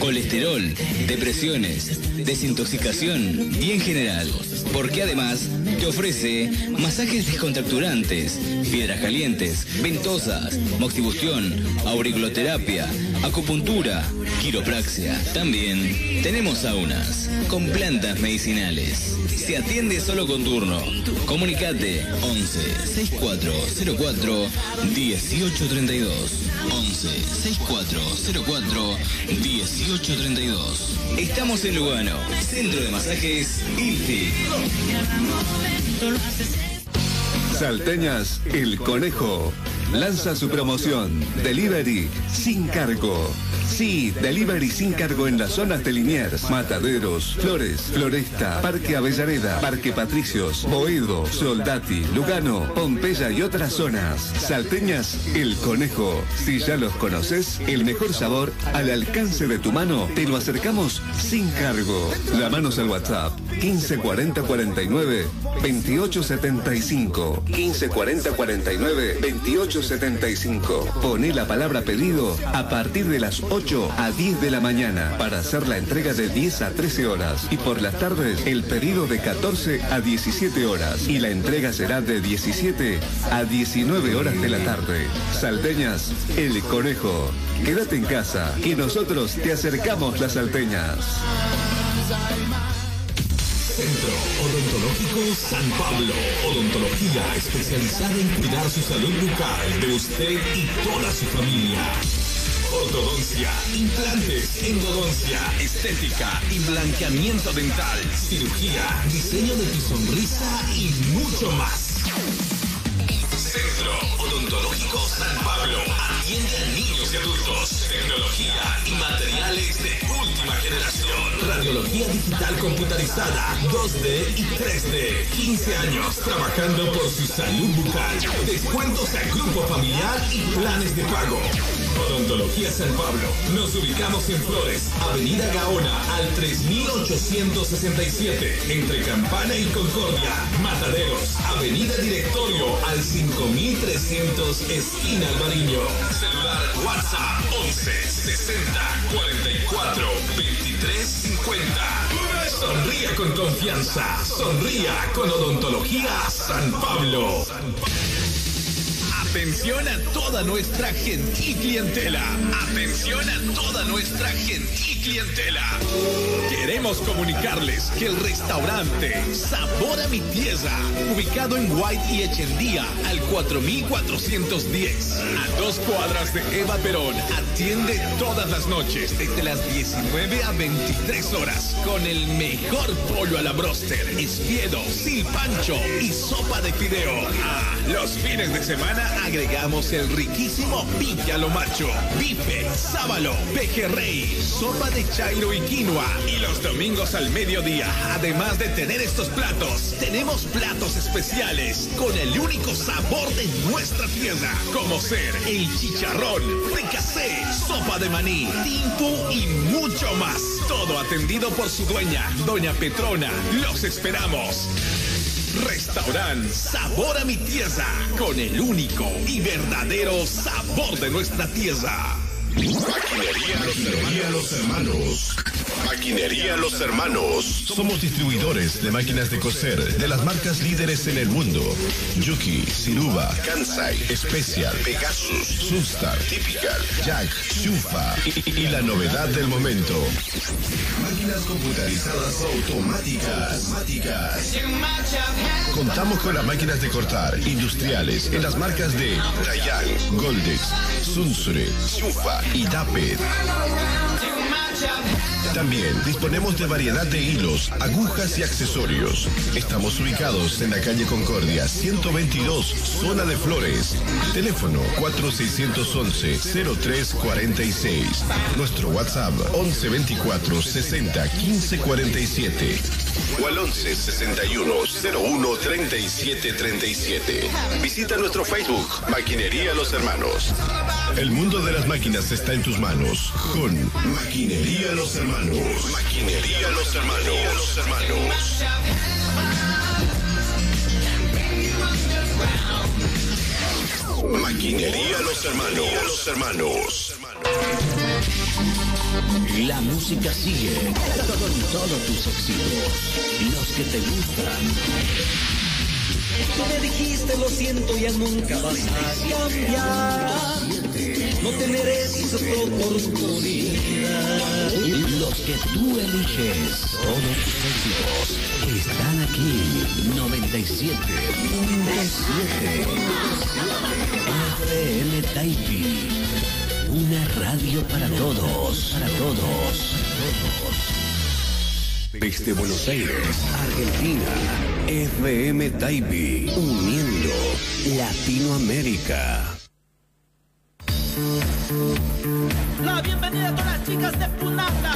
S18: colesterol, depresiones, desintoxicación y en general. Porque además te ofrece masajes descontracturantes, piedras calientes, ventosas, moxibustión, auriculoterapia, acupuntura, quiropraxia. También tenemos saunas con plantas medicinales. Se atiende solo con turno. Comunicate 11 6404 1832. 11 6404 1832. Estamos en Lugano, Centro de Masajes ILTI.
S29: Salteñas El Conejo lanza su promoción Delivery sin cargo. Sí, delivery sin cargo en las zonas de Liniers, Mataderos, Flores, Floresta, Parque Avellaneda, Parque Patricios, Boedo, Soldati, Lugano, Pompeya y otras zonas. Salteñas El Conejo. Si ya los conoces, el mejor sabor al alcance de tu mano, te lo acercamos sin cargo. Llamanos al WhatsApp 1540 49 2875 1540 49 2875. Poné la palabra pedido a partir de las 8 a 10 de la mañana para hacer la entrega de 10 a 13 horas y por las tardes el pedido de 14 a 17 horas y la entrega será de 17 a 19 horas de la tarde. Salteñas, el conejo. Quédate en casa que nosotros te acercamos las salteñas.
S27: Centro Odontológico San Pablo. Odontología especializada en cuidar su salud bucal de usted y toda su familia. Ortodoncia, implantes, endodoncia, estética y blanqueamiento dental, cirugía, diseño de tu sonrisa y mucho más. Centro Odontológico San Pablo atiende a niños y adultos, tecnología y materiales de última generación. Radiología digital computarizada, 2D y 3D. 15 años trabajando por su salud bucal. Descuentos al grupo familiar y planes de pago. Odontología San Pablo. Nos ubicamos en Flores, Avenida Gaona, al 3867, entre Campana y Concordia. Mataderos, Avenida Directorio, al 5300, esquina Alvariño. Celular WhatsApp 11 60 44 23 50. Sonría con confianza. Sonría con Odontología San Pablo. Atención a toda nuestra gentil clientela. Atención a toda nuestra gentil clientela. Queremos comunicarles que el restaurante Sabor a mi Tierra, ubicado en White y Echendía, al 4410, a dos cuadras de Eva Perón, atiende todas las noches desde las 19 a 23 horas con el mejor pollo a la broster, espiedo, silpancho y sopa de fideo. Ah, los fines de semana agregamos el riquísimo pique a lo macho, bife, sábalo, pejerrey, sopa de chairo y quinoa. Y los domingos al mediodía, además de tener estos platos, tenemos platos especiales con el único sabor de nuestra tierra, como ser el chicharrón, fricasé, sopa de maní, tinfu y mucho más. Todo atendido por su dueña, Doña Petrona. Los esperamos. Restaurant Sabor a mi Tierra, con el único y verdadero sabor de nuestra tierra.
S17: Maquinería Los Hermanos. Maquinería Los Hermanos. Somos distribuidores de máquinas de coser de las marcas líderes en el mundo. Yuki, Siruba, Kansai, Special, Pegasus, Sustar, Typical, Jack, Shufa y, la novedad del momento. Máquinas computarizadas automáticas. automáticas. Contamos con las máquinas de cortar industriales en las marcas de Dayan, Goldex, Sunsure, Shufa y. También disponemos de variedad de hilos, agujas y accesorios. Estamos ubicados en la calle Concordia 122, zona de Flores. Teléfono 4611-0346. Nuestro WhatsApp 1124 60 15 47. O al 11 61 01 37 37. Visita nuestro Facebook, Maquinería Los Hermanos. El mundo de las máquinas está en tus manos. Con Maquinería Los Hermanos. Maquinería Los Hermanos. Los Hermanos. Maquinería Los Hermanos. Los Hermanos.
S6: La música sigue con todos tus éxitos, los que te gustan.
S20: Tú me dijiste lo siento, ya nunca vas a cambiar. No te mereces oportunidad.
S6: Los que tú eliges, todos tus éxitos, están aquí. 97.7 FM Taipi. Una radio para todos, para todos.
S14: Desde Buenos Aires, Argentina, FM Taipi, uniendo Latinoamérica.
S20: La bienvenida a todas las chicas de Punata.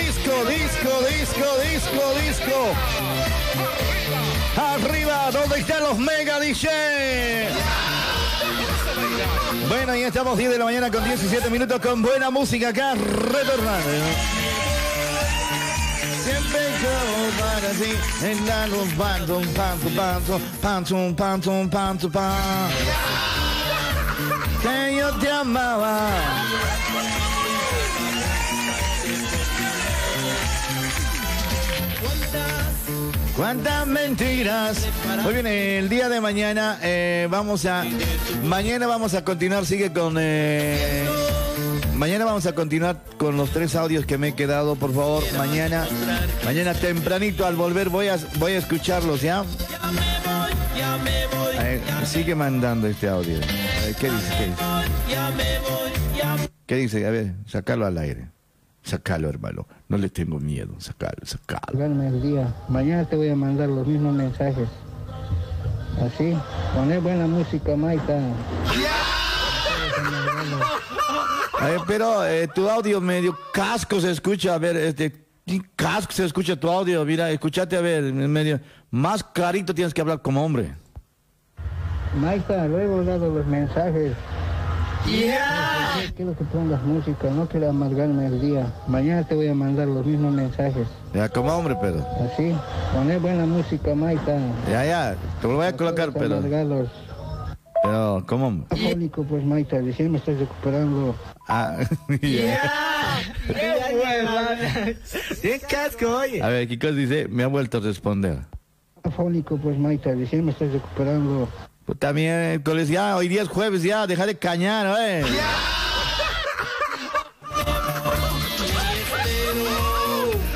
S8: Disco, disco, disco, disco, disco. Arriba, ¿dónde están los mega DJ? Bueno, ya estamos 10 de la mañana con 17 minutos con buena música acá, retornando. Siempre como para ti, en la luz, pantum, pantum, pantum, pantum, pantum. Que yo te amaba.
S20: ¿Cuántas,
S8: ¿Cuántas mentiras? Muy bien, el día de mañana eh, vamos a... Mañana vamos a continuar, sigue con... eh, mañana vamos a continuar con los tres audios que me he quedado, por favor. Mañana, mañana tempranito al volver voy a, voy a escucharlos, ¿ya? Ver, sigue mandando este audio. ¿qué dice? ¿Qué dice? ¿Qué dice? A ver, sacalo al aire. Sacalo, hermano. No le tengo miedo. Sacalo, sacalo.
S26: El día. Mañana te voy a mandar los mismos mensajes. Así, poner buena música, Maita.
S8: A ver, pero eh, tu audio medio casco se escucha. A ver, este, ¿qué casco se escucha tu audio. Mira, escúchate, a ver, medio. Más clarito tienes que hablar como hombre.
S26: Maita, luego he dado los mensajes. Quiero que pongas música, no quiero amargarme el día. Mañana te voy a mandar los mismos mensajes.
S8: Ya, como hombre, pero.
S26: Así, poner buena música, Maita.
S8: Ya, ya, te lo voy a colocar, pero.
S26: Amargarlos.
S8: Pero, como hombre.
S26: Afónico, pues, Maita, recién me estás recuperando.
S8: Ah,
S26: ¡Qué casco, oye!
S8: A ver, Kiko dice, me ha vuelto a responder.
S26: Afónico, pues, Maita, recién me estás recuperando.
S8: Puta miércoles, ya, hoy día es jueves, ya, deja de cañar, eh.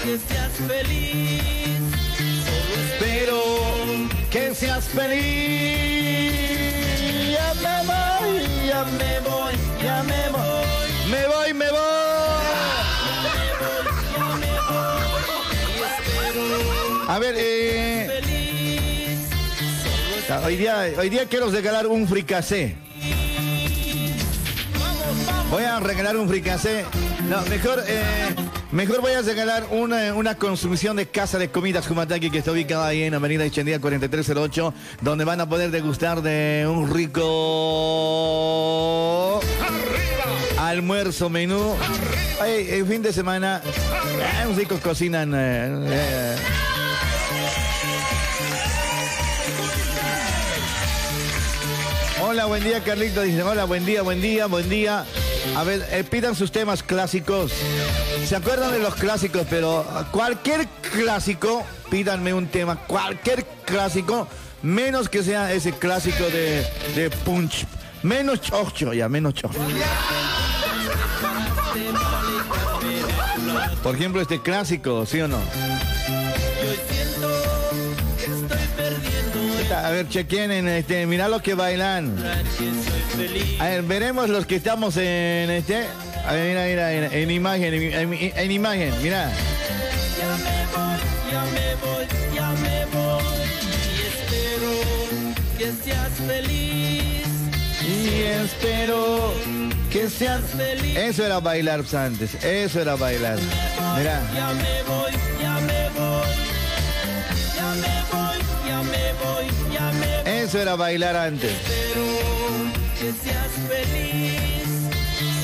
S20: que seas feliz.
S8: Espero que seas feliz. Ya me voy, ya me voy, ya me voy. Me voy, me voy. A ver, eh, hoy día, hoy día quiero regalar un fricasé. Voy a regalar un fricasé. No, mejor, eh, mejor voy a regalar una, una construcción de casa de comidas Jumataki que está ubicada ahí en Avenida Echendía 4308, donde van a poder degustar de un rico almuerzo menú. Ay, el fin de semana, eh, unos ricos cocinan. eh, Hola, buen día, Carlito. Dice, hola, buen día, buen día, buen día. A ver, eh, pidan sus temas clásicos. ¿Se acuerdan de los clásicos? Pero cualquier clásico, pídanme un tema, cualquier clásico, menos que sea ese clásico de, de punch. Menos chocho, ya, menos chocho. Por ejemplo, este clásico, ¿sí o no? A ver, chequen en este, mira lo que bailan. A ver, veremos los que estamos en este. A ver, mira, mira, en imagen, en, en- en imagen, mira.
S20: Y espero que seas feliz.
S8: Y espero que sean. Eso era bailar pues, antes, eso era bailar. Mira.
S20: Ya me voy. Ya me voy, ya me voy, ya me voy.
S8: Eso era bailar antes.
S20: Espero que seas feliz.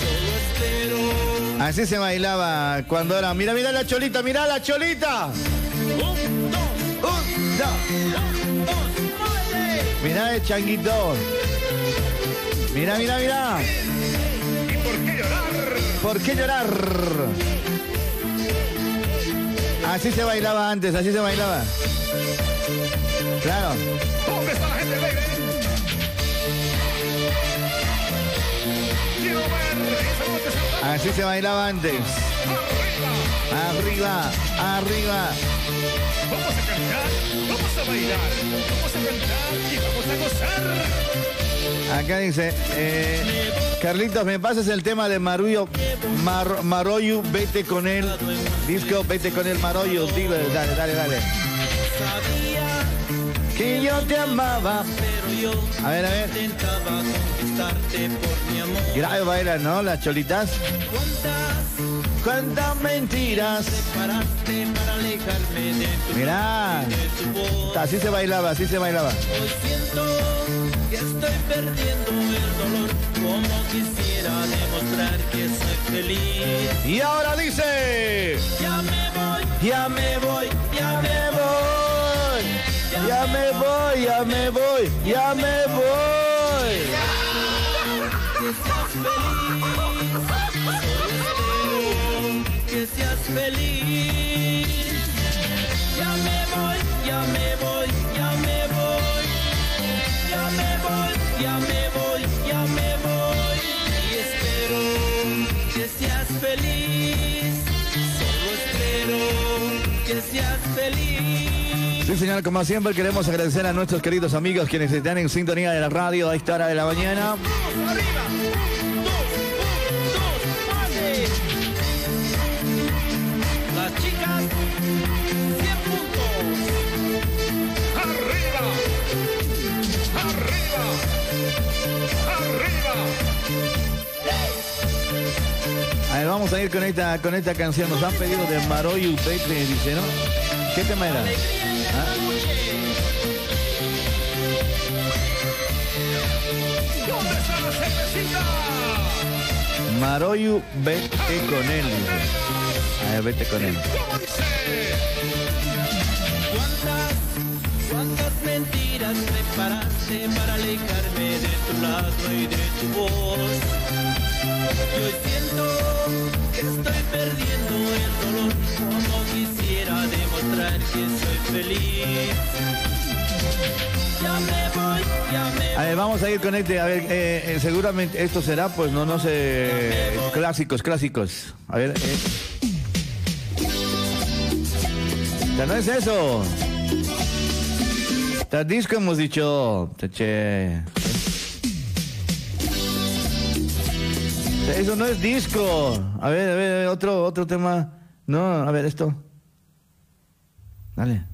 S20: Solo espero.
S8: Así se bailaba cuando era. Mira, mira la cholita, mira la cholita.
S20: Un, dos,
S8: Un, dos.
S20: un, dos, mueve.
S8: Mira el changuito. Mira, mira, mira.
S17: ¿Y por qué llorar?
S8: ¿Por qué llorar? Así se bailaba antes, así se bailaba. Claro.
S17: ¿Dónde está la gente alegre? Quiero ver esa noche saltar.
S8: Así se bailaba antes. Arriba, arriba.
S17: Vamos a cantar, vamos a bailar, vamos a cantar y vamos a gozar.
S8: Acá dice, eh, Carlitos, ¿me pasas el tema de Marullo, Mar- Maroyu, vete con él? Disco, vete con el Maroyu, dile, dale, dale, dale. Que yo te amaba.
S20: Pero yo
S8: A ver, a ver.
S20: intentaba conquistarte por mi amor.
S8: Grave baila, ¿no? Las cholitas.
S20: ¿Cuántas
S8: Cuántas mentiras.
S20: paraste para alejarme de tu
S8: Mirá.
S20: de voz?
S8: Así se bailaba, así se bailaba.
S20: Hoy siento que estoy perdiendo el dolor. Como quisiera demostrar que soy feliz.
S8: Y ahora dice.
S20: Ya me voy,
S8: Ya me voy, ya me voy. Ya me voy, ya me voy, ya me voy.
S20: que seas feliz. Ya me voy, ya me voy, ya me voy. Ya me voy, ya me voy, ya me voy. Y espero que seas feliz. Solo espero que seas feliz.
S8: Sí, señor, como siempre queremos agradecer a nuestros queridos amigos quienes están en sintonía de la radio a esta hora de la mañana.
S20: Las chicas, 100 puntos.
S4: Arriba, arriba, arriba.
S8: A ver, vamos a ir con esta, con esta canción. Nos han pedido de Maroyu Pepe, dice, ¿no? ¿Qué tema era? Maroyu, vete con él. vete con él.
S20: ¿Cuántas, cuántas mentiras preparaste para alejarme de tu lado y de tu voz? Y hoy que estoy perdiendo el dolor, como quisiera demostrar que soy feliz. Ya me voy, ya me
S8: A ver, vamos a ir con este. A ver, eh, eh, seguramente esto será, pues no, no sé. Clásicos, clásicos. A ver. eh. Ya no es eso. Está disco hemos dicho. Che. Eso no es disco. A ver, a ver, otro, otro tema. No, a ver, esto. Dale.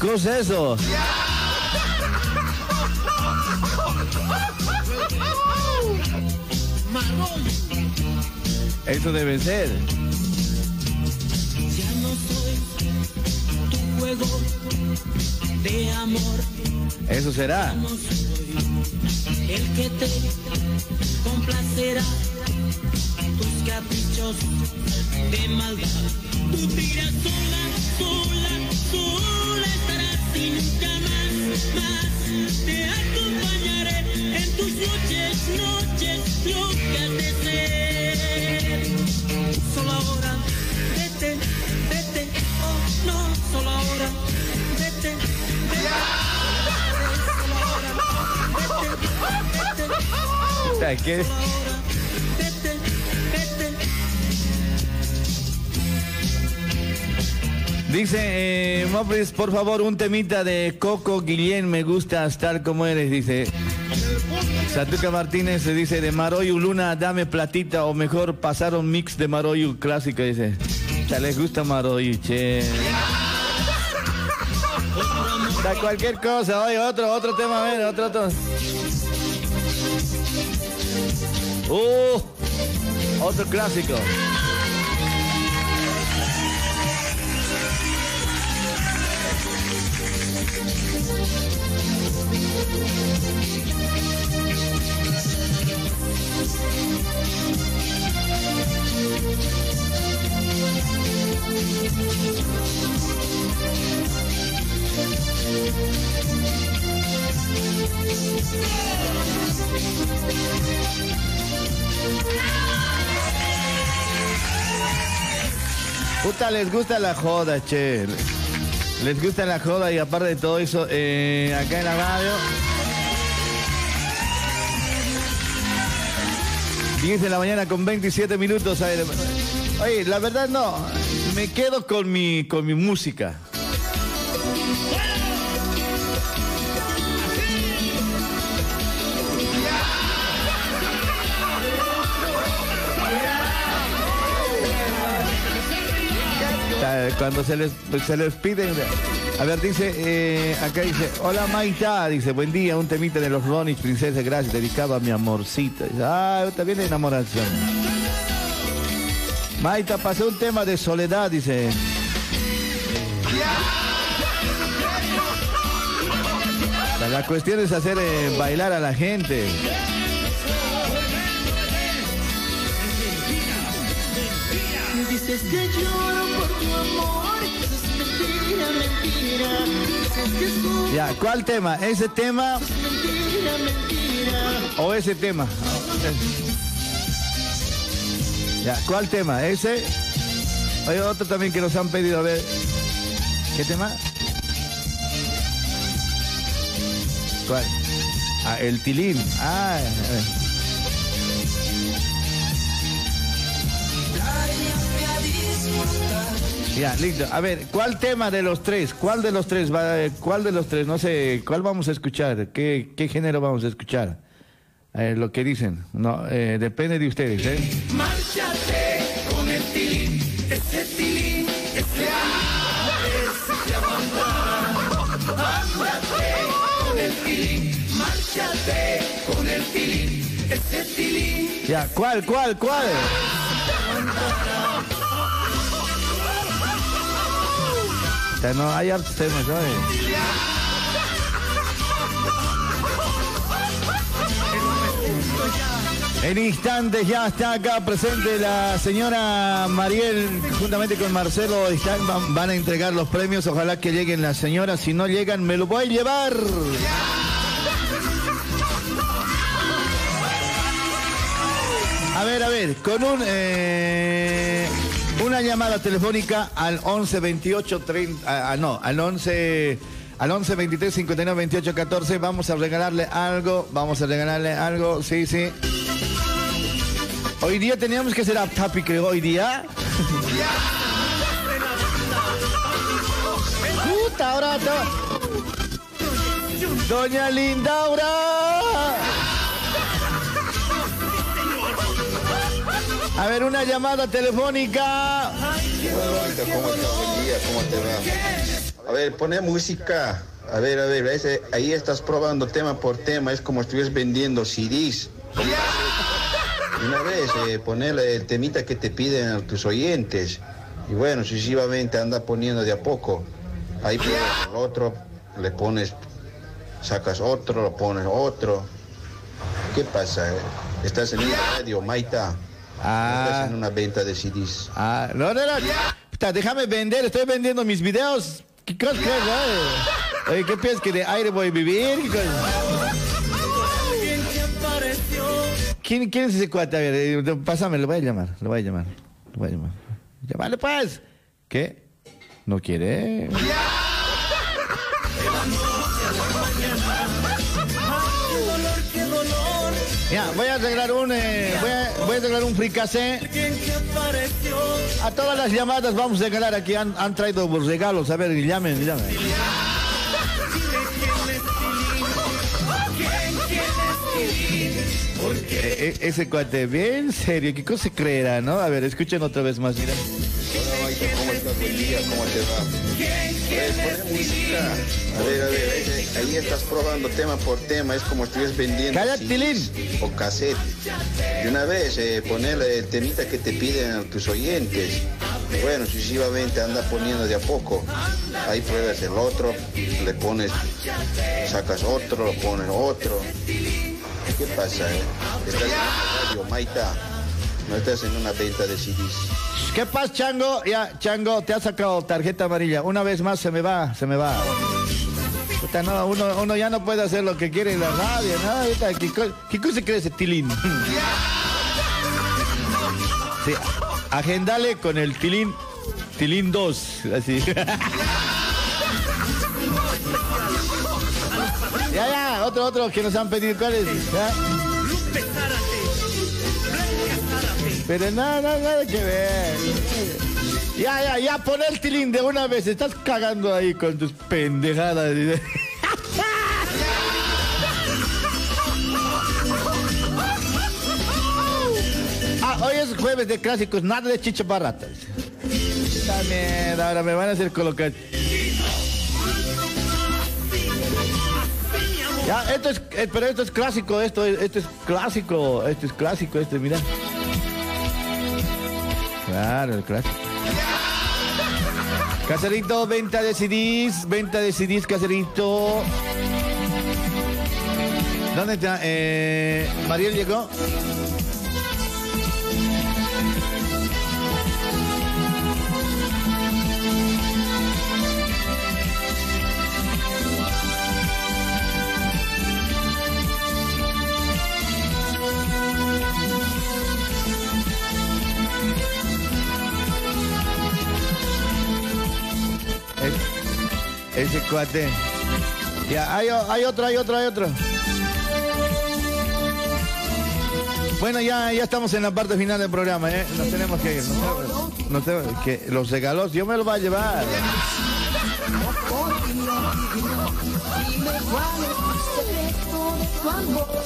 S8: ¿Qué es eso? Eso debe ser.
S20: Ya no soy tu juego de amor.
S8: Eso será.
S20: No soy el que te complacerá tus caprichos de maldad. Tú te irás sola, sola, sola estarás y nunca más, más te acompañaré en tus noches, noches locas de
S8: Dice, eh, Mopris, por favor, un temita de Coco Guillén, me gustas tal como eres, dice. Satuca Martínez se dice, de Maroyu Luna, dame platita, o mejor pasar un mix de Maroyu clásico, dice. Ya les gusta Maroyu, che. Da cualquier cosa, oye, otro, otro tema, a ver, otro, otro. Uh, otro clásico. Puta, les gusta la joda, che. Les gusta la joda y aparte de todo eso, eh, acá en la radio. 10 de la mañana con 27 minutos. Oye, la verdad no, me quedo con mi, con mi música. Ta- Cuando se les, se les pide... A ver, dice, eh, acá dice, hola Maita, dice, buen día, un temita de los Ronis, princesa, gracias, dedicado a mi amorcita. Dice, ah, también enamoración. Maita, pasé un tema de soledad, dice. La- cuestión es hacer eh, bailar a la gente.
S20: Dices que lloro por tu amor, dices mentira, mentira. Dices que es
S8: Ya, ¿cuál tema? ¿Ese tema
S20: mentira, mentira.
S8: o ese tema? Ya, ¿cuál tema? ¿Ese? Hay otro también que nos han pedido, a ver. ¿Qué tema? ¿Cuál? Ah, el tilín. Ah, a ver. Ya, listo. A ver, ¿cuál tema de los tres? ¿Cuál de los tres va? eh, ¿Cuál de los tres? No sé, ¿cuál vamos a escuchar? ¿Qué, qué género vamos a escuchar? Eh, lo que dicen. No, eh, depende de ustedes, ¿eh?
S20: Márchate con el tilín, ese tilín, ese ese aguanta. Ándate con el tilín, márchate con el tilín, ese tilín.
S8: Ya, ¿cuál, cuál, cuál? Hay. En instantes ya está acá presente la señora Mariel, juntamente con Marcelo, van, van a entregar los premios. Ojalá que lleguen las señoras. Si no llegan, me lo voy a llevar. A ver, a ver, con un eh, una llamada telefónica al 11 28 30, ah, no, al 11 al 11 23 59 28 14 vamos a regalarle algo, vamos a regalarle algo, sí, sí. Hoy día teníamos que hacer Aptapi, creo, hoy día. Puta, ahora Doña Lindaura. A ver, una llamada telefónica.
S30: ¿Cómo estás? Buen día, ¿cómo te va? A ver, pone música. A ver, a ver, ese- ahí estás probando tema por tema, es como si estuvieras vendiendo CDs. Una vez, eh, ponerle el temita que te piden a tus oyentes. Y bueno, sucesivamente anda poniendo de a poco. Ahí el otro, le pones, sacas otro, lo pones otro. ¿Qué pasa? eh? Estás en una radio, Maita. Estás en una venta de CDs.
S8: Ah, no, no, no. Puta, déjame vender, estoy vendiendo mis videos. ¿Qué cosa eh? Oye, ¿qué piensas que de aire voy a vivir? ¿Qué cosa? ¿Quién, quién es ese cuate? A ver, eh, pásame, lo voy a llamar, lo voy a llamar. Lo voy a llamar. Llámale pues. ¿Qué? ¿No quiere? Ya, voy a arreglar un, eh, voy, a, voy a arreglar un fricasé. A todas las llamadas vamos a regalar aquí, han, han traído regalos. A ver, llamen, llamen. E- e- ese cuate, bien serio, ¿qué cosa creerá, no? A ver, escuchen otra vez más, mira.
S30: Hola, Maite, ¿cómo estás? Buen día, ¿cómo te va? A ver, música. A ver, a ver, ahí, ahí estás probando tema por tema, es como estuvieras vendiendo CDs o cassette. De una vez, eh, ponerle el temita que te piden a tus oyentes. Bueno, sucesivamente anda poniendo de a poco. Ahí pruebas el otro, le pones, sacas otro, lo pones otro. ¿Qué pasa? eh? Estás en una radio, Maita. No estás en una venta de CDs.
S8: ¿Qué pasa, Chango? Ya, Chango, te ha sacado tarjeta amarilla. Una vez más se me va, se me va. Puta, no, uno, uno ya no puede hacer lo que quiere la radio, ¿no? ¿Qué, qué cosa cree ese tilín? Sí, agendale con el tilín, tilín 2, así. Ya, ya, otro, otro que nos han pedido, ¿cuál es? Pero nada, nada, nada que ver. Ya, ya, ya, pon el tilín de una vez. Estás cagando ahí con tus pendejadas. Ah, hoy es jueves de clásicos, nada de chicha barata. También, ahora me van a hacer colocar. Ya, esto es, eh, pero esto es clásico, esto, es- esto es clásico, esto es clásico, esto, mira. Claro, el clásico. Caserito, venta de CDs, venta de CDs, Caserito. ¿Dónde está? Eh, Mariel llegó. Ese cuate. Ya, hay, otro, hay otro, hay otro. Bueno, ya, ya estamos en la parte final del programa, ¿eh? Nos tenemos que ir. Nos tenemos que los regalos, yo me los voy a llevar.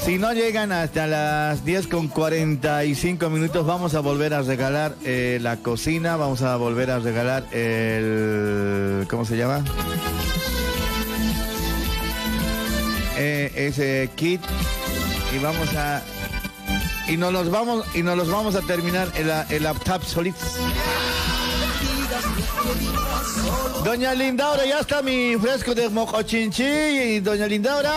S8: Si no llegan hasta las 10 con 45 minutos, vamos a volver a regalar eh, la cocina, vamos a volver a regalar el... ¿Cómo se llama? Eh, ese kit y vamos a y nos los vamos y nos los vamos a terminar en la, en la. Doña Lindaura, ya está mi fresco de mocochinchi doña Lindaura.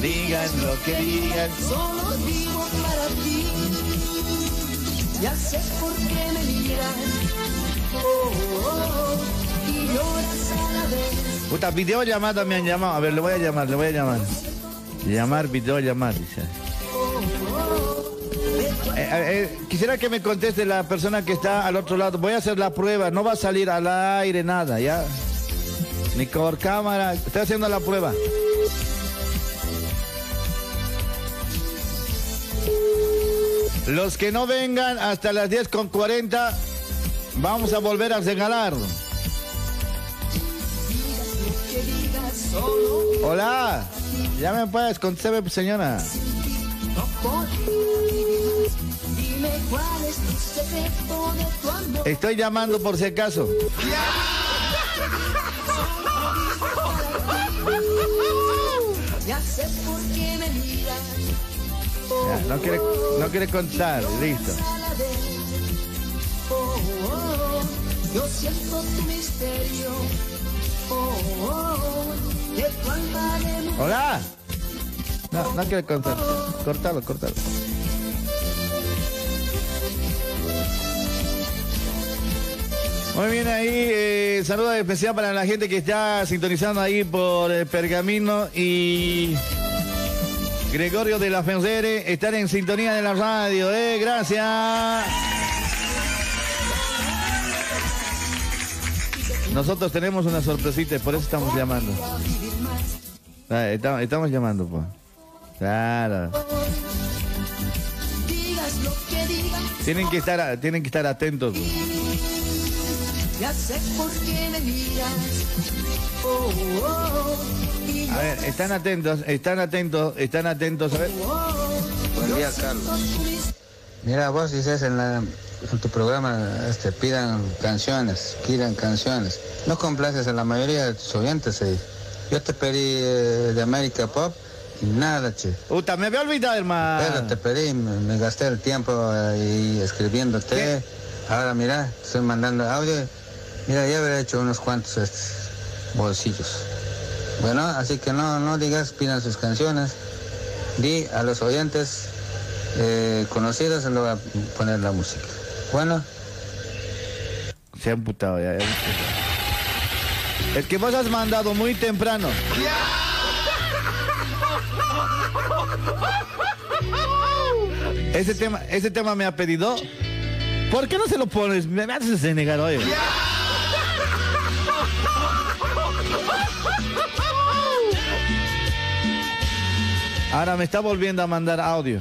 S8: Digan lo que digan.
S20: Solo vivo para ti. Ya sé por qué me miras. Oh, oh, oh, y lloras a la vez.
S8: Puta, videollamada me han llamado. A ver, le voy a llamar, le voy a llamar. Llamar, videollamar, dice. Eh, eh, quisiera que me conteste la persona que está al otro lado. Voy a hacer la prueba, no va a salir al aire nada, ¿ya? Ni por cámara. Estoy haciendo la prueba. Los que no vengan hasta las 10 con 40, vamos a volver a regalar. Hola, ya me puedes contestar, señora.
S20: Dime cuál es tu secreto de tu amor.
S8: Estoy llamando por si acaso.
S20: Ya sé por qué me miras.
S8: Ya, no quiere, no quiere contar, listo.
S20: yo siento tu misterio. Oh, oh, oh.
S8: Hola. No, no quiere contar. Cortalo, cortalo. Muy bien ahí, eh, saludo especial para la gente que está sintonizando ahí por eh, Pergamino y Gregorio de la Fensere, están en sintonía de la radio, eh, gracias. Nosotros tenemos una sorpresita, por eso estamos llamando. Ah, Estamos, estamos llamando, pues. Claro.
S20: Digas lo que digas.
S8: Tienen que estar, tienen que estar atentos.
S20: Ya sé por qué me miras. Y
S8: A ver, están atentos, están atentos, están atentos. A ver.
S21: Buen día, Carlos. Mira, vos dices en, la, en tu programa, este, pidan canciones, pidan canciones. No complaces a la mayoría de tus oyentes ahí. Yo te pedí eh, de América Pop nada, che.
S8: Puta, me había olvidado, hermano.
S21: Pero te pedí, me, me gasté el tiempo ahí escribiéndote. Ahora mira, estoy mandando audio. Mira, ya habré hecho unos cuantos estos bolsillos. Bueno, así que no, no digas, pidan sus canciones. Di a los oyentes eh, conocidos, le voy a poner la música. Bueno,
S8: Se han putado ya. ya. Es que vos has mandado muy temprano. Ese tema, ese tema me ha pedido. ¿Por qué no se lo pones? Me haces negar hoy. Ahora me está volviendo a mandar audio.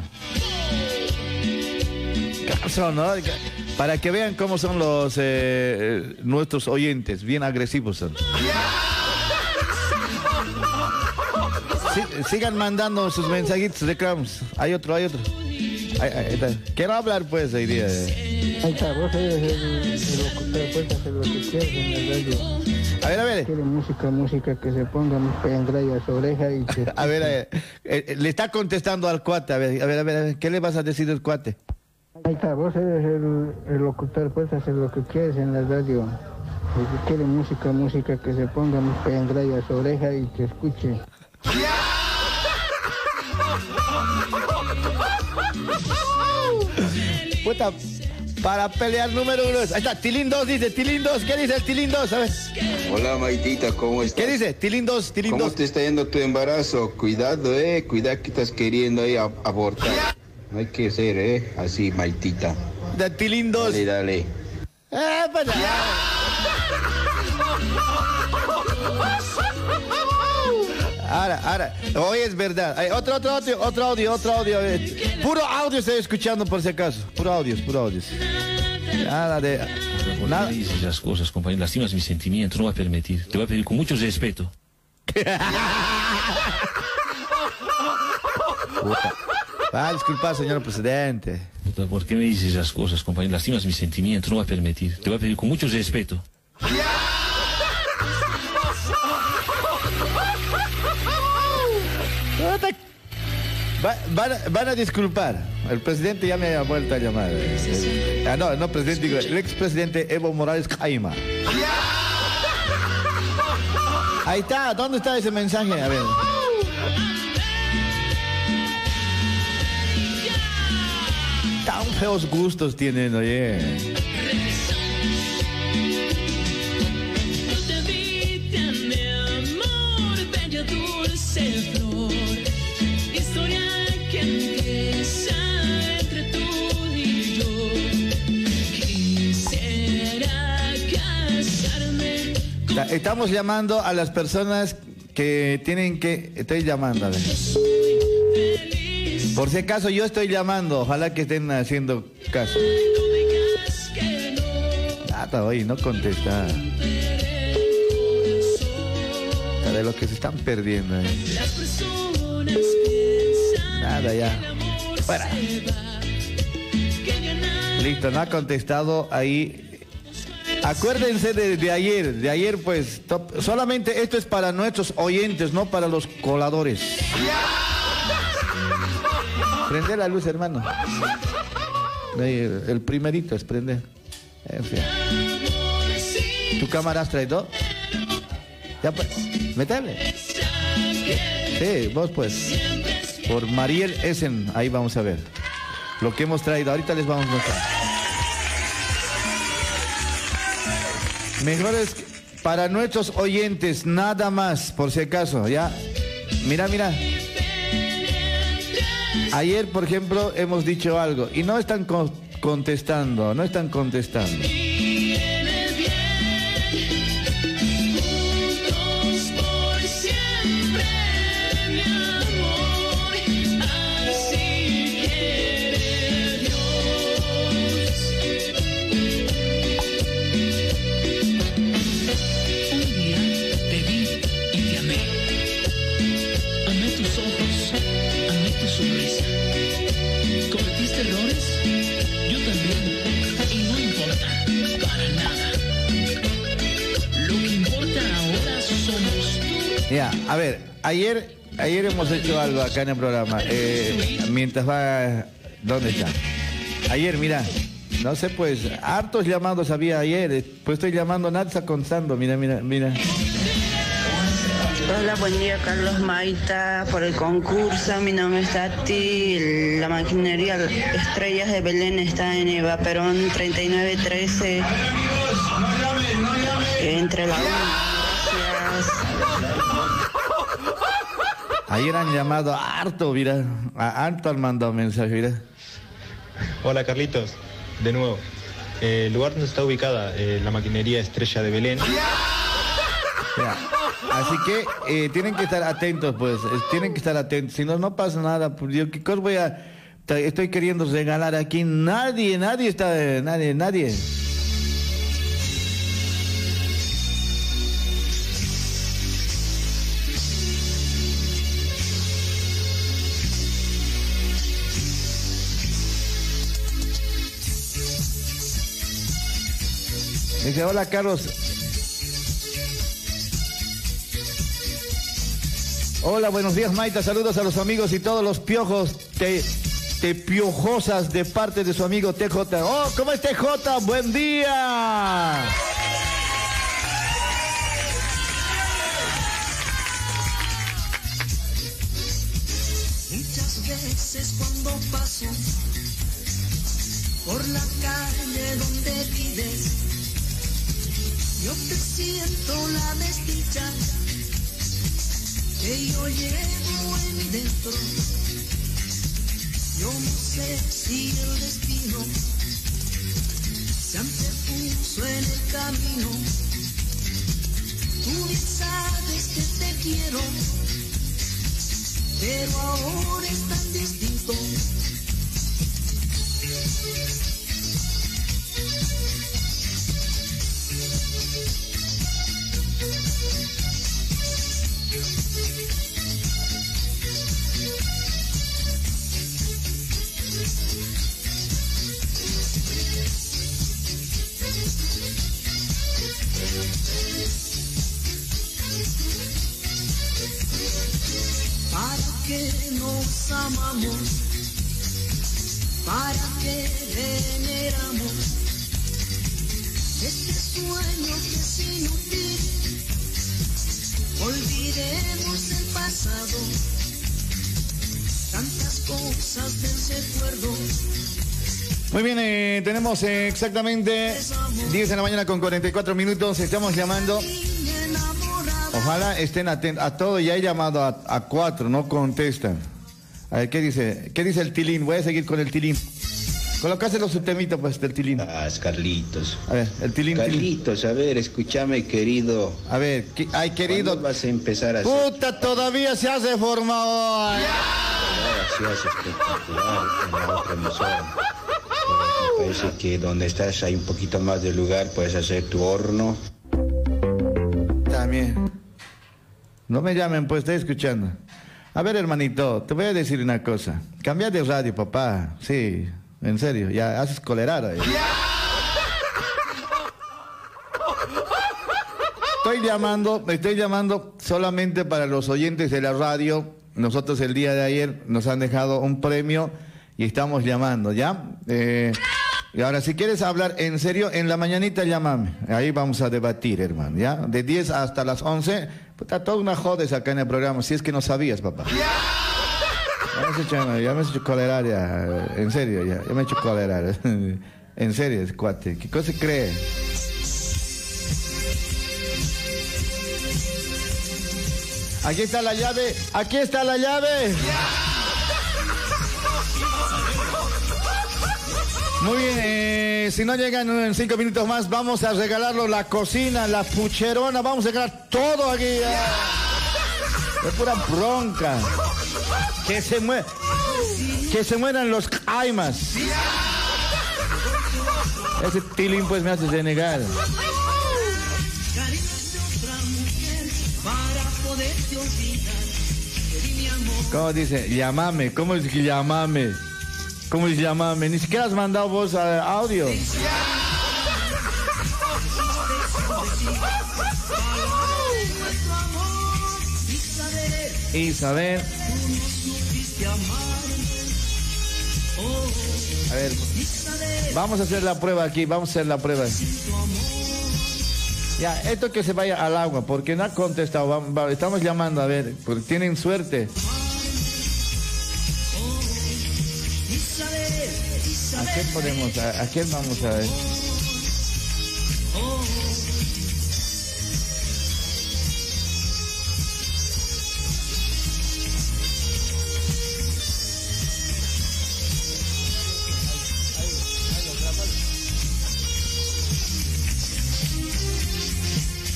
S8: Para que vean cómo son los eh, eh, nuestros oyentes, bien agresivos son. Sí, sigan mandando sus mensajitos, reclamos. Hay otro, hay otro. Ahí- ahí está. Quiero hablar pues hoy día. eh.
S26: Ahí está, vos eres el, el locutor, puedes hacer lo que quieras en el radio.
S8: A ver, a ver.
S26: Quiere música, música, que se ponga mi pendrive a su oreja y que...
S8: A ver, a ver. Eh, eh, le está contestando al cuate. A ver, a ver, a ver, a ver. ¿Qué le vas a decir al cuate?
S26: Ahí está, vos eres el, el locutor, puedes hacer lo que quieras en la radio. Quiere música, música, que se ponga mi pendrive a su oreja y que escuche.
S8: Puta, para pelear número uno. Ahí está, Tilín 2 dice, Tilín 2. ¿Qué dice el Tilín 2? A ver.
S30: Hola Maitita, ¿cómo estás?
S8: ¿Qué dice? Tilín 2, Tilín
S30: ¿Cómo
S8: 2.
S30: te está yendo tu embarazo? Cuidado, eh, cuidado que estás queriendo ahí abortar. No hay que ser, eh, así, Maitita.
S8: De tilindos.
S30: Dale, dale.
S8: Eh, pues. Ahora, ahora, hoy es verdad. Hay otro, otro, otro, otro audio, otro audio. eh, Puro audio estoy escuchando por si acaso. Puro audios, puro audios. Nada de.
S31: ¿Por qué
S8: Nada.
S31: dices esas cosas, compañero? Lastimas mis sentimientos, no voy a permitir. Te voy a pedir con mucho respeto.
S8: Puta. Ah, disculpa, señor presidente.
S31: Puta, ¿Por qué me dices esas cosas, compañero? Lastimas mis sentimientos, no voy a permitir. Te voy a pedir con mucho respeto.
S8: Va- van, a- van a disculpar. El presidente ya me ha vuelto a llamar. Ah, no, no, presidente, digo, el expresidente Evo Morales Caima. Ahí está, ¿dónde está ese mensaje? A ver. Tan feos gustos tienen, oye. Estamos llamando a las personas que tienen que... Estoy llamando, a ver. Por si acaso yo estoy llamando, ojalá que estén haciendo caso. Nada, oye, no contesta. De lo que se están perdiendo. eh. Nada, ya. Fuera. Listo, no ha contestado ahí. Acuérdense de, de ayer, de ayer pues, solamente esto es para nuestros oyentes, no para los coladores. Prende la luz, hermano. El, primerito es prender. ¿Tu cámara has traído? Ya pues, métele. Sí, vos pues. Por Mariel Essen, ahí vamos a ver. Lo que hemos traído, ahorita les vamos a mostrar. Mejor es que para nuestros oyentes, nada más, por si acaso, ya. Mira, mira. Ayer, por ejemplo, hemos dicho algo y no están con- contestando, no están contestando. A ver, ayer, ayer hemos hecho algo acá en el programa. eh, mientras va, ¿dónde está? Ayer, mira, no sé, pues, hartos llamados había ayer. eh, Pues estoy llamando, nadie está contestando. Mira, mira, mira.
S32: Hola, buen día Carlos Maita por el concurso. Mi nombre es Tati. La maquinaria Estrellas de Belén está en Eva Perón 3913. Entre la Gracias.
S8: Ayer han llamado harto, mira. A harto han mandado mensaje, mira.
S33: Hola Carlitos, de nuevo. Eh, el lugar donde está ubicada eh, la maquinería Estrella de Belén.
S8: Así que eh, tienen que estar atentos, pues, eh, tienen que estar atentos. Si no, no pasa nada. Pues, yo, ¿qué cosa voy a...? Estoy queriendo regalar aquí. Nadie, nadie está... eh, Nadie, Dice, hola Carlos. Hola, buenos días Maita, saludos a los amigos y todos los piojos te, te piojosas de parte de su amigo TJ. Oh, ¿cómo es TJ? Buen día.
S20: Muchas veces cuando paso por la calle donde vives, yo te siento la desdicha que yo llevo en dentro. Yo no sé si el destino
S34: se antepuso en el camino. Tú bien sabes que te quiero, pero ahora es tan distinto. Veneramos? Este sueño que es inútil. Olvidemos el pasado. Tantas cosas del recuerdo.
S8: Muy bien, eh, tenemos exactamente 10 de la mañana con 44 minutos. Estamos llamando. Ojalá estén atentos a todo. Ya he llamado a, a cuatro, no contestan. A ver, ¿qué dice? ¿Qué dice el tilín? Voy a seguir con el tilín. Colocase los subtemitas, pues, del tilín.
S30: Ah, Carlitos.
S8: A ver, el tilín.
S30: Carlitos, a ver, escúchame, querido.
S8: A ver, ¿qué- ay, querido.
S30: ¿Cuándo vas a empezar a hacer?
S8: Puta, todavía se hace formado.
S30: Ahora sí haces espectacular en la otra emisora. Parece que donde estás hay un poquito más de lugar, puedes hacer tu horno.
S8: También. No me llamen, pues estoy escuchando. A ver, hermanito, te voy a decir una cosa. Cambia de radio, papá. Sí, en serio, ya haces colerar ahí. Estoy llamando, estoy llamando solamente para los oyentes de la radio. Nosotros el día de ayer nos han dejado un premio y estamos llamando, ¿ya? Eh, y ahora, si quieres hablar en serio, en la mañanita llámame. Ahí vamos a debatir, hermano, ¿ya? De 10 hasta las 11. Puta, toda una jodes acá en el programa, si es que no sabías, papá. Ya me has hecho, ya. En serio, ya. Ya me he hecho colerar. En serio, cuate. ¿Qué cosa cree? Aquí está la llave. Aquí está la llave. Muy bien, eh, si no llegan en cinco minutos más, vamos a regalarlo la cocina, la pucherona, vamos a regalar todo aquí. eh. Es pura bronca. Que se mue que se mueran los aimas. Ese tilín pues me hace denegar. ¿Cómo dice? Llámame. ¿Cómo dice que llámame? ¿Cómo dice llámame? Ni siquiera has mandado vos a audio. Isabel. A ver, vamos a hacer la prueba aquí. Vamos a hacer la prueba. Ya, esto que se vaya al agua, porque no ha contestado. Estamos llamando, a ver, porque tienen suerte. ¿A quién podemos, a, a quién vamos a ver?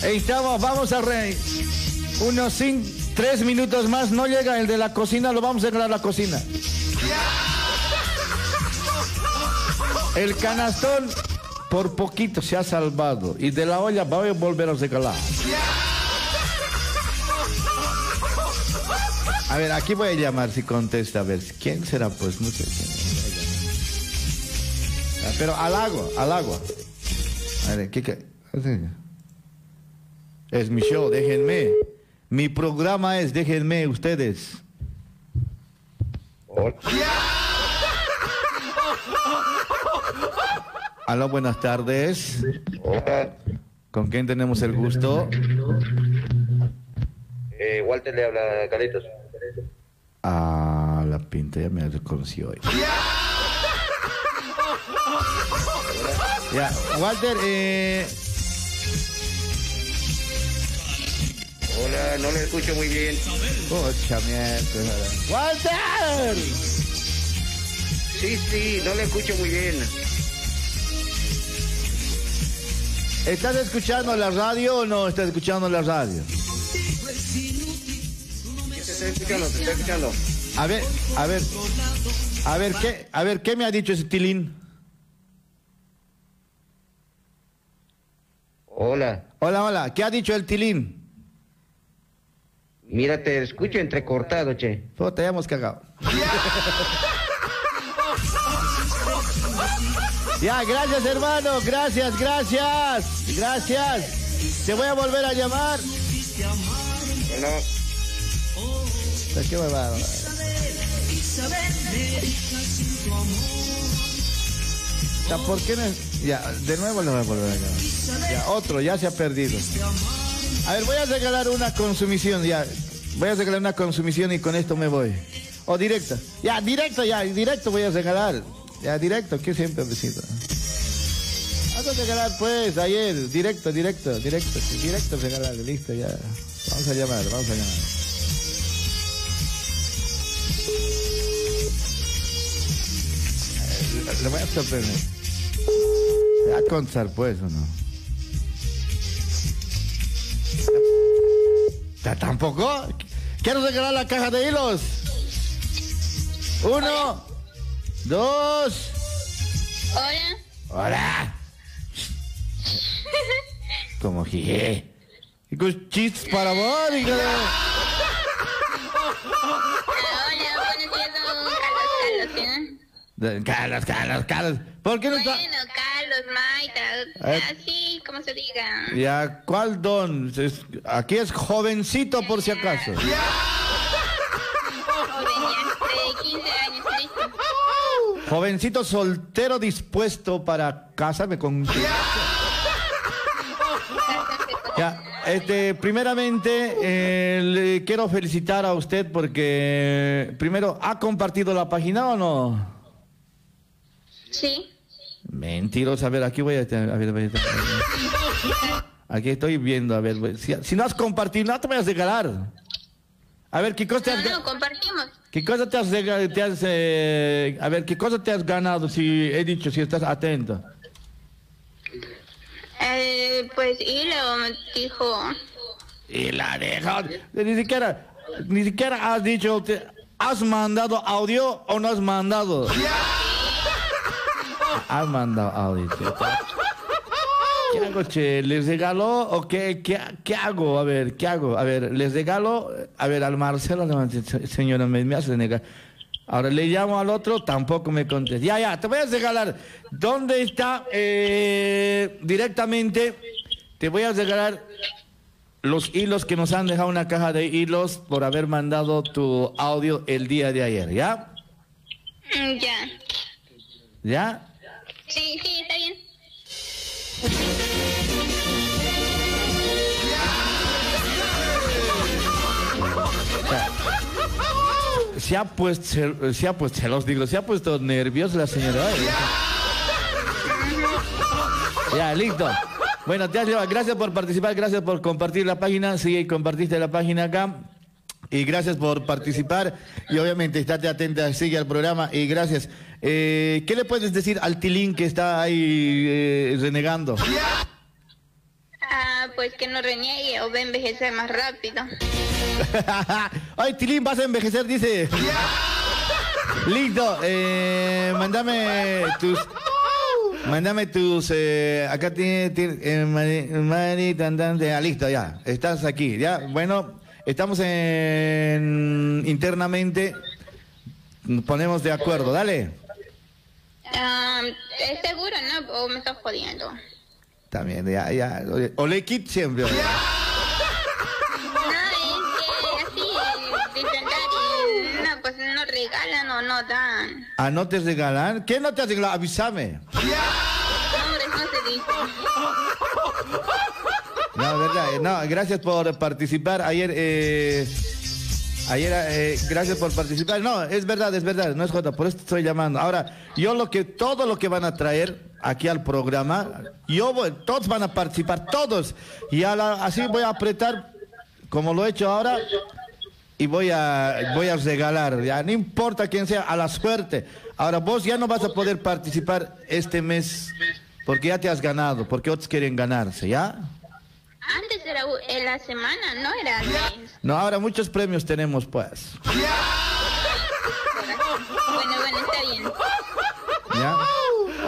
S8: Estamos, vamos a rey. Unos cinco, tres minutos más, no llega el de la cocina, lo vamos a regalar a la cocina. El canastón por poquito se ha salvado y de la olla va a volver a regalar. A ver, aquí voy a llamar si contesta, a ver, ¿quién será? Pues no sé. Ah, Pero al agua, al agua. A ver, ¿qué, qué? Es mi show, déjenme. Mi programa es, déjenme ustedes. Aló, buenas tardes. ¿Con quién tenemos el gusto?
S30: Eh, Walter le habla a Carlitos.
S8: Ah, la pinta ya me reconoció hoy. Ya, Walter, eh,
S30: Hola, no le escucho muy bien.
S8: Pocha mierda. ¡Walter!
S30: Sí, sí, no le escucho muy bien.
S8: ¿Estás escuchando la radio o no estás escuchando la radio?
S23: Te estoy escuchando, te estoy escuchando.
S8: A ver, a ver, a ver, ¿qué, a ver, ¿qué me ha dicho ese tilín?
S24: Hola.
S8: Hola, hola, ¿qué ha dicho el tilín?
S24: Mira, te escucho entrecortado, che.
S8: Puta, ya hemos cagado. Ya, gracias hermano, gracias, gracias, gracias. Te voy a volver a llamar.
S24: Bueno,
S8: ¿Qué? Ya, ¿por qué no? Ya, de nuevo lo voy a volver a llamar. Ya, otro, ya se ha perdido. A ver, voy a regalar una consumición, ya. Voy a regalar una consumición y con esto me voy. O directo. Ya, directo, ya, directo voy a regalar. Ya, directo, que siempre necesito. Vamos a regalar, pues, ayer, directo, directo, directo, directo regalar, listo, ya. Vamos a llamar, vamos a llamar. Le voy a sorprender. Va a contar, pues, ¿o no? ¿Ta- ¿Tampoco? Quiero regalar la caja de hilos. Uno, dos.
S35: Hola.
S8: Hola. Como jije. Chistes para vos, hija de- de- Carlos, Carlos, Carlos. ¿Por qué no está?
S35: Bueno, Carlos, Maita,
S8: Eh.
S35: así como se diga.
S8: Ya, ¿cuál don? Es- Aquí es jovencito por si acaso.
S35: Joven, ya, de 15 años, listo.
S8: Jovencito soltero dispuesto para casarme con... Ya, este, primeramente eh, le quiero felicitar a usted porque primero ha compartido la página o no.
S35: Sí.
S8: Mentiros, a ver, aquí voy a, a ver, a ver, a ver. Aquí estoy viendo, a ver, si, si no has compartido, no te vayas a regalar. A ver, ¿qué cosa te has,
S35: no, compartimos.
S8: ¿qué cosa te has, te has, eh, a ver, qué cosa te has ganado si he dicho, si estás atento?
S35: Eh, pues, y lo dijo.
S8: Y la deja, ni siquiera, ni siquiera has dicho, te- ¿has mandado audio o no has mandado? Has mandado audio. ¿Qué hago, che? ¿Les regalo o qué, qué, qué hago? A ver, ¿qué hago? A ver, les regalo, a ver, al Marcelo, señora, me, me hace negar. Ahora le llamo al otro, tampoco me contesta. Ya, ya, te voy a regalar. ¿Dónde está? Eh, directamente, te voy a regalar los hilos que nos han dejado una caja de hilos por haber mandado tu audio el día de ayer, ¿ya?
S35: Mm, Ya.
S8: ¿Ya?
S35: Sí, sí, está bien.
S8: Se ha puesto, se, ha puesto, se los digo, se ha puesto nerviosa la señora. Ya, listo. Bueno, te has. Gracias por participar, gracias por compartir la página. Sí, compartiste la página acá. Y gracias por participar. Y obviamente, estate atenta, sigue al programa. Y gracias. Eh, ¿Qué le puedes decir al Tilín que está ahí eh, renegando?
S35: Ah, pues que no reniegue o va a envejecer más rápido.
S8: Ay, Tilín, vas a envejecer, dice. Listo, eh, mándame tus. Mándame tus. eh, acá tiene. tiene, eh, tan, tan, de- ah, listo, ya. Estás aquí, ya. Bueno, estamos en. internamente. Nos ponemos de acuerdo, dale.
S35: Ah, ¿Es seguro, no? ¿O me estás jodiendo?
S8: También, ya, ya. O le quit siempre.
S35: No, es que así, y no, pues no regalan o no dan.
S8: ¿A no te regalan? ¿Qué no te has regalado? Avísame.
S35: Nombres no se dicen.
S8: Eh, no, gracias por participar. Ayer, eh, ayer, eh, gracias por participar. No, es verdad, es verdad, no es jota, por eso estoy llamando. Ahora, yo lo que, todo lo que van a traer aquí al programa, yo voy, todos van a participar, todos. Y a la- así voy a apretar, como lo he hecho ahora, y voy a, voy a regalar, ya, no importa quién sea, a la suerte. Ahora, vos ya no vas a poder participar este mes Porque ya te has ganado, porque otros quieren ganarse, ¿ya?
S35: Antes era en la semana, no era mes.
S8: No, ahora muchos premios tenemos, pues.
S35: Bueno, bueno, está bien.
S8: ¿Ya?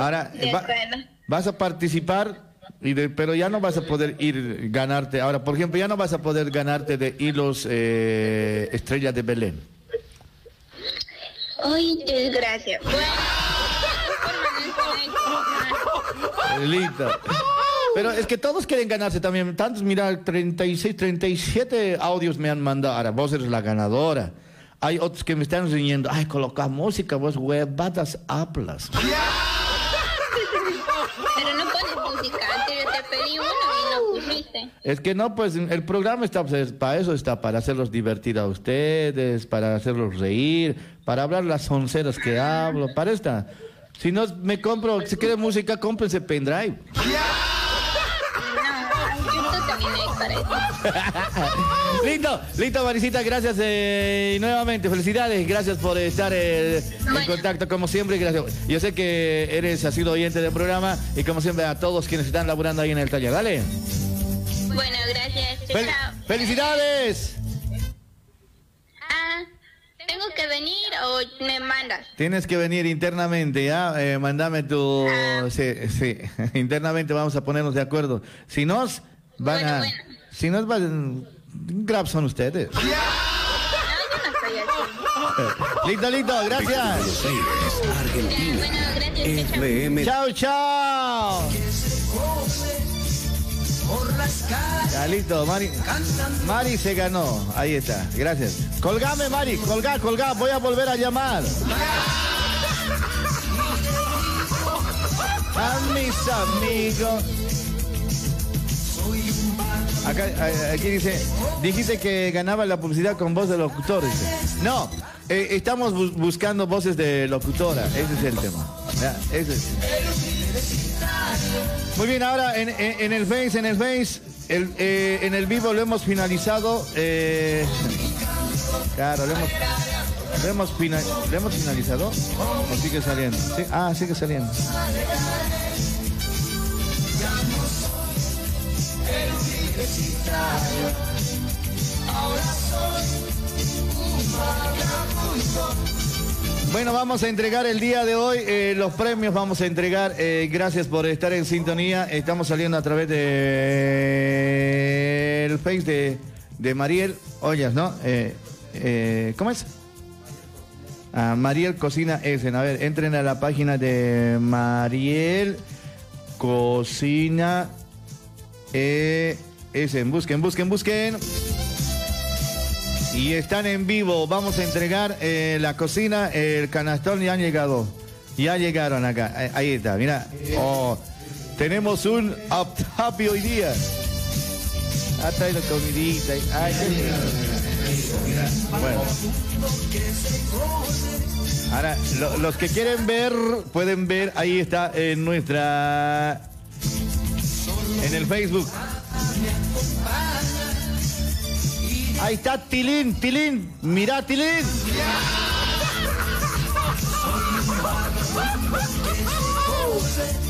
S8: Ahora,
S35: De
S8: va-
S35: acuerdo.
S8: vas a participar, y de- pero ya no vas a poder ir ganarte. Ahora, por ejemplo, ya no vas a poder ganarte de hilos eh, Estrella de Belén.
S35: Ay, desgracia. Bueno,
S8: Listo. Pero es que todos quieren ganarse también. Tantos, mira, 36, 37 audios me han mandado. Ahora, vos eres la ganadora. Hay otros que me están riñendo. Ay, coloca música, vos huevadas hablas.
S35: pero no pones música. Antes yo te pedí uno y no pusiste.
S8: Es que no, pues el programa está, pues, para eso está, para hacerlos divertir a ustedes, para hacerlos reír, para hablar las onceras que hablo, para esta. Si no me compro, si quiere música, cómprense pendrive. listo, listo, Marisita, gracias eh, y nuevamente, felicidades, gracias por estar eh, en contacto como siempre, gracias. Yo sé que eres, has sido oyente del programa y como siempre a todos quienes están laburando ahí en el taller, dale.
S35: Bueno, gracias. Chao,
S8: Fel-
S35: chao.
S8: ¡Felicidades!
S35: Ah, ¿tengo que venir o me mandas?
S8: Tienes que venir internamente, ¿ya? Eh, mándame tu... Sí, sí, internamente vamos a ponernos de acuerdo. Si nos van a... Si nos van... Grab son ustedes.
S35: No, no
S8: listo, listo, gracias.
S14: FM.
S8: Chao, chao. Ya, listo, Mari. Mari se ganó. Ahí está. Gracias. Colgame, Mari. Colga, colga. Voy a volver a llamar. A mis amigos. A- aquí dice, dijiste que ganaba la publicidad con voz de locutor. dice. No, eh, estamos bus- buscando voces de locutora. Ese es el tema. Muy bien, ahora en, el Face, en el Face, eh, en el vivo lo hemos finalizado. eh, claro, lo hemos, lo hemos, ¿lo hemos finalizado. ¿O sigue saliendo? Sí, Ah, sigue saliendo. Bueno, vamos a entregar el día de hoy eh, los premios, vamos a entregar, eh, gracias por estar en sintonía, estamos saliendo a través de el Face de, de Mariel Ollas, ¿no? Eh, ¿Cómo es? Ah, Mariel Cocina Essen, a ver, entren a la página de Mariel Cocina eh, Essen, busquen, busquen, busquen. Y están en vivo. Vamos a entregar eh, la cocina, el canastón ya han llegado. Ya llegaron acá. Eh, Ahí está, mira. Oh, tenemos un aptapio hoy día. Ha traído comidita. Bueno. Ahora, lo- los que quieren ver, pueden ver, ahí está en nuestra... En el Facebook. Ahí está Tilín, Tilín, mira Tilín.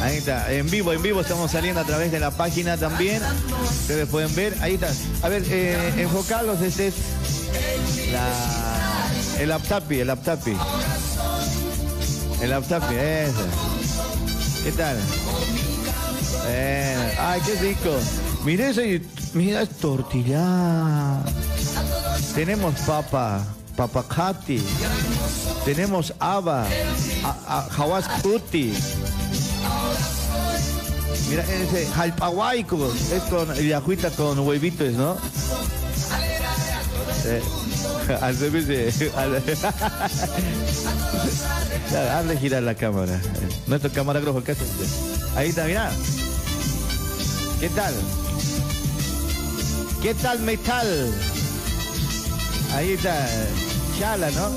S8: Ahí está, en vivo, en vivo estamos saliendo a través de la página también. Ustedes pueden ver, ahí está. A ver, eh, enfocarlos, es la, el aptapi, el aptapi. El aptapi, ese. ¿Qué tal? Eh, ay, qué rico. Mire ese, mira, es tortilla. Tenemos papa, papacati. Tenemos haba, a- hawaskuti. Mira, ese jalpahuaico, es con yajuita con huevitos, ¿no? Eh, al revés de... al- hazle girar la cámara. Nuestro camarógrafo, ¿qué hace? Ahí está, mira. ¿Qué tal? ¿Qué tal metal? Ahí está. Chala, ¿no?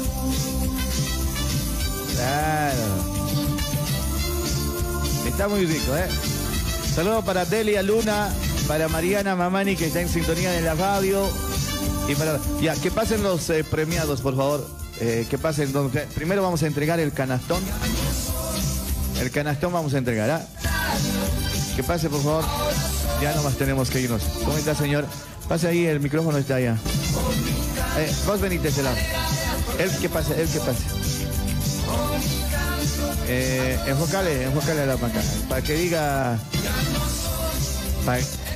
S8: Claro. Está muy rico, ¿eh? Saludos para Delia Luna, para Mariana Mamani que está en sintonía de la radio. Y para. Ya, que pasen los eh, premiados, por favor. Eh, que pasen. don- Primero vamos a entregar el canastón. El canastón vamos a entregar, ¿ah? Que pase, por favor. Ya nomás tenemos que irnos. ¿Cómo está, señor? Pase ahí, el micrófono está allá. Eh, vos venite ese. El que pase, el que pase. Eh, enfocale, enfocale a la banca. Para que diga.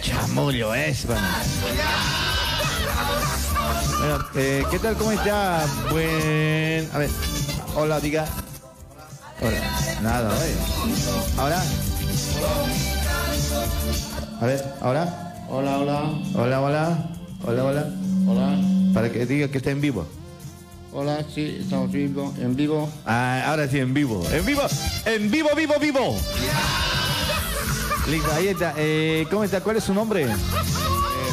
S8: Chamullo es, bueno. Bueno, eh, ¿qué tal? ¿Cómo está? Buen. A ver. Hola, diga. Hola. Nada, oye. Ahora. A ver, ahora.
S36: Hola, hola.
S8: Hola, hola. Hola, hola.
S36: Hola.
S8: Para que diga que está en vivo.
S36: Hola, sí, estamos vivo, en vivo.
S8: Ah, ahora sí, en vivo. En vivo. En vivo, vivo, vivo. Listo, ahí está. Eh, ¿Cómo está? ¿Cuál es su nombre?
S36: Eh,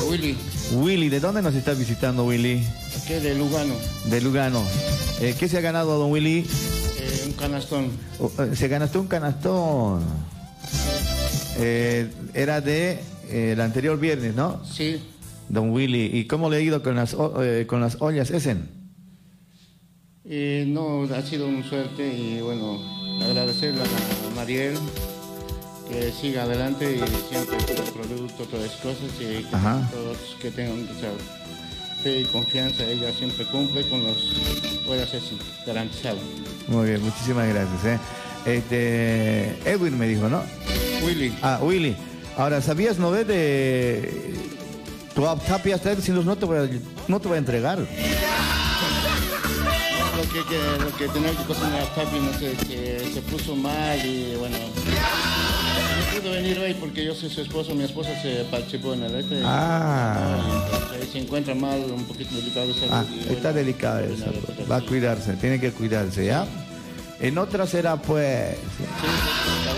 S36: Willy,
S8: Willy. ¿De dónde nos está visitando, Willy?
S36: ¿qué de Lugano?
S8: De Lugano. Eh, ¿Qué se ha ganado, don Willy?
S36: Eh, un canastón.
S8: Oh, eh, se ganó un canastón. Era de eh, el anterior viernes, ¿no?
S36: Sí.
S8: Don Willy. ¿Y cómo le ha ido con las, eh, con las ollas Essen?
S36: Eh, no, ha sido una suerte y bueno, agradecerle a Mariel que siga adelante y siempre con el producto, todas las cosas y que
S8: Ajá.
S36: todos que tengan fe y confianza, ella siempre cumple con los puede hacerse garantizado.
S8: Muy bien, muchísimas gracias. ¿eh? Este, Edwin me dijo, ¿no?
S36: Willy.
S8: Ah, Willy. Ahora, ¿sabías, no de... Tu Tapia está diciendo, no te voy a, no te voy a entregar.
S36: Lo que, que- lo que tenía que cocinar Tapi, no sé, que se puso mal y bueno. No pudo venir hoy porque yo soy su esposo, mi esposa se participó en el este.
S8: Ah.
S36: Se encuentra mal, un poquito delicado de salud.
S8: Ah, está eso. Va a cuidarse, tiene que cuidarse, ¿ya? En otra será, pues...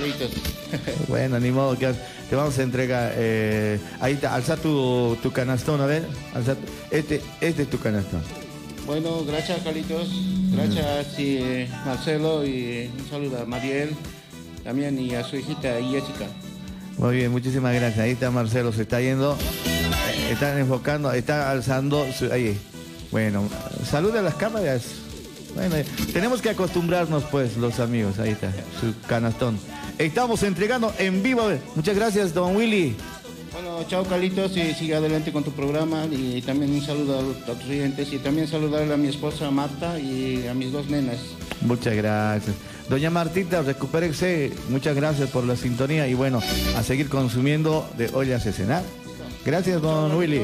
S36: Carlitos.
S8: Bueno, ni modo que te vamos a entregar. eh, ahí está, alza tu, tu canastón, a ver. alza este, este es tu canastón.
S36: Bueno, gracias Carlitos, gracias sí, eh, Marcelo y un saludo a Mariel también y a su hijita Jessica.
S8: Muy bien, muchísimas gracias. Ahí está Marcelo, se está yendo. eh, Están enfocando, está alzando. su- ahí. Bueno, salude a las cámaras. Bueno, eh, tenemos que acostumbrarnos, pues, los amigos. Ahí está, su canastón. Estamos entregando en vivo. Muchas gracias, don Willy.
S36: Bueno, chao Carlitos y sigue adelante con tu programa y también un saludo a, los- a tus oyentes y también saludarle a mi esposa Marta y a mis dos nenas.
S8: Muchas gracias. Doña Martita, recupérese. Muchas gracias por la sintonía y bueno, a seguir consumiendo de ollas de cenar. Gracias, don Willy.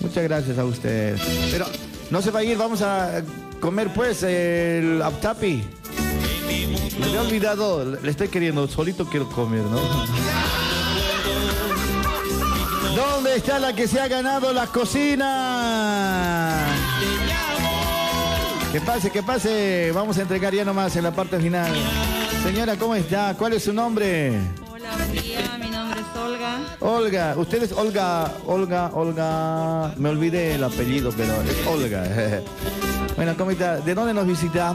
S8: Muchas gracias a usted. Pero no se va a ir, vamos a comer pues el aptapi. Me había olvidado, le estoy queriendo, solito quiero comer, ¿no? ¿Dónde está la que se ha ganado la cocina? Que pase, que pase. Vamos a entregar ya nomás en la parte final. Señora, ¿cómo está? ¿Cuál es su nombre?
S37: Hola, buen día. Mi nombre es Olga.
S8: Olga. Usted es Olga, Olga, Olga. Me olvidé el apellido, pero es Olga. bueno, ¿cómo está? ¿De dónde nos visita?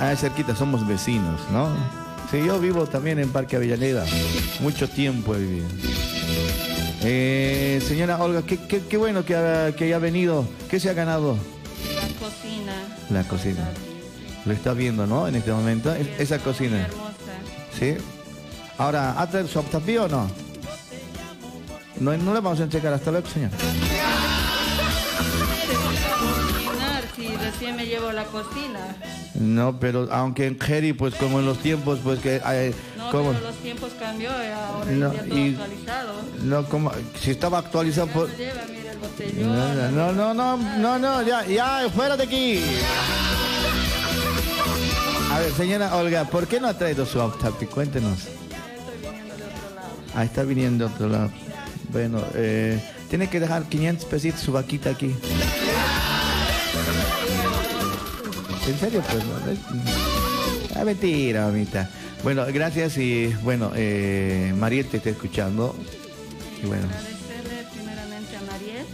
S8: Ah, cerquita, somos vecinos, ¿no? Sí, yo vivo también en Parque Avellaneda. Mucho tiempo he vivido. Eh, señora Olga, qué, qué- qué bueno que, ha- que haya venido. ¿Qué se ha ganado?
S37: La cocina.
S8: La cocina. Lo está viendo, ¿no? En este momento. Es- Esa cocina.
S37: Hermosa.
S8: ¿Sí? Ahora, ¿ha traído su o no? no? No le vamos a entregar hasta luego, señor.
S37: Si recién me llevo la cocina.
S8: No, pero aunque en Jerry, pues como en los tiempos, pues que...
S37: No,
S8: como,
S37: pero los tiempos cambió y ahora
S8: No,
S37: ya todo
S8: y-
S37: actualizado.
S8: no, como, si estaba actualizado por...
S37: Lleva, mira el botellón.
S8: No, no, no, no, no, no, ya, ya, fuera de aquí. A ver, señora Olga, ¿por qué no ha traído su aptapi? Cuéntenos. Ah, está viniendo de otro lado. Bueno, eh, tiene que dejar 500 pesitos su vaquita aquí. ¿En serio? Pues no. Ah, mentira, mamita. Bueno, gracias y bueno, eh, Mariel te está escuchando. Y bueno,
S37: Agradecerle primeramente a Mariel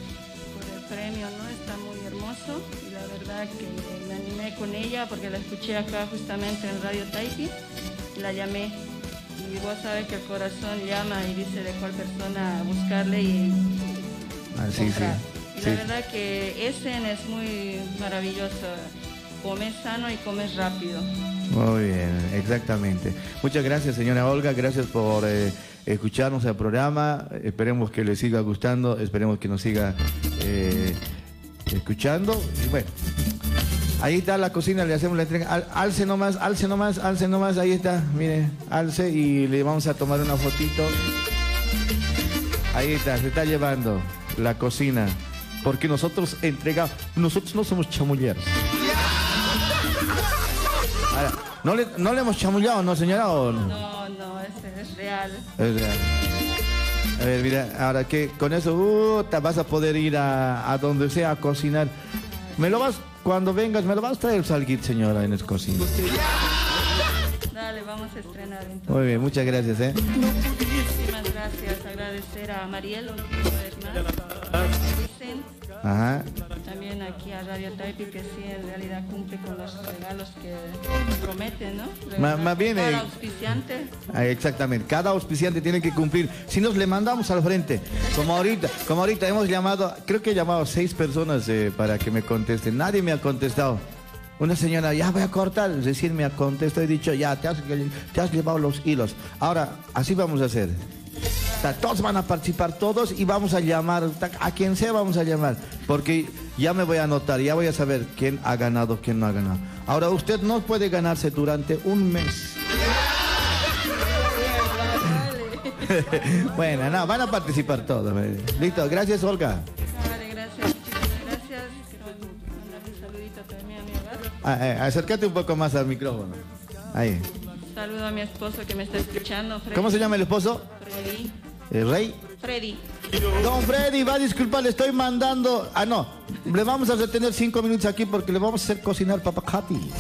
S37: por el premio, ¿no? Está muy hermoso y la verdad que me animé con ella porque la escuché acá justamente en Radio Taipi y la llamé. Y vos sabes que el corazón llama y dice de cuál persona buscarle y
S8: ah, sí, sí.
S37: comprar. Y
S8: sí.
S37: la verdad que Essen es muy maravilloso. Comes sano y comes rápido.
S8: Muy bien, exactamente. Muchas gracias, señora Olga. Gracias por eh, escucharnos el programa. Esperemos que le siga gustando. Esperemos que nos siga eh, escuchando. Bueno, ahí está la cocina. Le hacemos la entrega. Al- alce nomás, alce nomás, alce nomás. Ahí está. Mire, alce y le vamos a tomar una fotito. Ahí está, se está llevando la cocina. Porque nosotros entregamos. Nosotros no somos chamulleros. Ahora, ¿no, le, ¿No le hemos chamullado, no, señora? o no?
S37: No, no, ese es real.
S8: Es real. A ver, mira, ahora que con eso uh, te vas a poder ir a, a donde sea a cocinar. Me lo vas, cuando vengas, me lo vas a traer el salguit, señora, en el cocina.
S37: Dale, vamos a estrenar entonces.
S8: Muy bien, muchas gracias, ¿eh?
S37: Muchísimas gracias. Agradecer a Mariel una vez más.
S8: Ajá.
S37: También aquí a Radio Taipi que sí en realidad cumple con los regalos que prometen, ¿no?
S8: Ma- más bien,
S37: Cada
S8: eh,
S37: auspiciante.
S8: Exactamente, cada auspiciante tiene que cumplir. Si nos le mandamos al frente, como ahorita, como ahorita hemos llamado, creo que he llamado a seis personas eh, para que me contesten. Nadie me ha contestado. Una señora, ya voy a cortar, recién me ha contestado y dicho, ya, te has, te has llevado los hilos. Ahora, así vamos a hacer. Sea, todos van a participar, todos, y vamos a llamar, a quien sea vamos a llamar, porque ya me voy a anotar, ya voy a saber quién ha ganado, quién no ha ganado. Ahora, usted no puede ganarse durante un mes. bueno, no, van a participar todos. Listo, gracias Olga.
S37: Vale, gracias, gracias. Quiero mandar un saludito también a mi hogar.
S8: Ah, eh, acércate un poco más al micrófono. Ahí.
S37: Saludo a mi esposo que me está escuchando. Freddy.
S8: ¿Cómo se llama el esposo?
S37: Freddy.
S8: ¿El rey?
S37: Freddy.
S8: Don Freddy, va a disculpar, le estoy mandando. Ah, no. Le vamos a retener cinco minutos aquí porque le vamos a hacer cocinar papacati.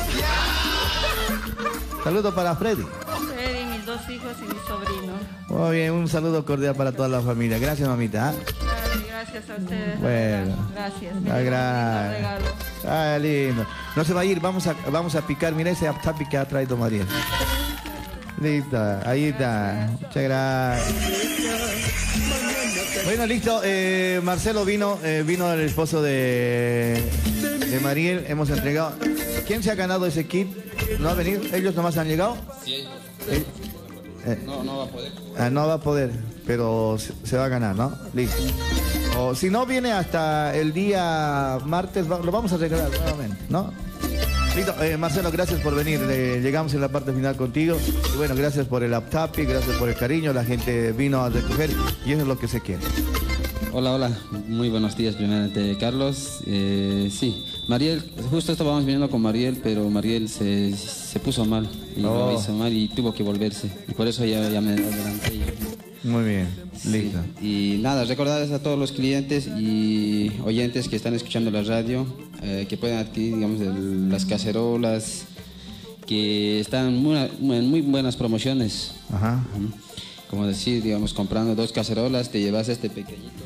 S8: Saludo para Freddy.
S37: Freddy, mis dos hijos y mi sobrino.
S8: Muy bien, un saludo cordial para toda la familia. Gracias, mamita. ¿ah?
S37: Gracias a ustedes.
S8: Bueno.
S37: Gracias.
S8: Gra-
S37: regalo.
S8: Ah, lindo. No se va a ir, vamos a, vamos a picar. Mira ese aptapi que ha traído María. Listo, ahí está. Muchas gracias. Bueno, listo. eh, Marcelo vino, eh, vino el esposo de, de Mariel. Hemos entregado. ¿Quién se ha ganado ese kit? ¿No ha venido? ¿Ellos nomás han llegado?
S38: Sí,
S8: Eh, eh,
S38: no, no va a poder.
S8: Ah, no va a poder, pero se, va a ganar, ¿no? Listo. O si no viene hasta el día martes, lo vamos a regalar nuevamente, ¿no? Listo, eh, Marcelo, gracias por venir. Eh, llegamos en la parte final contigo. Y bueno, gracias por el aptapi, gracias por el cariño. La gente vino a recoger y eso es lo que se quiere.
S38: Hola, hola. Muy buenos días, primeramente, Carlos. Eh, sí, Mariel, justo estábamos viniendo con Mariel, pero Mariel se, se puso mal. Y lo
S8: Oh.
S38: hizo mal y tuvo que volverse. Y por eso ya, ya me adelanté.
S8: Muy bien, listo.
S38: Y nada, recordarles a todos los clientes y oyentes que están escuchando la radio eh, que pueden adquirir, digamos, el- las cacerolas que están muy, en muy buenas promociones.
S8: Ajá.
S38: Como decir, digamos, comprando dos cacerolas te llevas este pequeñito.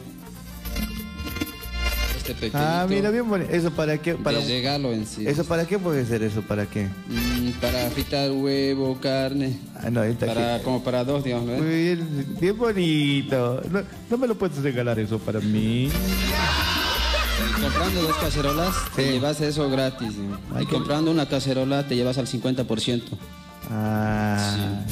S38: Este pequeñito.
S8: Ah, mira, bien bonito. ¿Eso para qué? Para,
S38: de regalo en sí.
S8: ¿Eso para qué puede ser eso? ¿Para qué?
S38: Mm, para fritar huevo, carne.
S8: Ah, no, está
S38: Para,
S8: aquí.
S38: como para dos, digamos.
S8: Muy bien, bien bonito. No, no me lo puedes regalar eso para mí.
S38: Comprando dos cacerolas, te llevas eso gratis. ¿no? Y comprando una cacerola, te llevas al 50%.
S8: Ah.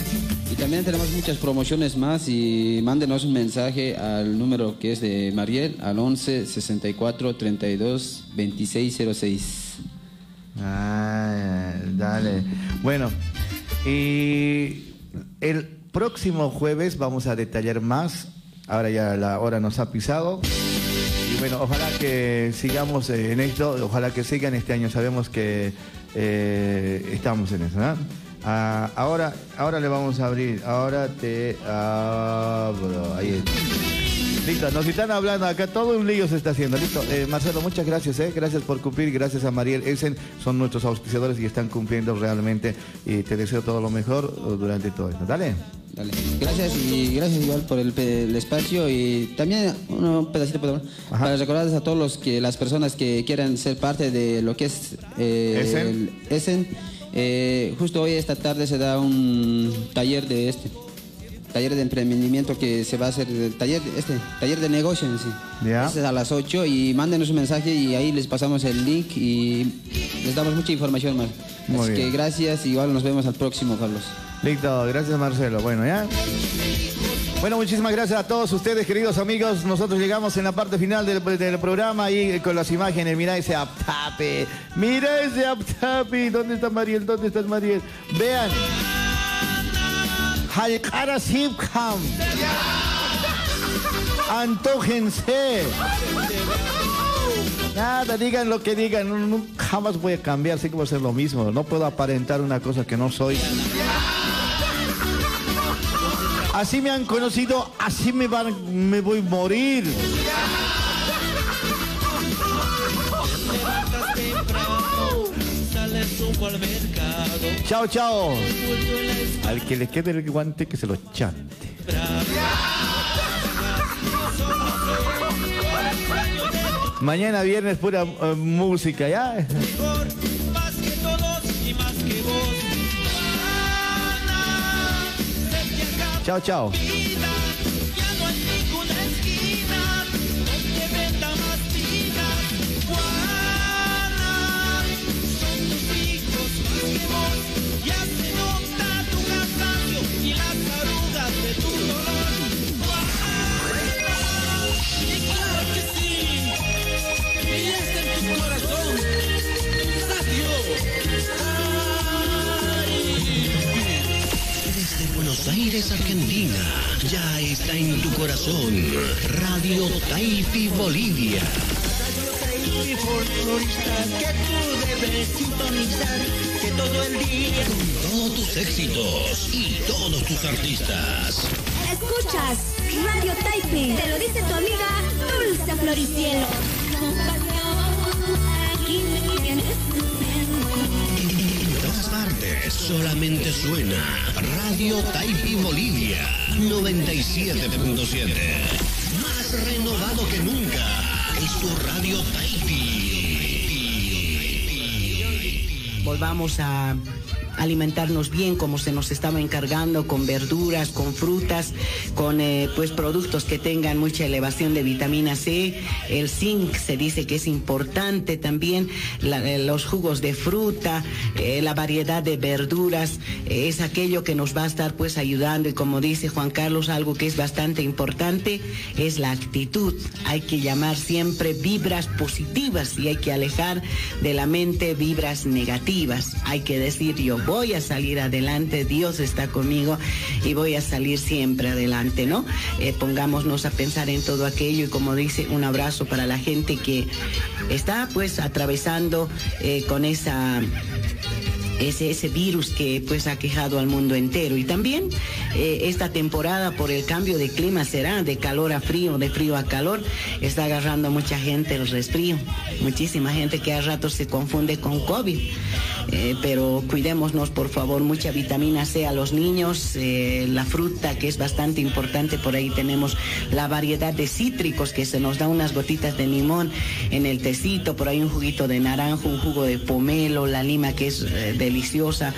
S38: Y también tenemos muchas promociones más y mándenos un mensaje al número que es de Mariel, al 11 64 32 26 06.
S8: Ah, dale. Bueno, y el próximo jueves vamos a detallar más. Ahora ya la hora nos ha pisado. Y bueno, ojalá que sigamos en esto, ojalá que sigan este año. Sabemos que eh, estamos en eso, ¿no? Ah, ahora, ahora le vamos a abrir. Ahora te abro. Ahí. Listo, nos están hablando acá, todo un lío se está haciendo. Listo, Eh, Marcelo, muchas gracias, ¿eh? gracias por cumplir, gracias a Mariel Essen, son nuestros auspiciadores y están cumpliendo realmente. Y te deseo todo lo mejor eh, durante todo esto. Dale.
S38: Dale. Gracias y gracias igual por el, espacio y también un pedacito para, para recordarles a todos los que las personas que quieran ser parte de lo que es eh, el Essen, eh, justo hoy esta tarde se da un taller de este taller de emprendimiento que se va a hacer, el taller, este, taller de negocio en sí.
S8: Ya.
S38: Este es a las 8 y mándenos un mensaje y ahí les pasamos el link y les damos mucha información más.
S8: Muy
S38: Así
S8: bien.
S38: que gracias, igual nos vemos al próximo, Carlos.
S8: Listo, gracias Marcelo. Bueno, ya. Bueno, muchísimas gracias a todos ustedes, queridos amigos. Nosotros llegamos en la parte final del, programa y con las imágenes. Mira ese aptape. Mira ese aptape. ¿Dónde está Mariel? ¿Dónde está Mariel? Vean. Halkara Sipkam. Antójense. Nada, digan lo que digan, no- no- jamás voy a cambiar, sé que voy a hacer lo mismo. No puedo aparentar una cosa que no soy. Así me han conocido, así me van, me voy a morir. Chao, chao. Al que le quede el guante que se lo chante. Mañana viernes pura eh, música, ¿ya?
S20: Arrugas de tu dolor.
S6: Argentina, ya está en tu corazón. Radio Taipi Bolivia.
S20: Y folcloristas que tú debes sintonizar, que todo el día
S6: Todos tus éxitos y todos tus artistas.
S39: Escuchas Radio Taiping, te lo dice tu amiga Dulce Floricielo.
S6: Solamente suena Radio Taipi Bolivia 97.7. Más renovado que nunca es tu Radio
S40: volvamos a alimentarnos bien como se nos estaba encargando con verduras, con frutas, con eh, pues productos que tengan mucha elevación de vitamina C. El zinc se dice que es importante también, eh, los jugos de fruta, eh, la variedad de verduras, es aquello que nos va a estar pues ayudando y como dice Juan Carlos, algo que es bastante importante es la actitud. Hay que llamar siempre vibras positivas y hay que alejar de la mente vibras negativas. Hay que decir yo voy a salir adelante, Dios está conmigo y voy a salir siempre adelante, ¿no? Eh, pongámonos a pensar en todo aquello y como dice, un abrazo para la gente que está pues atravesando eh, con esa ese, ese virus que pues ha quejado al mundo entero. Y también eh, esta temporada por el cambio de clima será de calor a frío, de frío a calor, está agarrando mucha gente el resfrío. Muchísima gente que a ratos se confunde con COVID. Eh, pero cuidémonos por favor, mucha vitamina C a los niños, eh, la fruta que es bastante importante, por ahí tenemos la variedad de cítricos que se nos da unas gotitas de limón en el tecito, por ahí un juguito de naranja, un jugo de pomelo, la lima que es eh, deliciosa,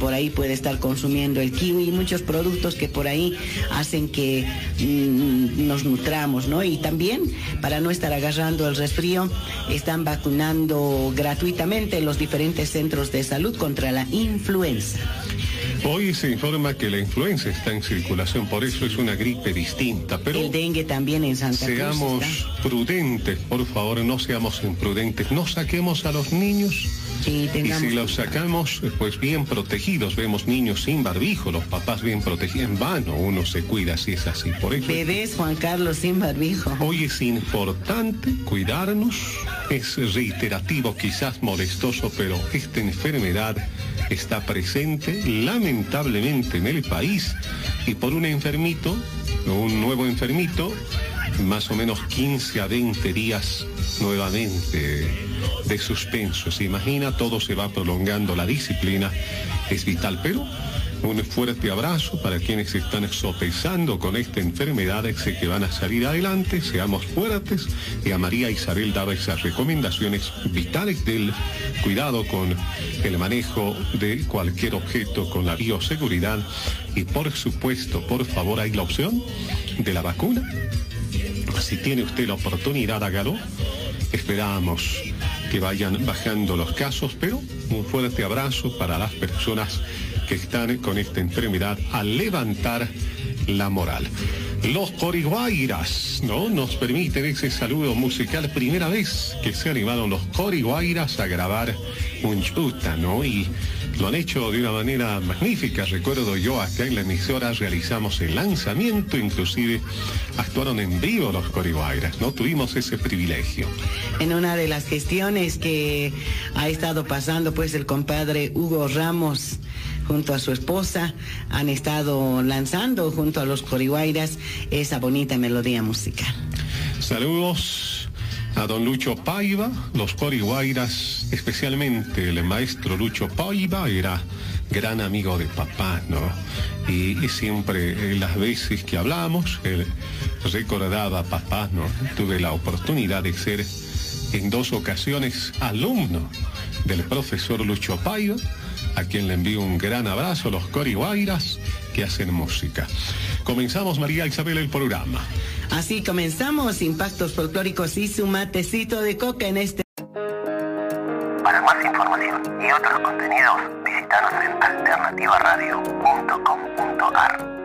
S40: por ahí puede estar consumiendo el kiwi y muchos productos que por ahí hacen que mm, nos nutramos, ¿no? Y también para no estar agarrando el resfrío, están vacunando gratuitamente en los diferentes centros de salud contra la influenza.
S41: Hoy se informa que la influenza está en circulación, por eso es una gripe distinta, pero
S40: El dengue también en Santa Cruz.
S41: seamos prudentes, por favor, no seamos imprudentes, no saquemos a los niños.
S40: Sí,
S41: Y si los sacamos, pues bien protegidos, vemos niños sin barbijo, los papás bien protegidos, en vano uno se cuida si es así. Por eso
S40: Bebés Juan Carlos sin barbijo.
S41: Hoy es importante cuidarnos, es reiterativo, quizás molestoso, pero esta enfermedad está presente lamentablemente en el país y por un enfermito, un nuevo enfermito, más o menos 15 a 20 días nuevamente de suspenso. Se imagina, todo se va prolongando, la disciplina es vital, pero Un fuerte abrazo para quienes están sopesando con esta enfermedad, sé que van a salir adelante, seamos fuertes. Y a María Isabel daba esas recomendaciones vitales del cuidado con el manejo de cualquier objeto con la bioseguridad. Y por supuesto, por favor, hay la opción de la vacuna. Si tiene usted la oportunidad, hágalo. Esperamos que vayan bajando los casos, pero un fuerte abrazo para las personas que están con esta enfermedad a levantar la moral. Los Coriguairas, ¿no? Nos permiten ese saludo musical. Primera vez que se animaron los Coriguairas a grabar un chuta, ¿no? Y lo han hecho de una manera magnífica. Recuerdo yo acá en la emisora realizamos el lanzamiento, inclusive actuaron en vivo los Coriguairas, ¿no? Tuvimos ese privilegio.
S40: En una de las gestiones que ha estado pasando, pues el compadre Hugo Ramos junto a su esposa han estado lanzando junto a los Coriguairas esa bonita melodía musical.
S41: Saludos a don Lucho Paiva, los Coriguairas, especialmente el maestro Lucho Paiva era gran amigo de papá, ¿no? Y, siempre eh, las veces que hablamos, él recordaba a papá, ¿no? Tuve la oportunidad de ser en dos ocasiones alumno del profesor Lucho Paiva, a quien le envío un gran abrazo, los Coriguairas que hacen música. Comenzamos, María Isabel, el programa.
S40: Así comenzamos Impactos Folclóricos y su matecito de coca en este...
S42: Para más información y otros contenidos, visítanos en alternativaradio.com.ar.